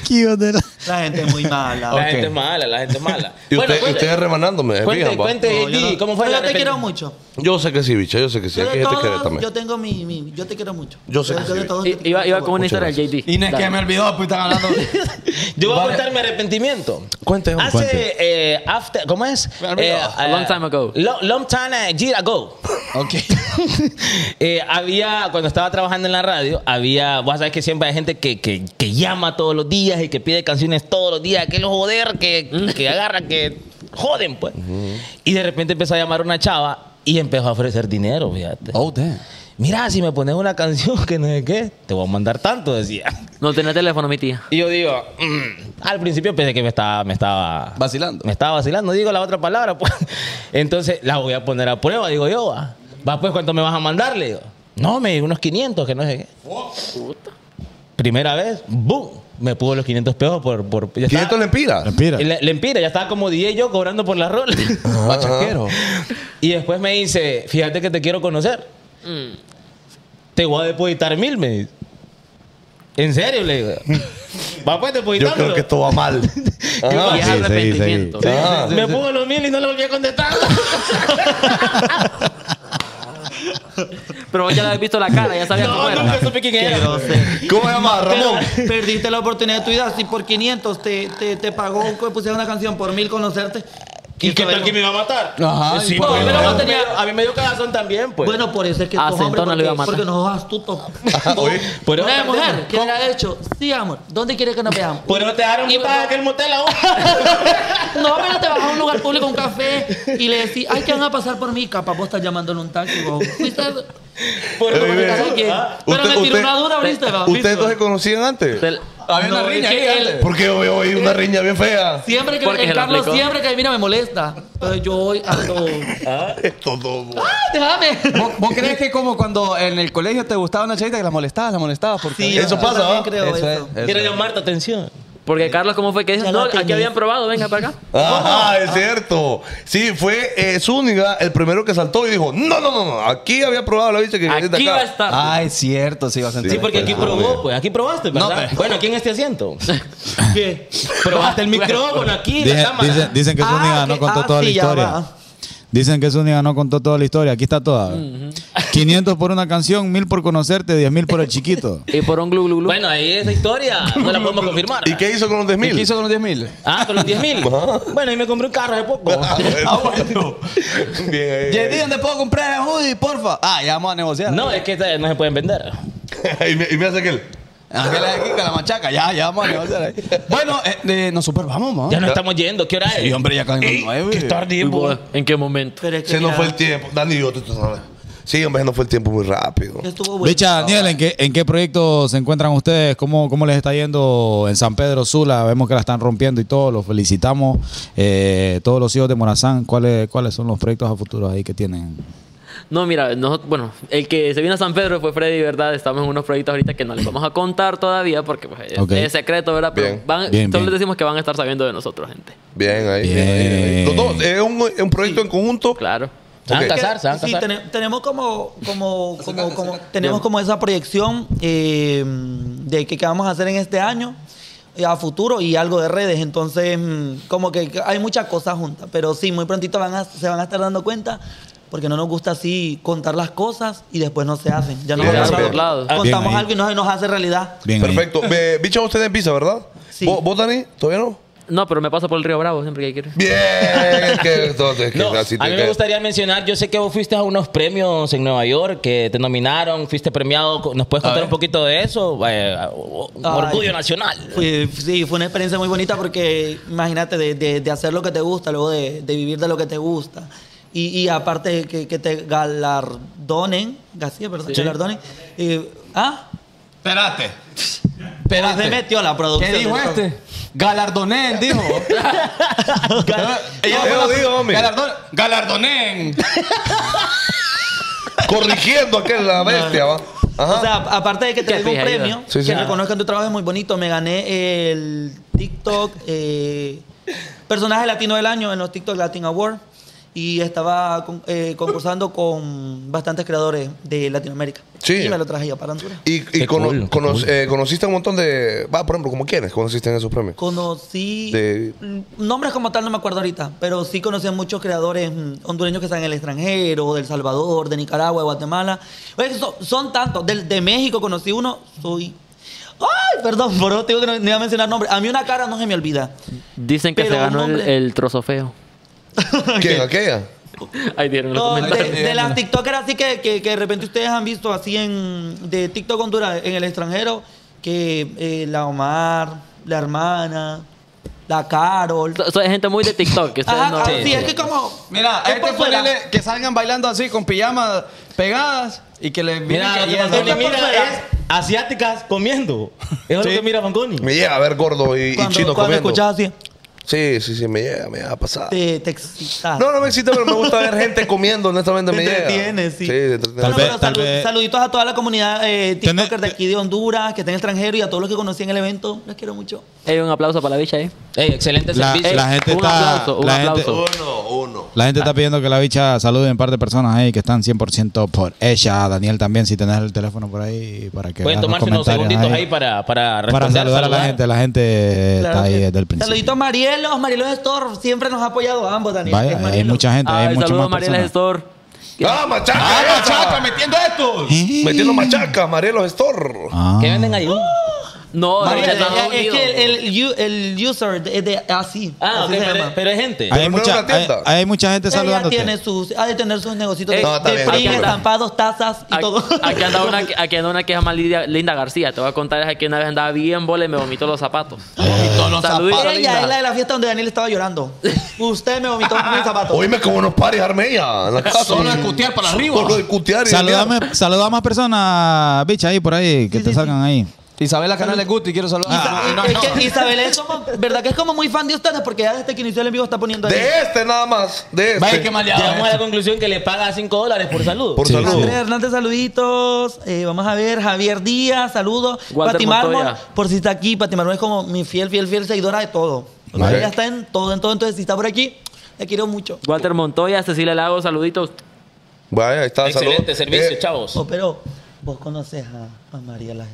de la- la gente es muy mala. La gente es mala, la gente es mala. Y Bueno, usted, cuente- ustedes remanándome. Cuente, fijan, cuente, No, yo G, no- ¿cómo fue Pero la yo te quiero mucho. Yo sé que sí, bicha, yo sé que sí. Yo Aquí gente que quiere también. yo tengo mi, mi- Yo te quiero mucho. Yo sé que sí. todos Iba, iba con una historia del JD. Inés, que Dale. me olvidó, pues están hablando. (laughs) Yo voy a contar mi arrepentimiento. Cuente, hombre. Hace, Cuente. eh, after, ¿cómo es? Eh, A long time ago. Long, long time year ago. ok. (laughs) Eh, había, cuando estaba trabajando en la radio, había, vos sabés que siempre hay gente que, que, que llama todos los días y que pide canciones todos los días, que los joder, que, que agarra, que joden, pues. Y de repente empezó a llamar una chava y empezó a ofrecer dinero, fíjate. Oh, damn. Mira, si me pones una canción que no sé qué, te voy a mandar tanto, decía. No tenía teléfono, mi tía. Y yo digo, mm, al principio pensé que me estaba, me estaba Vacilando. Me estaba vacilando, digo la otra palabra, pues. Entonces la voy a poner a prueba, digo yo, va. Va, pues, ¿cuánto me vas a mandar? Le digo, no, me dijo unos 500, que no sé qué. Primera vez, ¡boom! Me pudo los 500 pesos por. por ya 500 estaba- lempiras. Respira. le, le empira, ya estaba como 10 yo cobrando por la rol. Bachaquero. (laughs) y después me dice, fíjate que te quiero conocer. Te voy a depositar mil, me dice. ¿En serio? Le digo. (laughs) Va pues Yo depositándolo. creo que esto va mal. Y Ajá. es sí, sí, arrepentimiento. sí. Ah. Me puso los mil y no le volví a contestar. (laughs) Pero vos ya le habías visto la cara, ya sabías cómo no, era. nunca supe quién Qué era. grosero. (laughs) ¿Cómo se llama, Ramón? Perdiste la oportunidad de tu vida. Si por 500 te, te, te pagó que pusiera una canción por mil conocerte. ¿Y qué tal bueno. que me iba a matar? Ajá, Sí, pues, por- pero a, mí tenía- me, a mí me dio cagazón también, pues. Bueno, por eso es que A sos hombre, Centona lo iba a porque, matar. porque no sos astuto. Oye, pero Una mujer, ¿qué le ha hecho? Sí, amor. ¿Dónde quieres que nos veamos? Por eso te dejaron Y- botada aquel motel aún. (laughs) No, pero te vas a un lugar público, un café, y le decís, ay, que van a pasar por mí. Capaz vos estás llamándole un taxi. Vos. ¿Fuiste? (laughs) Por eso. Ah. Pero me tiró una duda, va? ¿Ustedes dos se conocían antes? Había una riña ahí él- antes. Porque hoy hoy una riña bien fea. Siempre que Porque el se lo Carlos aplicó. siempre que mira me molesta. Entonces yo voy a todo. (laughs) Todo. Déjame. ¿Vos, vos crees que como cuando en el colegio te gustaba una chavita que la molestabas, la molestabas? Porque Sí, Eso yo pasa, también ¿va? creo Eso eso. es, eso Quiero es. llamarte atención. Porque Carlos, ¿cómo fue que dijo? No, aquí habían probado, venga para acá. (laughs) Ajá, es cierto. Sí, fue eh, Zúñiga el primero que saltó y dijo, no, no, no, no, aquí había probado la bicha que quería de Aquí va a estar. Ah, es cierto, sí, a Sí, porque aquí pues, probó, pues. Aquí probaste, ¿verdad? No, pero- Bueno, aquí en este asiento. (laughs) ¿Qué? Probaste el (laughs) micrófono aquí, la Dicen, cámara. dicen- dicen que Ah, Zúñiga no que- contó ah, toda la historia. Dicen que Zúñiga no contó toda la historia. Aquí está toda. 500 por una canción, 1000 por conocerte, 10 mil por el chiquito. (laughs) Y por un glu glu glu. Bueno, ahí esa historia no la podemos confirmar. ¿Y qué hizo con los 10 ¿Y mil? qué hizo con los 10 mil? Ah, con los 10 mil. (laughs) Bueno, y me compré un carro hace poco. (laughs) Ah, bueno. Bien ahí. JD, ¿dónde puedo comprar el hoodie, porfa? Ah, ya vamos a negociar. No, es que no se pueden vender. y, me, y me hace aquel. Ángel aquí con la machaca, ya, ya vamos a negociar ahí. Bueno, eh, eh, nos super vamos, man. Ya nos estamos yendo. ¿Qué hora es? Sí, hombre, ya casi las nueve. Qué tarde, Uy, ¿En qué momento? Pero es que Se nos mira, fue el tiempo. Dani, yo te sabes. Sí, hombre, se nos fue el tiempo muy rápido. Estuvo bueno. Dicha, Daniel, ¿en qué, ¿en qué proyecto se encuentran ustedes? ¿Cómo, ¿Cómo les está yendo en San Pedro Sula? Vemos que la están rompiendo y todo, los felicitamos. Eh, todos los hijos de Morazán, ¿cuáles, ¿cuáles son los proyectos a futuro ahí que tienen? No, mira, nosotros, bueno, el que se vino a San Pedro fue Freddy, ¿verdad? Estamos en unos proyectos ahorita que no les vamos a contar todavía porque pues, es, secreto, ¿verdad? Pero Bien. van, Bien, solo bien. les decimos que van a estar sabiendo de nosotros, gente. Bien ahí. Bien. Bien. ahí, es un, un proyecto en conjunto. Claro. Se van a Ok. casar, se van a Sí, casar. tene- tenemos como, como, como, como- tenemos como esa proyección eh, de que, qué vamos a hacer en este año eh, a futuro y algo de redes. Entonces, mm, como que hay muchas cosas juntas. Pero sí, muy prontito van a- se van a estar dando cuenta porque no nos gusta así contar las cosas y después no se hacen. Ya nos Bien, ha bien. Bien Contamos algo y no se nos hace realidad. Bien. Perfecto. Bicho, usted empieza, ¿verdad? Sí. ¿Vos, vos, Dani? ¿Todavía no? No, pero me paso por el Río Bravo siempre que quiero. Bien. es que, (laughs) entonces, que No, así a te mí me gustaría mencionar, yo sé que vos fuiste a unos premios en Nueva York que te nominaron, fuiste premiado. ¿Nos puedes contar un poquito de eso? Eh, un Ay. orgullo nacional. Fue- sí, fue una experiencia muy bonita porque imagínate de, de- de hacer lo que te gusta, luego de, de vivir de lo que te gusta. Y, y aparte que, que te galardonen, García, perdón, galardonen. eh, ¿Ah? Espérate. Se metió la producción. ¿Qué dijo este? Galardonen, (laughs) dijo. Yo digo, hombre. Galardon- Galardonen. (laughs) Corrigiendo aquel la bestia, va. Ajá. O sea, aparte de que te doy un premio, Sí, sí. que reconozcan tu trabajo es muy bonito. Me gané el TikTok eh, Personaje Latino del Año en los TikTok Latin Awards. Y estaba con- eh, concursando con bastantes creadores de Latinoamérica. Sí. Y me lo traje ya para Honduras. y y cono- cool, qué cono- cool. eh, conociste un montón de. Va, por ejemplo, como quiénes conociste en esos premios? Conocí. De- Nombres como tal no me acuerdo ahorita, pero sí conocí a muchos creadores mm, hondureños que están en el extranjero, de El Salvador, de Nicaragua, de Guatemala. Oye, son, son tantos. Del- De, México conocí uno, soy. Ay, perdón, (laughs) por eso te digo que no, no iba a mencionar nombres. A mí una cara no se me olvida. Dicen que Pero se ganó el, el trozo feo. (laughs) ¿Quién? ¿Aquella? Ahí dieron los No, de, comentarios. de las TikTokers así que, que, que de repente ustedes han visto así en de TikTok Honduras en el extranjero, que eh, la Omar, la hermana, la Carol. So- Soy gente muy de TikTok. Que ustedes Ajá, no- ah, sí, es que como. Mira, es este por fuera. ponele que salgan bailando así con pijamas pegadas y que le Mira, que- lo que mira fuera. es asiáticas comiendo. Eso es lo que mira Fanconi. Me llega a ver gordo y, y Cuando, chino cuando comiendo. escuchas así, Sí, sí, sí, me llega, me llega a pasar. te, te excitas. No, no me excita, pero me gusta ver gente comiendo, honestamente Te me llega. entretiene, sí. Sí, te entretiene. Tal Bueno, vez- pero tal salud- vez- Saluditos a toda la comunidad eh, Tené- TikToker de aquí de Honduras, que está en el extranjero y a todos los que conocí en el evento. Les quiero mucho. Ey, un aplauso para la bicha ahí. Ey, excelente La, servicio. la gente un está. aplauso, un la, gente, aplauso. Uno, uno. la gente está pidiendo que la bicha salude un par de personas ahí que están 100% por ella. Daniel también, si tenés el teléfono por ahí para que Pueden veas los tomarse unos comentarios segunditos ahí, para, para responder. para saludar a la gente. La gente Claro está ahí desde el principio. Saluditos a Marielos, Marielos Store. Siempre nos ha apoyado a ambos, Daniel. Vaya, hay Marielos. mucha gente, hay Ay, muchas saludos más a Mariela personas. Gestor. ¡Ah, machaca! ¡Ah, machaca, metiendo estos! Eh. Metiendo machaca, Marielos Store. Ah. ¿Qué venden ahí? No, de Estados es, es Unidos. que el, el, u- el user es de así. Ah, así ok, se pero, llama. pero hay gente. Hay, es mucha, una tienda. hay, hay mucha gente Ella saludándote. tiene sus, ha de tener sus negocios Eh, de, No, está de bien, print, está bien. estampados, tazas y Aquí, todo. aquí anda una, (laughs) que- aquí anda una que se llama Lidia- Linda García. Te voy a contar es que una vez andaba bien bola y me vomitó los zapatos. (laughs) Vomitó los zapatos. Ella es la de la fiesta donde Daniel estaba llorando. Usted me vomitó (laughs) mis zapatos. Oíme como unos pares Armella en la casa. Solo de cutear para arriba. Solo de cutear y Saludame, saluda a más personas, bicha, ahí por ahí, que te salgan ahí. Isabela Canales Guti, quiero saludar. Ah, no, es no. que Isabel es como, ¿verdad que es como muy fan de ustedes? Porque ya desde que inició el en vivo está poniendo ahí. De este nada más. De este. Vaya que maleado. Llegamos a la conclusión que le paga 5 dólares por salud. Por Sí, salud. Andrés Hernández, saluditos. Eh, vamos a ver, Javier Díaz, saludos. Walter Pati Mármol, Montoya. por si está aquí. Pati Mármol es como mi fiel, fiel, fiel seguidora de todo. O sea. Ella está en todo, en todo. Entonces, si está por aquí, le quiero mucho. Walter Montoya, Cecilia Lago, saluditos. Vaya, ahí está. Excelente servicio, Eh, chavos. Oh, pero vos conoces a, a Mariela.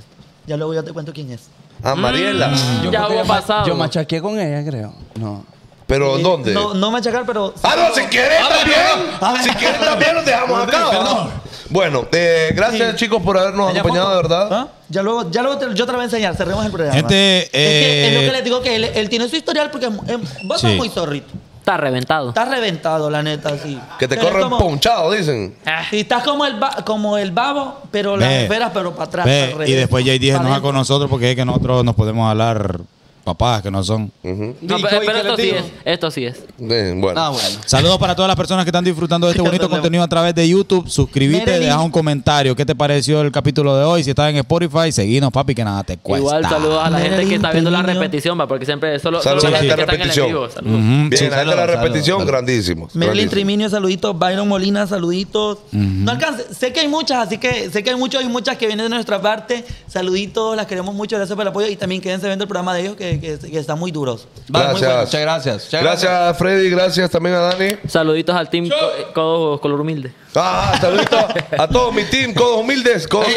Ya luego yo te cuento quién es. A Mariela. Yo Ya creo que hubo yo ma- pasado. Yo machaqué con ella, creo. No. ¿Pero Eh, dónde? No, no machacar, pero. Ah, no, si quieres también. Si quieres también nos dejamos acá. ¿va? Bueno, eh, gracias chicos por habernos acompañado, de verdad. ¿Ah? Ya luego, ya luego te- yo te lo voy a enseñar. Cerremos el programa. Gente, es, que es lo eh, que les digo que él, él tiene su historial porque vos sos Sí. muy zorrito. Está reventado. Estás reventado, la neta, sí. Que te Pero corren como- ponchado, dicen. Sí, estás como el, ba- como el babo, pero las esferas, pero para atrás. ve, al revés. y después JD se enoja con nosotros porque es que nosotros nos podemos hablar papadas que no son. Ujú. No, ¿Y pero, esto sí es. Esto sí es. Bueno. Ah, bueno. Saludos para todas las personas que están disfrutando de este (laughs) bonito contenido a través de YouTube. Suscríbete, deja un comentario. ¿Qué te pareció el capítulo de hoy? Si estás en Spotify, seguinos, papi, que nada te cuesta. Igual saludos a la gente que está viendo la repetición, va, porque siempre solo, solo Saludos la a gente la que está en el repetición. vivo. Ujú, Bien, sí, ahí está la repetición, saludos. grandísimos. Merlin. Triminio, saluditos. Byron Molina, saluditos. No alcance. Sé que hay muchas, así que sé que hay muchos y muchas que vienen de nuestra parte. Saluditos, las queremos mucho. Gracias por el apoyo. Y también quédense viendo el programa de ellos que, que, que están muy duros. Vale, muy Gracias. bueno. Muchas gracias. Muchas Gracias, Freddy. Gracias también a Dani. Saluditos al team Co- Codo Color Humilde. Ah, saluditos a todo mi team, (laughs) codos humildes, codos Ey,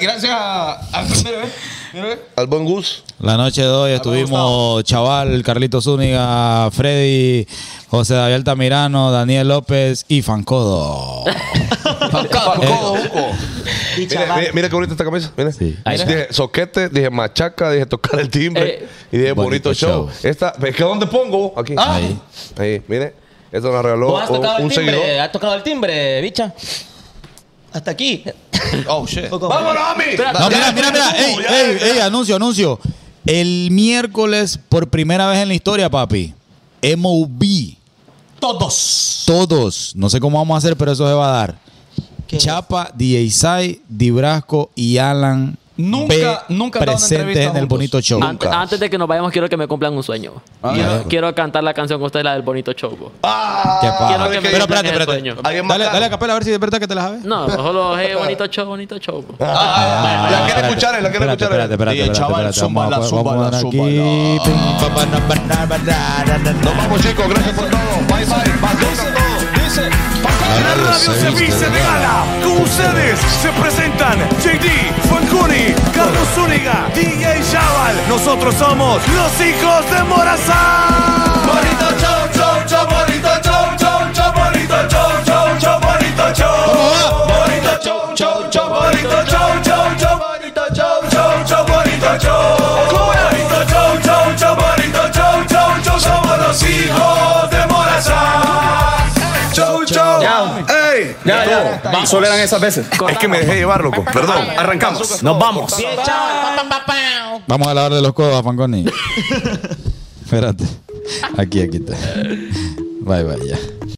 Gracias a. a- al buen Gus. La noche de hoy estuvimos Chaval, Carlito Zúñiga, Freddy, José David Altamirano, Daniel López y Fancodo. Pancado, codo, buco. Dicha Mira, mira, qué bonita esta camisa. Mira. Sí. Ahí está. Dije soquete, dije machaca, dije tocar el timbre. Eh, y dije bonito bonito, show. show. Esta, ¿ves que dónde pongo? Aquí. Ahí. Ahí, mire. Esto nos regaló ¿Vos has un, tocado un el timbre? seguidor. ¿Has tocado el timbre, bicha? Hasta aquí. (laughs) Oh, shit. ¡Vámonos, Ami! No, mira, mira, mira. Ey, ey, anuncio, anuncio. El miércoles, por primera vez en la historia, papi, MOB. Todos. Todos. No sé cómo vamos a hacer, pero eso se va a dar. Chapa, DJ Sai, Dibrasco y Alan Nunca- ve nunca entrevista en el bonito show. Ante- antes de que nos vayamos, quiero que me cumplan un sueño. quiero, quiero cantar la canción con ustedes, la del bonito show. bo. Qué. Quiero que me Pero cumplan espérate, espérate. Dale, dale a capela a ver si es verdad que te la sabes. No, (laughs) solo es bonito show, bonito show. bo. Ah, la quiere escuchar, la quiere escuchar. espérate, espérate, espérate, chaval. Nos vamos, chicos. Gracias por todo. Bye, bye. Todo. La radio se viste de gala. Con ustedes se presentan JD, Fancuni, Carlos Zúñiga, DJ Chaval. Nosotros somos los hijos de Morazán. Bonito show, show, show, bonito show, show, show, bonito show, show, show, bonito show. Bonito show, show, show, ¡Ey! Ya, ya. Solo eran esas veces. Es que me dejé llevar, loco. Perdón. Arrancamos. Nos vamos. Vamos a lavarle los codos a Fanconi. (laughs) Espérate. Aquí, aquí está. Bye, bye, ya.